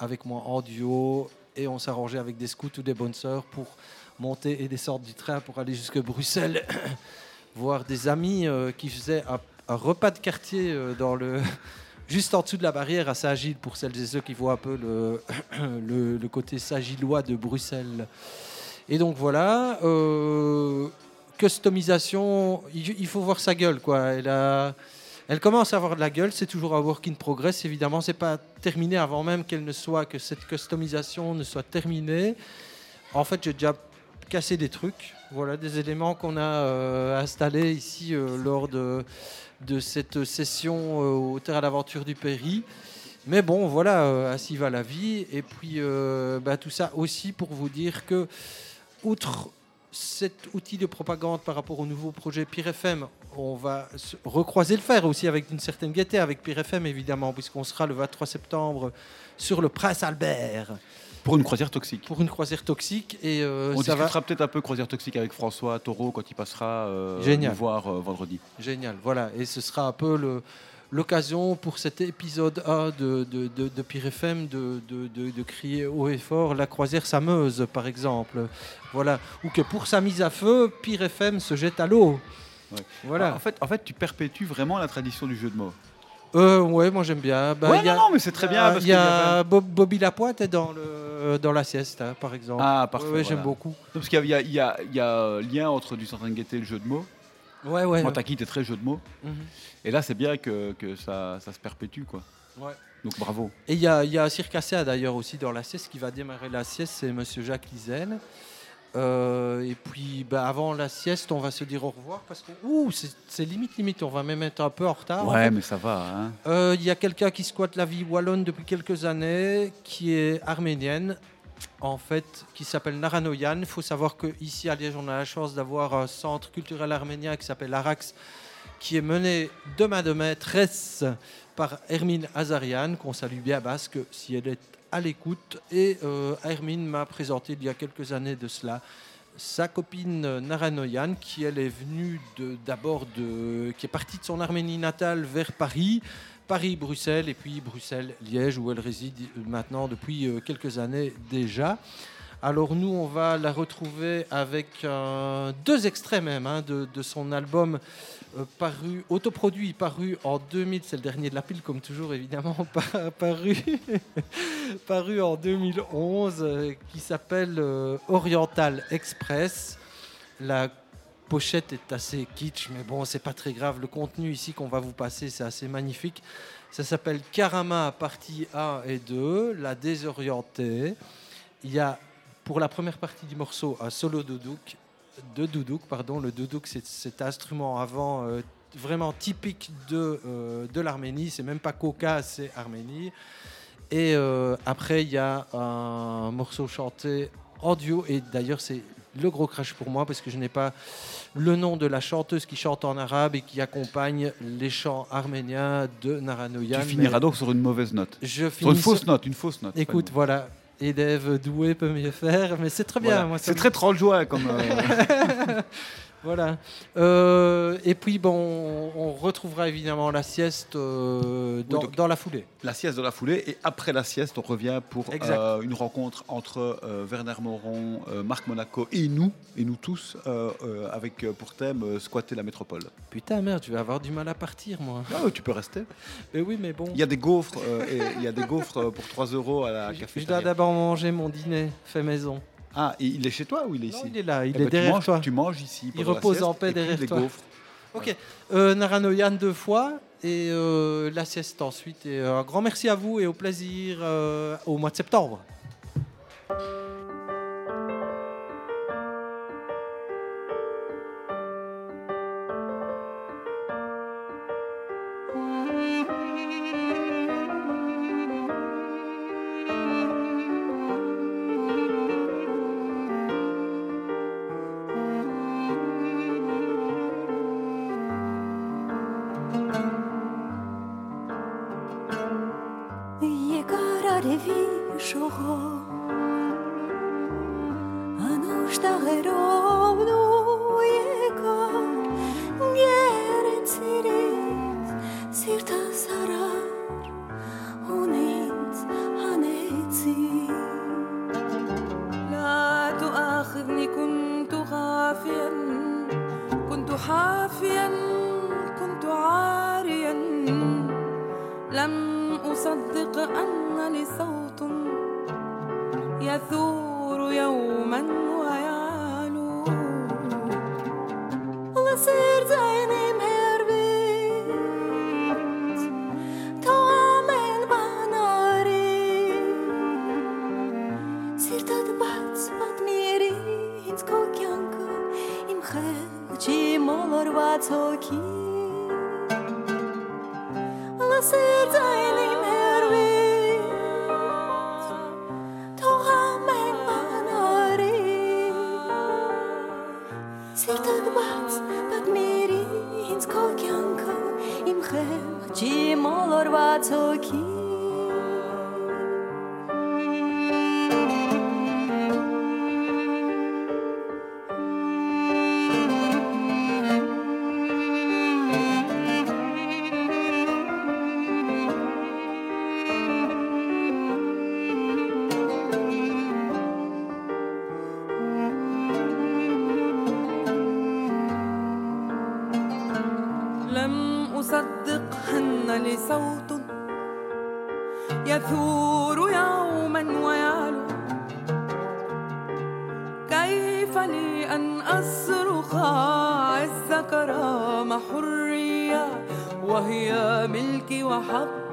avec moi en duo et on s'arrangeait avec des scouts ou des bonnes sœurs pour monter et descendre du train pour aller jusque Bruxelles, (coughs) voir des amis euh, qui faisaient un, repas de quartier euh, dans le (laughs) juste en dessous de la barrière à Saint-Gilles pour celles et ceux qui voient un peu le, (clears throat) le, le côté saint-gillois de Bruxelles. Et donc voilà, euh, customisation, il, faut voir sa gueule quoi. Elle, elle commence à avoir de la gueule, c'est toujours un work in progress. Évidemment, c'est pas terminé avant même qu'elle ne soit que cette customisation ne soit terminée. En fait, j'ai déjà cassé des trucs, voilà des éléments qu'on a euh, installés ici euh, lors de, cette session euh, au Terre à l'aventure du Péry. Mais bon, voilà, ainsi va la vie. Et puis, bah, tout ça aussi pour vous dire que, outre cet outil de propagande par rapport au nouveau projet Pire FM, on va se- recroiser le fer aussi avec une certaine gaieté avec Pire FM, évidemment, puisqu'on sera le 23 septembre sur le Prince Albert. Pour une croisière toxique. Pour une croisière toxique. Et euh, On ça va... discutera peut-être un peu croisière toxique avec François Taureau quand il passera euh, Génial. nous voir euh, vendredi. Génial, voilà. Et ce sera un peu le- l'occasion pour cet épisode 1 de, de, de, de Pire FM de, de, crier haut et fort la croisière Sameuse, par exemple. Voilà. Ou que pour sa mise à feu, Pire FM se jette à l'eau. Voilà. Ah, En fait, en fait, tu perpétues vraiment la tradition du jeu de mots. Euh, ouais, moi j'aime bien. Bah, Ouais, il y a- non, non, mais c'est très bien, a- parce Il y a Bob- Bobby Lapointe est dans, le, dans la sieste, hein, par exemple. Ah, parfait. Ouais, j'aime beaucoup. Non, parce qu'il y a, y, a, y a lien entre du certain gaieté et le jeu de mots. Ouais, ouais. Moi, Taki, t'es très jeu de mots. Mhm. Et là, c'est bien que, que ça, ça se perpétue, quoi. Ouais. Donc bravo. Et il y a, y a Circassea d'ailleurs aussi dans la sieste qui va démarrer la sieste, c'est Monsieur Jacques Lizel. Euh, et puis bah, avant la sieste, on va se dire au revoir parce que ouh, c'est limite limite. On va même être un peu en retard. en Ouais, fait. mais ça va. Hein. Euh, Il y a quelqu'un qui squatte la vie wallonne depuis quelques années, qui est arménienne, en fait, qui s'appelle Naranoyan. Il faut savoir qu'ici à Liège, on a la chance d'avoir un centre culturel arménien qui s'appelle Arax, qui est mené de main de maîtresse par Hermine Azarian, qu'on salue bien basque si elle est à l'écoute. Et euh, Hermine m'a présenté il y a quelques années de cela sa copine Naranoyan, qui elle est venue d'abord de, qui est partie de son Arménie natale vers Paris, Paris-Bruxelles et puis Bruxelles-Liège où elle réside maintenant depuis euh, quelques années déjà. Alors nous, on va la retrouver avec euh, deux extraits même hein, de, son album euh, paru, autoproduit, paru en 2000, c'est le dernier de la pile comme toujours évidemment, (laughs) pa- paru, (laughs) paru en 2011, euh, qui s'appelle Oriental Express. La pochette est assez kitsch, mais bon, c'est pas très grave. Le contenu ici qu'on va vous passer, c'est assez magnifique. Ça s'appelle Karama, partie 1 et 2, La désorientée. Il y a pour la première partie du morceau un solo doudouk, de doudouk. Pardon. Le doudouk, c'est cet instrument avant euh, vraiment typique de, euh, de l'Arménie. C'est même pas Coca, c'est Arménie. Et euh, après, il y a un morceau chanté en duo. Et d'ailleurs, c'est le gros crash pour moi parce que je n'ai pas le nom de la chanteuse qui chante en arabe et qui accompagne les chants arméniens de Naranoyan. Tu finiras donc sur une mauvaise note. Je Sur une fausse sur- note, une fausse note. Écoute, voilà. Élève doué peut mieux faire, mais c'est très bien. Voilà. C'est très troll-joie comme. euh, (laughs) voilà. Euh, et puis, bon, on, retrouvera évidemment la sieste euh, dans, dans la foulée. La sieste de la foulée et après la sieste, on revient pour euh, une rencontre entre Werner Moron, Marc Monaco et nous, et nous tous, avec pour thème squatter la métropole. Putain, merde, je vais avoir du mal à partir, moi. Ah, tu peux rester. Mais oui, mais bon. Il y a des gaufres, et il y a des gaufres pour 3 euros à la Je café. dois d'abord manger mon dîner fait maison. Ah, et il est chez toi ou il est ici il est là, il Eh est ben, tu derrière manges- toi. Tu manges ici. Il repose sieste, en paix derrière les toi. gaufres. Ok. Euh, Naranoyan deux fois et euh, la sieste ensuite. Et euh, un grand merci à vous et au plaisir euh, au mois de septembre. صوت يثور يوما ويعلو. كيف لي أن أصرخ عز كرامة حرية وهي ملكي وحق